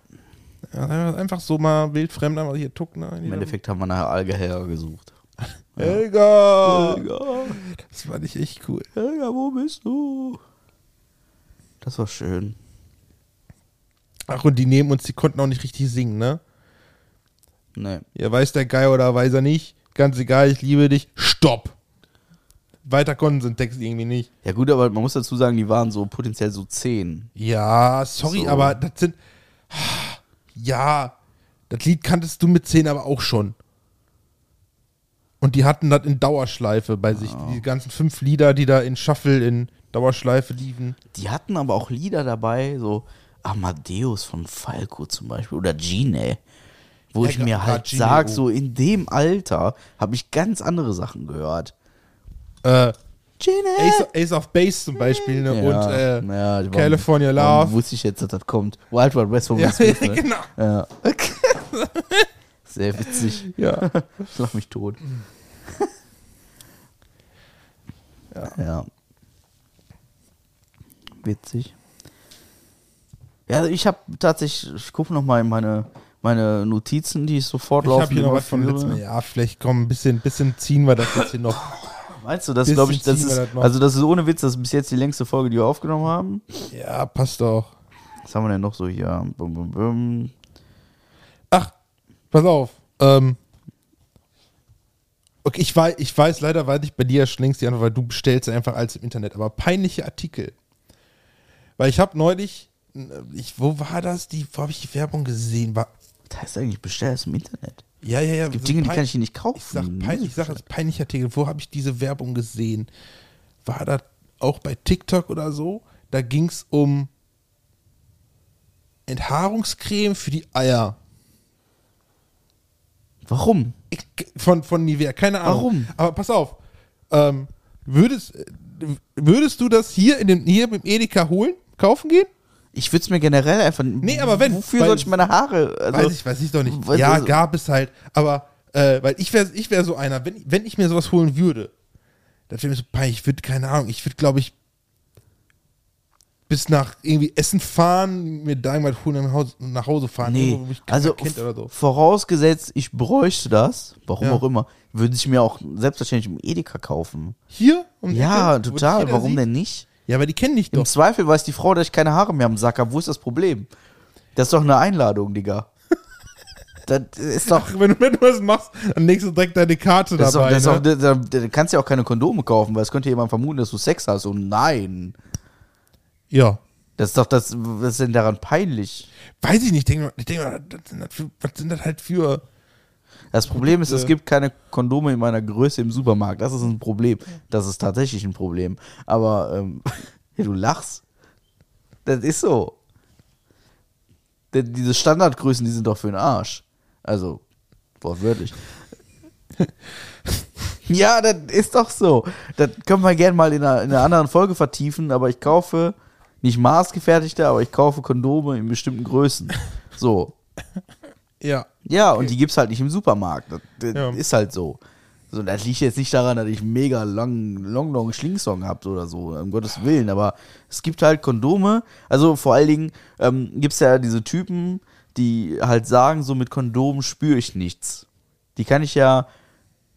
Ja, einfach so mal wildfremd, einfach hier Tuck, ne? Im Endeffekt haben wir nachher Algeherr gesucht. Helga! Helga, Das fand ich echt cool. Helga, wo bist du? Das war schön. Ach, und die neben uns, die konnten auch nicht richtig singen, ne? Nee. Ja, weiß der Guy oder weiß er nicht. Ganz egal, ich liebe dich. Stopp! Weiter konnten sie den Text irgendwie nicht. Ja gut, aber man muss dazu sagen, die waren so potenziell so zehn. Ja, sorry, So. aber das sind. Ja, das Lied kanntest du mit 10 aber auch schon. Und die hatten das in Dauerschleife bei sich. Die ganzen fünf Lieder, die da in Shuffle in Dauerschleife liefen. Die hatten aber auch Lieder dabei, so Amadeus von Falco zum Beispiel oder Gine. Wo Ja, ich mir halt Gine, sag, oh. so in dem Alter habe ich ganz andere Sachen gehört. Äh! Ace, Ace of Base zum Beispiel, ne? Und äh, ja, waren- California warum Love. Wusste ich jetzt, dass das kommt. Wild Wild West von Ja, Smith, ne? genau. Ja. Sehr witzig. Ja. Ich lach mich tot. ja. Witzig. Ja, also ich habe tatsächlich, ich gucke noch mal in meine, meine Notizen, die ich so Ich fortlaufend habe hier noch was von letztem Jahr. Vielleicht komm, ein bisschen, bisschen ziehen wir das jetzt hier noch. Meinst du, das glaube ich, das ist, das also das ist ohne Witz, das ist bis jetzt die längste Folge, die wir aufgenommen haben. Ja, passt doch. Was haben wir denn noch so hier? Bum, bum, bum. Ach, pass auf. Ähm, okay, ich weiß, ich weiß leider, weiß ich bei dir schon längst die Antwort, weil du bestellst einfach alles im Internet. Aber peinliche Artikel. Weil ich habe neulich, ich, wo war das? Die, wo habe ich die Werbung gesehen? War, Das heißt eigentlich, bestell es im Internet. ja, ja, ja. Es gibt so Dinge, die kann ich hier nicht kaufen. Ich sag, pein, ich sag das peinliche Artikel. Wo habe ich diese Werbung gesehen? War das auch bei TikTok oder so? Da ging es um Enthaarungscreme für die Eier. Warum? Ich, von, von Nivea, keine Ahnung. Warum? Aber pass auf. Ähm, würdest, äh, würdest du das hier in dem, hier im Edeka holen, kaufen gehen? Ich würde es mir generell einfach. Nee, aber wenn, Wofür weil- soll ich meine Haare? Also, weiß ich, weiß ich doch nicht. ja, also- gab es halt. Aber, äh, weil ich wäre ich wär so einer, wenn, wenn ich mir sowas holen würde, das wäre mir so peinlich. Ich würde, keine Ahnung, ich würde, glaube ich, bis nach irgendwie Essen fahren, mir da irgendwas holen und nach Hause, fahren. Nee, also so. vorausgesetzt, ich bräuchte das, warum Ja. auch immer, würde ich mir auch selbstverständlich im Edeka kaufen. Hier? Um Ja, Ecke, total. Warum sieht? denn nicht? Ja, aber die kennen dich Im doch. Zweifel weiß die Frau, dass ich keine Haare mehr am Sack habe. Wo ist das Problem? Das ist doch eine Einladung, Digga. das ist doch. Wenn du, wenn du was machst, dann legst du direkt deine Karte Das ist doch, dabei. das ist ne? doch, da, da, da kannst du ja auch keine Kondome kaufen, weil es könnte jemand vermuten, dass du Sex hast. Und nein. ja. Das ist doch das, was ist denn daran peinlich? Weiß ich nicht. Ich denke, ich denke das sind das was sind das halt für. Das Problem ist, es gibt keine Kondome in meiner Größe im Supermarkt. Das ist ein Problem. Das ist tatsächlich ein Problem. Aber ähm, du lachst. Das ist so. Diese Standardgrößen, die sind doch für den Arsch. Also, wortwörtlich. ja, das ist doch so. Das können wir gerne mal in einer, in einer anderen Folge vertiefen, aber ich kaufe nicht maßgefertigte, aber ich kaufe Kondome in bestimmten Größen. So. Ja. Ja, und die gibt's halt nicht im Supermarkt. Das, das Ja. ist halt so. So, das liegt jetzt nicht daran, dass ich mega lang, long, long Schlingsong habt oder so, um Gottes Willen, aber es gibt halt Kondome. Also vor allen Dingen ähm, gibt's ja diese Typen, die halt sagen, so mit Kondom spüre ich nichts. Die kann ich ja,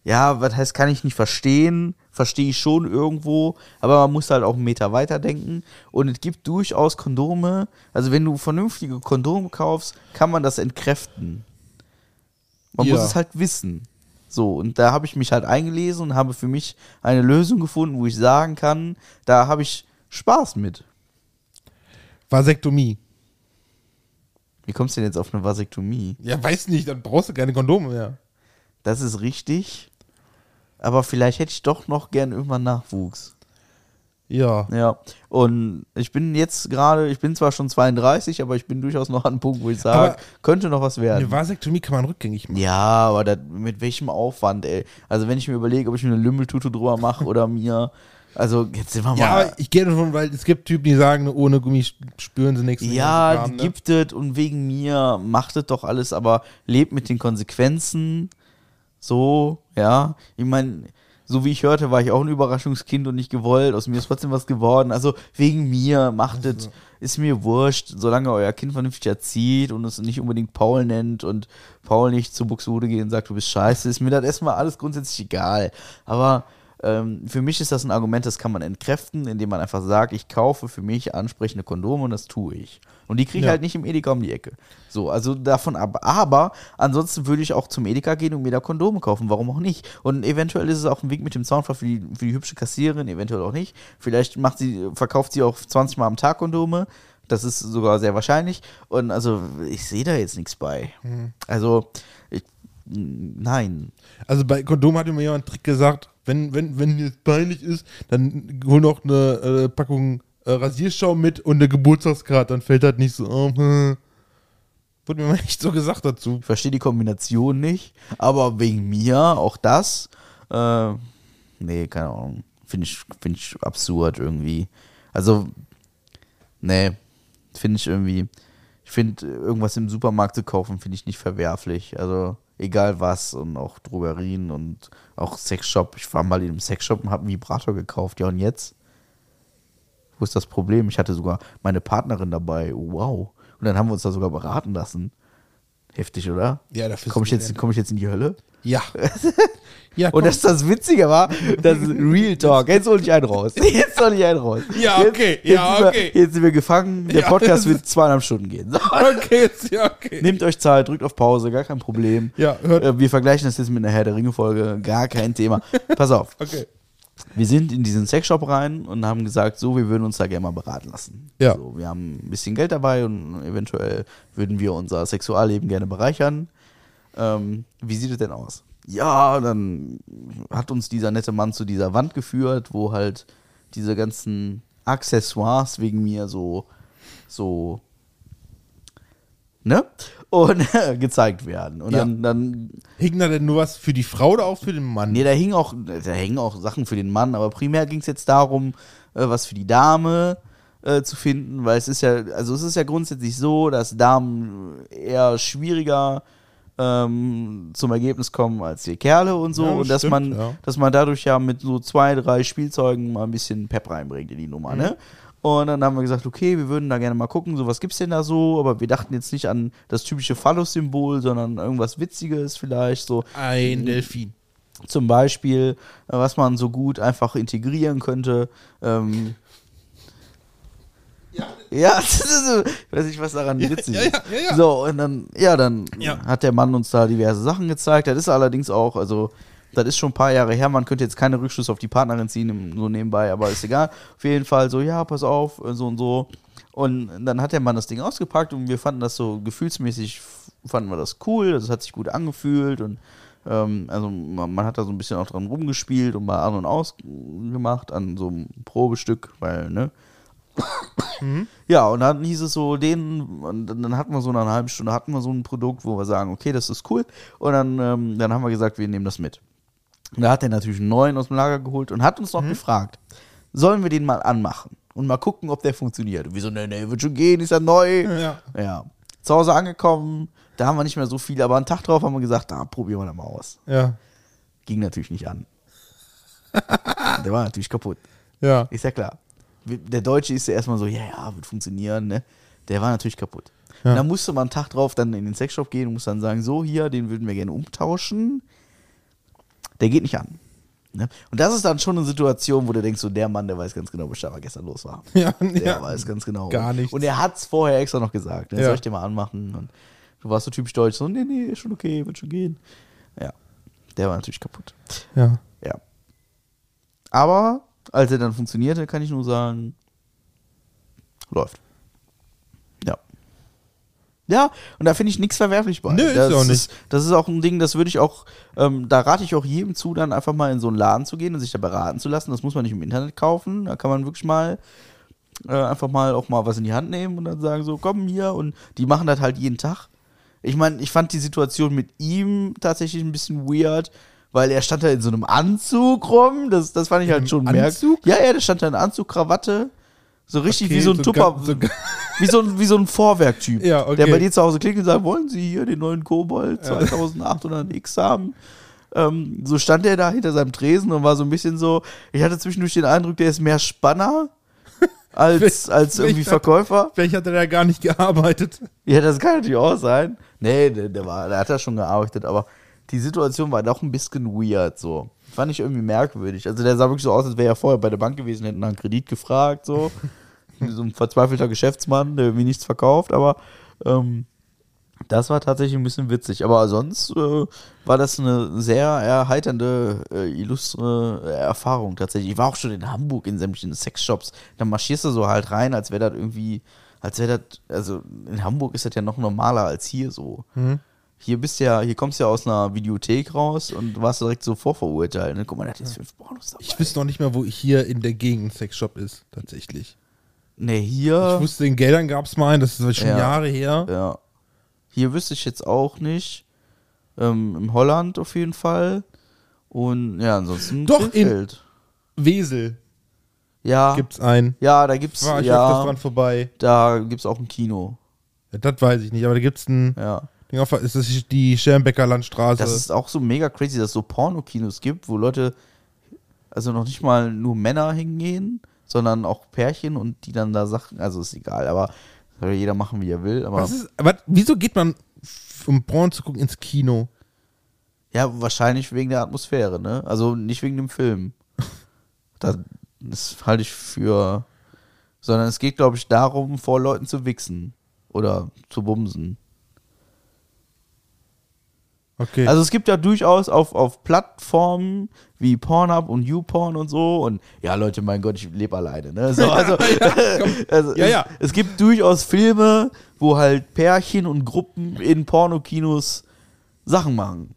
ja, was heißt, kann ich nicht verstehen, verstehe ich schon irgendwo, aber man muss halt auch einen Meter weiter denken. Und es gibt durchaus Kondome, also wenn du vernünftige Kondome kaufst, kann man das entkräften. Man Ja. muss es halt wissen. So, und da habe ich mich halt eingelesen und habe für mich eine Lösung gefunden, wo ich sagen kann, da habe ich Spaß mit. Vasektomie. Wie kommst du denn jetzt auf eine Vasektomie? Ja, weiß nicht, dann brauchst du keine Kondome mehr. Das ist richtig. Aber vielleicht hätte ich doch noch gern irgendwann Nachwuchs. Ja. Ja. Und ich bin jetzt gerade, ich bin zwar schon 32, aber ich bin durchaus noch an einem Punkt, wo ich sage, könnte noch was werden. Eine Vasektomie kann man rückgängig machen. Ja, aber das, mit welchem Aufwand, ey? Also wenn ich mir überlege, ob ich mir eine Lümmeltute drüber mache oder mir, also jetzt sind wir mal. Ja, ich gehe davon, weil es gibt Typen, die sagen, ohne Gummi spüren sie nichts. Ja, Kram, ne? gibt es und wegen mir macht es doch alles, aber lebt mit den Konsequenzen. So, ja. Ich meine, so wie ich hörte, war ich auch ein Überraschungskind und nicht gewollt. Aus mir ist trotzdem was geworden. Also wegen mir macht es, ist mir wurscht, solange euer Kind vernünftig erzieht und es nicht unbedingt Paul nennt und Paul nicht zu Buxtehude geht und sagt, du bist scheiße, ist mir das erstmal alles grundsätzlich egal. Aber für mich ist das ein Argument, das kann man entkräften, indem man einfach sagt, ich kaufe für mich ansprechende Kondome und das tue ich. Und die kriege ich Ja. halt nicht im Edeka um die Ecke. So, also davon ab. Aber ansonsten würde ich auch zum Edeka gehen und mir da Kondome kaufen. Warum auch nicht? Und eventuell ist es auch ein Weg mit dem Zaunfall für die, für die hübsche Kassiererin, eventuell auch nicht. Vielleicht macht sie, verkauft sie auch 20 Mal am Tag Kondome. Das ist sogar sehr wahrscheinlich. Und also, ich sehe da jetzt nichts bei. Also, ich, nein. Also bei Kondom hat mir jemand einen Trick gesagt, wenn, wenn, wenn dir peinlich ist, dann hol noch eine äh, Packung äh, Rasierschaum mit und eine Geburtstagskarte, dann fällt das nicht so. Oh, hm. Wurde mir mal nicht so gesagt dazu. Ich verstehe die Kombination nicht, aber wegen mir auch das. Äh, nee, keine Ahnung. Finde ich, find ich absurd irgendwie. Also, nee, finde ich irgendwie. Ich finde, irgendwas im Supermarkt zu kaufen, finde ich nicht verwerflich. Also, egal was und auch Drogerien und auch Sexshop. Ich war mal in einem Sexshop und habe einen Vibrator gekauft. Ja, und jetzt? Wo ist das Problem? Ich hatte sogar meine Partnerin dabei. Wow. Und dann haben wir uns da sogar beraten lassen. Heftig, oder? Ja, dafür Komme ich, jetzt- komm ich jetzt in die Hölle? Ja. ja, Und dass das Witzige war, das ist Real Talk. Jetzt hol ich einen raus. Jetzt hol ich einen raus. Ja, Jetzt- okay. Jetzt Ja, sind wir, okay. Jetzt sind wir gefangen. Der Ja, Podcast wird zweieinhalb Stunden gehen. So. okay, jetzt, ja, okay. Nehmt euch Zeit, drückt auf Pause, gar kein Problem. Ja, hört- Äh, Wir vergleichen das jetzt mit einer Herr der Ringe-Folge, gar kein Thema. Pass auf. Okay. Wir sind in diesen Sexshop rein und haben gesagt, so, wir würden uns da gerne mal beraten lassen. Ja. So, wir haben ein bisschen Geld dabei und eventuell würden wir unser Sexualleben gerne bereichern. Ähm, wie sieht es denn aus? Ja, dann hat uns dieser nette Mann zu dieser Wand geführt, wo halt diese ganzen Accessoires wegen mir so, so, ne? Und gezeigt werden. Und Ja. dann, dann Hing da denn nur was für die Frau oder auch für den Mann? Nee, da hingen auch, da hängen auch Sachen für den Mann, aber primär ging es jetzt darum, äh, was für die Dame äh, zu finden, weil es ist ja, also es ist ja grundsätzlich so, dass Damen eher schwieriger ähm, zum Ergebnis kommen als die Kerle und so Ja, das und dass stimmt, man, ja. dass man dadurch ja mit so zwei, drei Spielzeugen mal ein bisschen Pep reinbringt in die Nummer, Mhm. ne? Und dann haben wir gesagt, okay, wir würden da gerne mal gucken, so was gibt's denn da so, aber wir dachten jetzt nicht an das typische Phallus-Symbol, sondern irgendwas Witziges vielleicht, so Ein Delfin. zum Beispiel, äh, was man so gut einfach integrieren könnte. Ähm, ja, das ich weiß nicht, was daran witzig ja, ist. ja, ja, ja. So, und dann, ja, dann Ja. hat der Mann uns da diverse Sachen gezeigt. Das ist allerdings auch, also, das ist schon ein paar Jahre her. Man könnte jetzt keine Rückschlüsse auf die Partnerin ziehen, so nebenbei, aber ist egal. Auf jeden Fall so, ja, pass auf, äh, so und so. Und dann hat der Mann das Ding ausgepackt und wir fanden das so gefühlsmäßig, fanden wir das cool. Das hat sich gut angefühlt und ähm, also man, man hat da so ein bisschen auch dran rumgespielt und mal an und aus gemacht an so einem Probestück, weil, ne? Ja, und dann hieß es so, den, und dann hatten wir so nach einer halben Stunde hatten wir so ein Produkt, wo wir sagen, okay, das ist cool. Und dann, ähm, dann haben wir gesagt, wir nehmen das mit. Und da hat er natürlich einen neuen aus dem Lager geholt und hat uns noch gefragt, sollen wir den mal anmachen und mal gucken, ob der funktioniert. Und wir so, nee, nee, wird schon gehen, ist ja neu. Ja. Ja. Zu Hause angekommen, da haben wir nicht mehr so viel, aber einen Tag drauf haben wir gesagt, da probieren wir das mal aus. Ja. Ging natürlich nicht an. der war natürlich kaputt. Ja. Ist ja klar. Der Deutsche ist ja erstmal so, ja, ja, wird funktionieren, ne? Der war natürlich kaputt. Ja. Dann musste man einen Tag drauf dann in den Sexshop gehen und muss dann sagen, so hier, den würden wir gerne umtauschen. Der geht nicht an. Ne? Und das ist dann schon eine Situation, wo du denkst, so der Mann, der weiß ganz genau, was gestern los war. Ja, Der ja. weiß ganz genau. Gar nichts. Und er hat es vorher extra noch gesagt. Ne? Ja. Soll ich dir mal anmachen? Und du warst so typisch deutsch, so, nee, nee, ist schon okay, wird schon gehen. Ja. Der war natürlich kaputt. Ja. Ja. Aber als er dann funktionierte, kann ich nur sagen, läuft. Ja. Ja, und da finde ich nichts verwerflich bei. Nö, ist das ja auch nicht. Ist, das ist auch ein Ding, das würde ich auch, ähm, da rate ich auch jedem zu, dann einfach mal in so einen Laden zu gehen und sich da beraten zu lassen. Das muss man nicht im Internet kaufen. Da kann man wirklich mal äh, einfach mal auch mal was in die Hand nehmen und dann sagen so, komm hier und die machen das halt jeden Tag. Ich meine, ich fand die Situation mit ihm tatsächlich ein bisschen weird, weil er stand da in so einem Anzug rum. Das, das fand ich halt schon merkwürdig. Ja, ja, der stand da in Anzug, Krawatte. So richtig Okay, wie so ein so Tupper, so wie so ein, wie so ein Vorwerktyp, Ja, okay. der bei dir zu Hause klingt und sagt, wollen Sie hier den neuen Kobold 2800X haben? Ähm, so stand er da hinter seinem Tresen und war so ein bisschen so, ich hatte zwischendurch den Eindruck, der ist mehr Spanner als, als irgendwie vielleicht hat- Verkäufer. Vielleicht hat er da gar nicht gearbeitet. Ja, das kann natürlich auch sein. Nee, der, der, war, der hat da schon gearbeitet, aber die Situation war doch ein bisschen weird so. Fand ich irgendwie merkwürdig. Also der sah wirklich so aus, als wäre er vorher bei der Bank gewesen, hätten nach einem Kredit gefragt, so. So ein verzweifelter Geschäftsmann, der irgendwie nichts verkauft, aber ähm, das war tatsächlich ein bisschen witzig. Aber sonst äh, war das eine sehr erheiternde, äh, illustre Erfahrung tatsächlich. Ich war auch schon in Hamburg in sämtlichen Sexshops. Da marschierst du so halt rein, als wäre das irgendwie, als wäre das, also in Hamburg ist das ja noch normaler als hier so. Hier bist ja, hier kommst du ja aus einer Videothek raus und warst direkt so vorverurteilt. Ne? Guck mal, da hat jetzt fünf Pornos dabei. Ich wüsste noch nicht mehr, wo hier in der Gegend ein Sexshop ist, tatsächlich. Ne, hier. Ich wusste, in Geldern gab es mal einen, das ist schon Ja. Jahre her. Ja. Hier wüsste ich jetzt auch nicht. Ähm, Im Holland auf jeden Fall. Und ja, ansonsten. Doch, in- Krefeld. Wesel Ja. gibt's einen. ja, da gibt's. War ich ja, dran vorbei. da gibt's auch ein Kino. Ja, das weiß ich nicht, aber da gibt's ein. Ja. Auf, ist das die Schermbecker Landstraße? Das ist auch so mega crazy, dass es so Pornokinos gibt, wo Leute, also noch nicht mal nur Männer hingehen, sondern auch Pärchen und die dann da Sachen, also ist egal, aber soll jeder machen, wie er will. Aber was ist, was, wieso geht man, um Porn zu gucken, ins Kino? Ja, wahrscheinlich wegen der Atmosphäre, ne? Also nicht wegen dem Film. Das, das halte ich für. Sondern es geht, glaube ich, darum, vor Leuten zu wichsen. Oder zu bumsen. Okay. Also es gibt ja durchaus auf, auf Plattformen wie Pornhub und YouPorn und so und ja Leute, mein Gott, ich lebe alleine, ne? So, also, also Ja, es, ja. es gibt durchaus Filme, wo halt Pärchen und Gruppen in Pornokinos Sachen machen.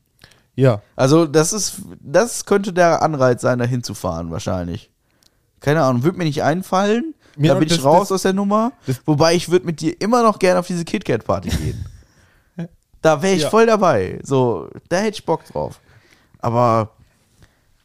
ja. Also, das ist, das könnte der Anreiz sein, da hinzufahren, wahrscheinlich. Keine Ahnung, wird mir nicht einfallen. Mir da bin das- ich raus das- aus der Nummer. das- Wobei ich würde mit dir immer noch gerne auf diese KitKat-Party gehen. Da wäre ich Ja. voll dabei. So, da hätte ich Bock drauf. Aber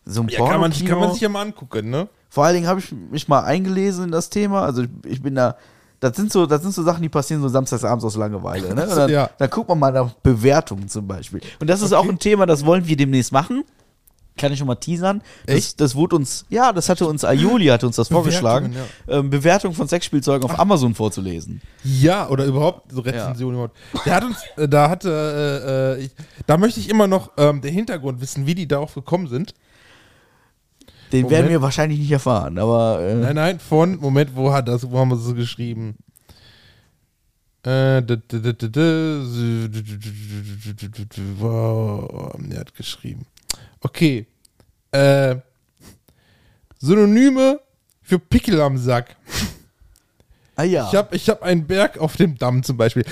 so ein Ja, kann man, kann man sich ja mal angucken, ne? vor allen Dingen habe ich mich mal eingelesen in das Thema. Also ich, ich bin da. Das sind, so, das sind so Sachen, die passieren so samstagsabends aus Langeweile. Ne? Dann, Ja. dann guckt man mal nach Bewertungen zum Beispiel. Und das ist auch ein Thema, das wollen wir demnächst machen. Kann ich schon mal teasern. Das, Echt? das wurde uns, ja, das hatte uns Ayoli hat uns das vorgeschlagen, Bewertungen, ähm, Bewertung von Sexspielzeugen auf Amazon vorzulesen. Ja, oder überhaupt so Rezensionen überhaupt. Der hat uns, äh, da hatte, äh, äh, ich, da möchte ich immer noch ähm, den Hintergrund wissen, wie die darauf gekommen sind. Den Moment. werden wir wahrscheinlich nicht erfahren, aber äh, Nein, nein, von, Moment, wo hat das, wo haben wir so geschrieben? Äh, wow, er hat geschrieben. Okay. Äh, Synonyme für Pickel am Sack. ah ja. Ich habe ich hab einen Berg auf dem Damm zum Beispiel.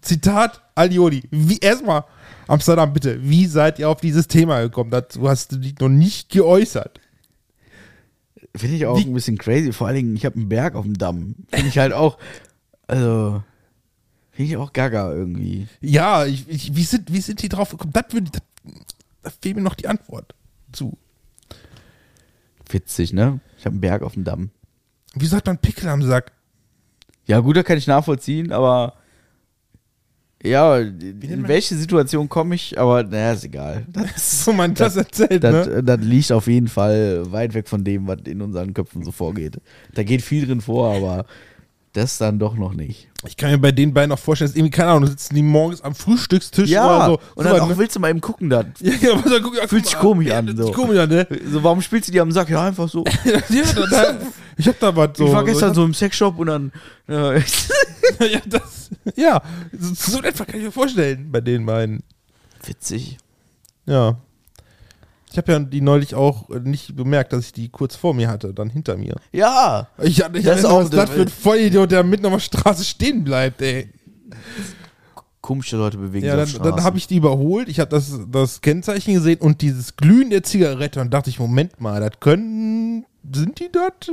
Zitat Alioli. Wie, erstmal, Amsterdam, bitte. Wie seid ihr auf dieses Thema gekommen? Dazu hast du dich noch nicht geäußert. Finde ich auch Wie- ein bisschen crazy. Vor allen Dingen, ich habe einen Berg auf dem Damm. Finde ich halt auch, also, finde ich auch gaga irgendwie. Ja, ich, ich, wie, sind, wie sind die drauf gekommen? Das würde, da fehlt mir noch die Antwort zu. Witzig, ne? Ich habe einen Berg auf dem Damm. Wie sagt man Pickel am Sack? Ja, gut, da kann ich nachvollziehen, aber ja, in welche Situation komme ich, aber naja, ist egal. Das, So man das erzählt, das, ne? das liegt auf jeden Fall weit weg von dem, was in unseren Köpfen so vorgeht. Da geht viel drin vor, aber das dann doch noch nicht. Ich kann mir bei den beiden auch vorstellen, dass irgendwie, keine Ahnung, sitzen die morgens am Frühstückstisch Ja, oder so. und so dann was, auch ne? willst du mal eben gucken dann. ja, ja, aber dann guck, ja, Fühlt sich komisch ja, an, das so. ist komisch an, ne? So, warum spielst du die am Sack? Ja, einfach so. ja, da, da, ich hab da was so. ich war gestern so. so im Sexshop und dann. Äh, ja, das, ja, so, so etwa kann ich mir vorstellen bei den beiden. witzig. Ja. Ich habe ja die neulich auch äh, nicht bemerkt, dass ich die kurz vor mir hatte, dann hinter mir. Ja. Ich hatte ich Das ist auch- das für ein Vollidiot, der mitten auf der Straße stehen bleibt, ey. Komische Leute bewegen Ja, sich dann, auf dann Straßen. habe ich die überholt. Ich habe das, das Kennzeichen gesehen und dieses Glühen der Zigarette. Und dachte ich, Moment mal, das können. Sind die dort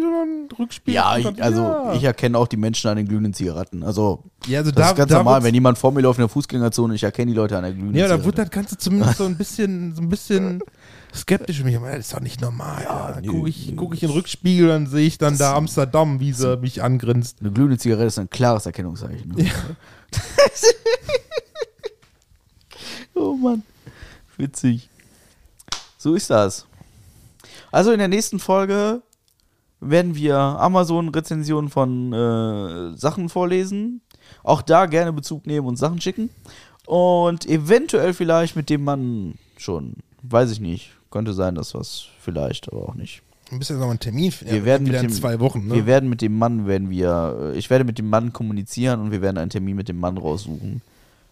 Rückspiel? Ja, ich, dann- also ja. ich erkenne auch die Menschen an den glühenden Zigaretten. Also ja, also das da, ist ganz da normal, wenn jemand vor mir läuft in der Fußgängerzone, ich erkenne die Leute an der glühenden Ja, da Zigarette. wird das Ganze zumindest so ein bisschen, so ein bisschen skeptisch für mich. Aber Das ist doch nicht normal. Ja, dann nö, gucke ich, guck ich in den Rückspiegel, dann sehe ich dann da Amsterdam, wie sie mich angrinst. Eine glühende Zigarette ist ein klares Erkennungszeichen. Ne? oh Mann. Witzig. So ist das. Also in der nächsten Folge werden wir Amazon-Rezensionen von äh, Sachen vorlesen. Auch da gerne Bezug nehmen und Sachen schicken. Und eventuell vielleicht mit dem Mann schon. Weiß ich nicht. Könnte sein, dass was vielleicht, aber auch nicht. Ein bisschen noch mal einen Termin. finden. Wir werden wieder mit in dem- zwei Wochen. Ne? Wir werden mit dem Mann, werden wir, äh, ich werde mit dem Mann kommunizieren und wir werden einen Termin mit dem Mann raussuchen.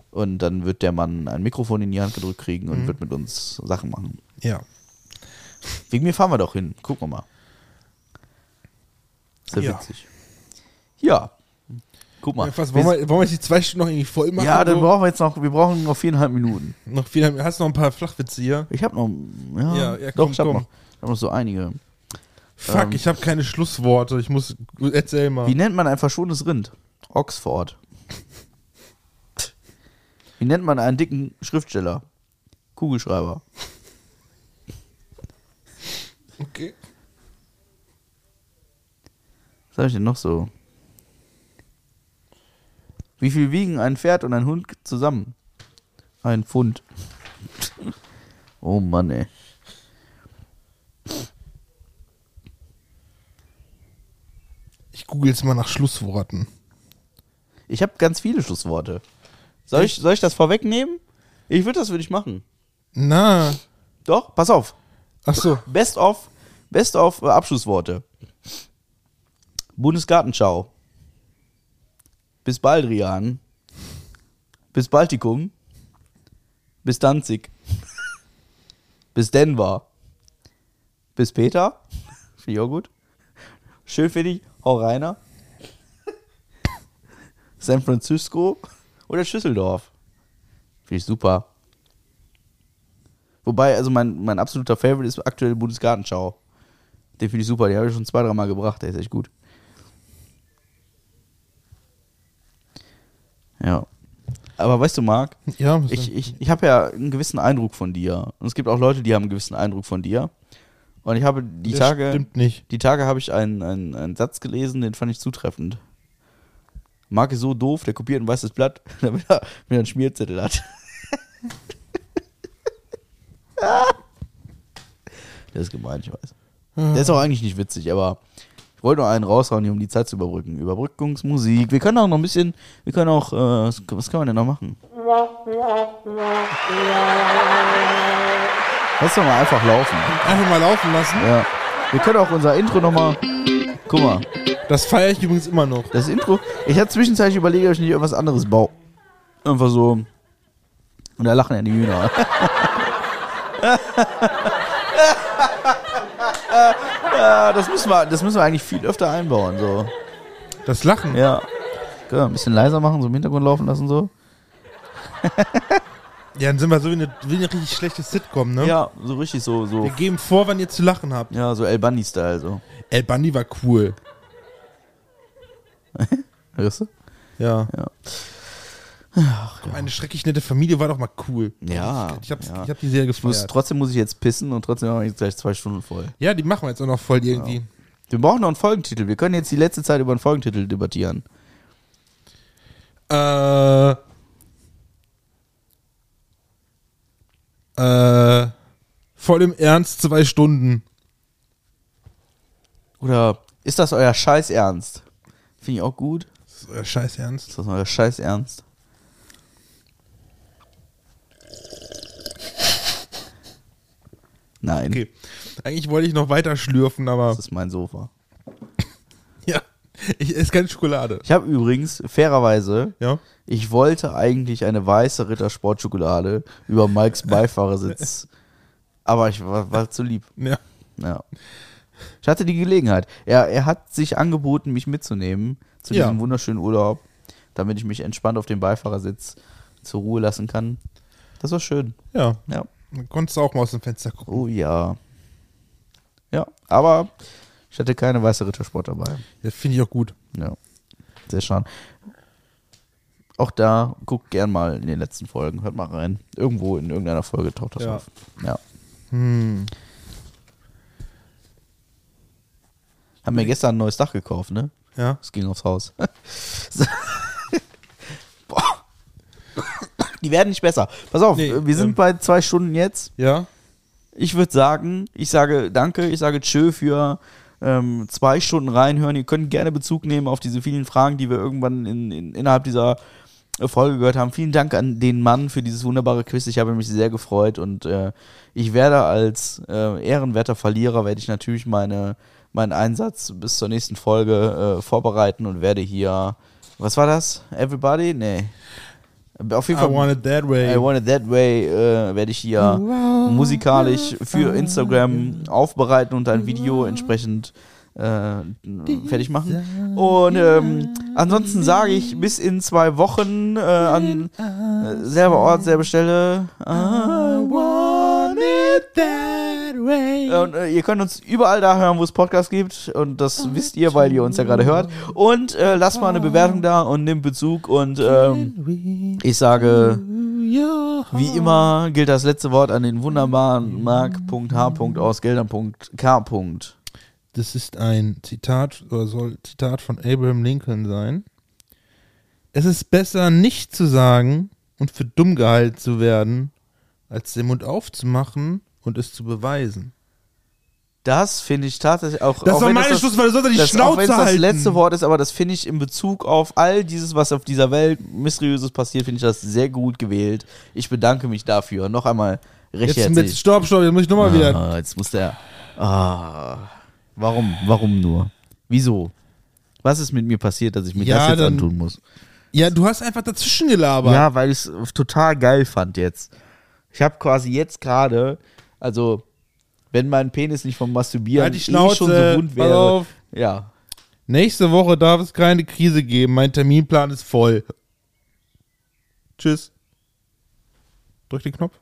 Und dann wird der Mann ein Mikrofon in die Hand gedrückt kriegen und Mhm. wird mit uns Sachen machen. ja. Wegen mir fahren wir doch hin. Gucken wir mal. Sehr Ja. witzig. Ja. Guck mal. Ja, was, wollen, wir, wollen wir die zwei Stunden noch irgendwie voll machen? ja, dann brauchen wir jetzt noch, wir brauchen noch viereinhalb Minuten. noch viel, hast du noch ein paar Flachwitze hier? Ich habe noch, ja, Ja, ja, doch, komm, ich habe komm. noch, ich hab noch so einige. Fuck, Ähm. ich habe keine Schlussworte. Ich muss. Erzähl mal. Wie nennt man ein verschonenes Rind? Oxford. Wie nennt man einen dicken Schriftsteller? Kugelschreiber. Okay. Was habe ich denn noch so? Wie viel wiegen ein Pferd und ein Hund zusammen? Ein Pfund. oh Mann, ey. Ich google jetzt mal nach Schlussworten. Ich habe ganz viele Schlussworte. Soll ich, soll ich das vorwegnehmen? Ich würde das für dich machen. Na. Doch, pass auf. Ach so. Best of, Best of äh, Abschlussworte. Bundesgartenschau. Bis Baldrian. Bis Baltikum. Bis Danzig. Bis Denver. Bis Peter. Finde ich auch gut. Schön finde ich. Hau Rainer. San Francisco. Oder Schüsseldorf. Finde ich super. Wobei, also mein, mein absoluter Favorite ist aktuell Bundesgartenschau. Den finde ich super, den habe ich schon zwei, dreimal gebracht, der ist echt gut. Ja. Aber weißt du, Marc, Ja, ich, ich, ich habe ja einen gewissen Eindruck von dir. Und es gibt auch Leute, die haben einen gewissen Eindruck von dir. Und ich habe die Das Tage, Stimmt nicht. die Tage habe ich einen, einen, einen Satz gelesen, den fand ich zutreffend. Marc ist so doof, der kopiert ein weißes Blatt, damit er mir einen Schmierzettel hat. der ist gemein, ich weiß. Der ist auch eigentlich nicht witzig, aber ich wollte nur einen raushauen, hier, um die Zeit zu überbrücken. Überbrückungsmusik. Wir können auch noch ein bisschen, wir können auch, äh, was, kann man denn noch machen? Lass doch mal einfach laufen. Einfach mal laufen lassen. Ja. Wir können auch unser Intro nochmal. Guck mal, Das feiere ich übrigens immer noch. das Intro. Ich hatte zwischenzeitlich überlegt, ob ich nicht irgendwas anderes baue. Einfach so. Und da lachen ja die Hühner. ja, das müssen, wir, das müssen wir eigentlich viel öfter einbauen. So. Das Lachen. Ja. Können wir ein bisschen leiser machen, so im Hintergrund laufen lassen. so. Ja, dann sind wir so wie eine, wie eine richtig schlechte Sitcom, ne? Ja, so richtig so. so Wir geben vor, wann ihr zu lachen habt. ja, so El Bundy-Style. So. El Bundy war cool. Hörst du? Ja. Ja. Komm, eine schrecklich nette Familie war doch mal cool. Ja, Ich, hab's, ja. ich hab die sehr Ich muss, gefeiert. trotzdem muss ich jetzt pissen und trotzdem haben wir jetzt gleich zwei Stunden voll. Ja, die machen wir jetzt auch noch voll irgendwie. Wir brauchen noch einen Folgentitel. Wir können jetzt die letzte Zeit über einen Folgentitel debattieren. Äh. Äh. Voll im Ernst zwei Stunden. Oder ist das euer Scheiß Ernst? Finde ich auch gut. Das ist euer Scheiß Ernst. Ist das euer Scheiß Ernst? Nein, Okay. Eigentlich wollte ich noch weiter schlürfen, aber. das ist mein Sofa. Ja. Ich esse keine Schokolade. Ich habe übrigens, fairerweise, Ja. ich wollte eigentlich eine weiße Rittersportschokolade über Mikes Beifahrersitz. aber ich war, war zu lieb. Ja. Ja. Ich hatte die Gelegenheit. Er, er hat sich angeboten, mich mitzunehmen zu Ja. diesem wunderschönen Urlaub, damit ich mich entspannt auf dem Beifahrersitz zur Ruhe lassen kann. Das war schön. Ja, Ja. Dann konntest du auch mal aus dem Fenster gucken. Oh ja. Ja, aber ich hatte keine weiße Rittersport dabei. Das finde ich auch gut. Ja. Sehr schade. Auch da, guckt gern mal in den letzten Folgen, hört mal rein. Irgendwo in irgendeiner Folge taucht das Ja. auf. Ja. Hm. Haben mir gestern ein neues Dach gekauft, ne? Ja. Es ging aufs Haus. Boah. Die werden nicht besser. Pass auf, Nee, wir sind ähm. bei zwei Stunden jetzt. Ja. Ich würde sagen, ich sage danke, ich sage tschö für ähm, zwei Stunden reinhören. Ihr könnt gerne Bezug nehmen auf diese vielen Fragen, die wir irgendwann in, in, innerhalb dieser äh, Folge gehört haben. Vielen Dank an den Mann für dieses wunderbare Quiz. Ich habe mich sehr gefreut und äh, ich werde als äh, ehrenwerter Verlierer, werde ich natürlich meine, meinen Einsatz bis zur nächsten Folge äh, vorbereiten und werde hier, was war das? Everybody? Nee. Auf jeden I Fall. want it that way. I Want It That Way äh, werde ich hier musikalisch für Instagram aufbereiten und ein Video entsprechend äh, fertig machen. Und ähm, ansonsten sage ich bis in zwei Wochen äh, an äh, selber Ort, selbe Stelle. I want it that way. Und äh, ihr könnt uns überall da hören, wo es Podcasts gibt. Und das wisst ihr, weil ihr uns ja gerade hört. Und äh, lasst mal eine Bewertung da und nehmt Bezug. Und ähm, ich sage, wie immer gilt das letzte Wort an den wunderbaren Mark.H. aus Geldern.K. Das ist ein Zitat, oder soll Zitat von Abraham Lincoln sein. Es ist besser, nicht zu sagen und für dumm gehalten zu werden, als den Mund aufzumachen und es zu beweisen. Das finde ich tatsächlich auch. Das auch war meine das, Schlusswort, soll er die das, auch wenn Schnauze das halten. letzte Wort ist, aber das finde ich in Bezug auf all dieses, was auf dieser Welt Mysteriöses passiert, finde ich das sehr gut gewählt. Ich bedanke mich dafür. Noch einmal recht Jetzt mit herzlich. Stopp, Stopp, jetzt muss ich nochmal wieder. Ah, jetzt muss der. Ah, warum? Warum nur? Wieso? Was ist mit mir passiert, dass ich mir Ja, das jetzt dann- antun muss? Ja, du hast einfach dazwischen gelabert. Ja, weil ich es total geil fand jetzt. Ich habe quasi jetzt gerade, also wenn mein Penis nicht vom Masturbieren Halt die eh Schnauze, schon so wund wäre. auf. Ja. Nächste Woche darf es keine Krise geben. Mein Terminplan ist voll. Tschüss. Drück den Knopf.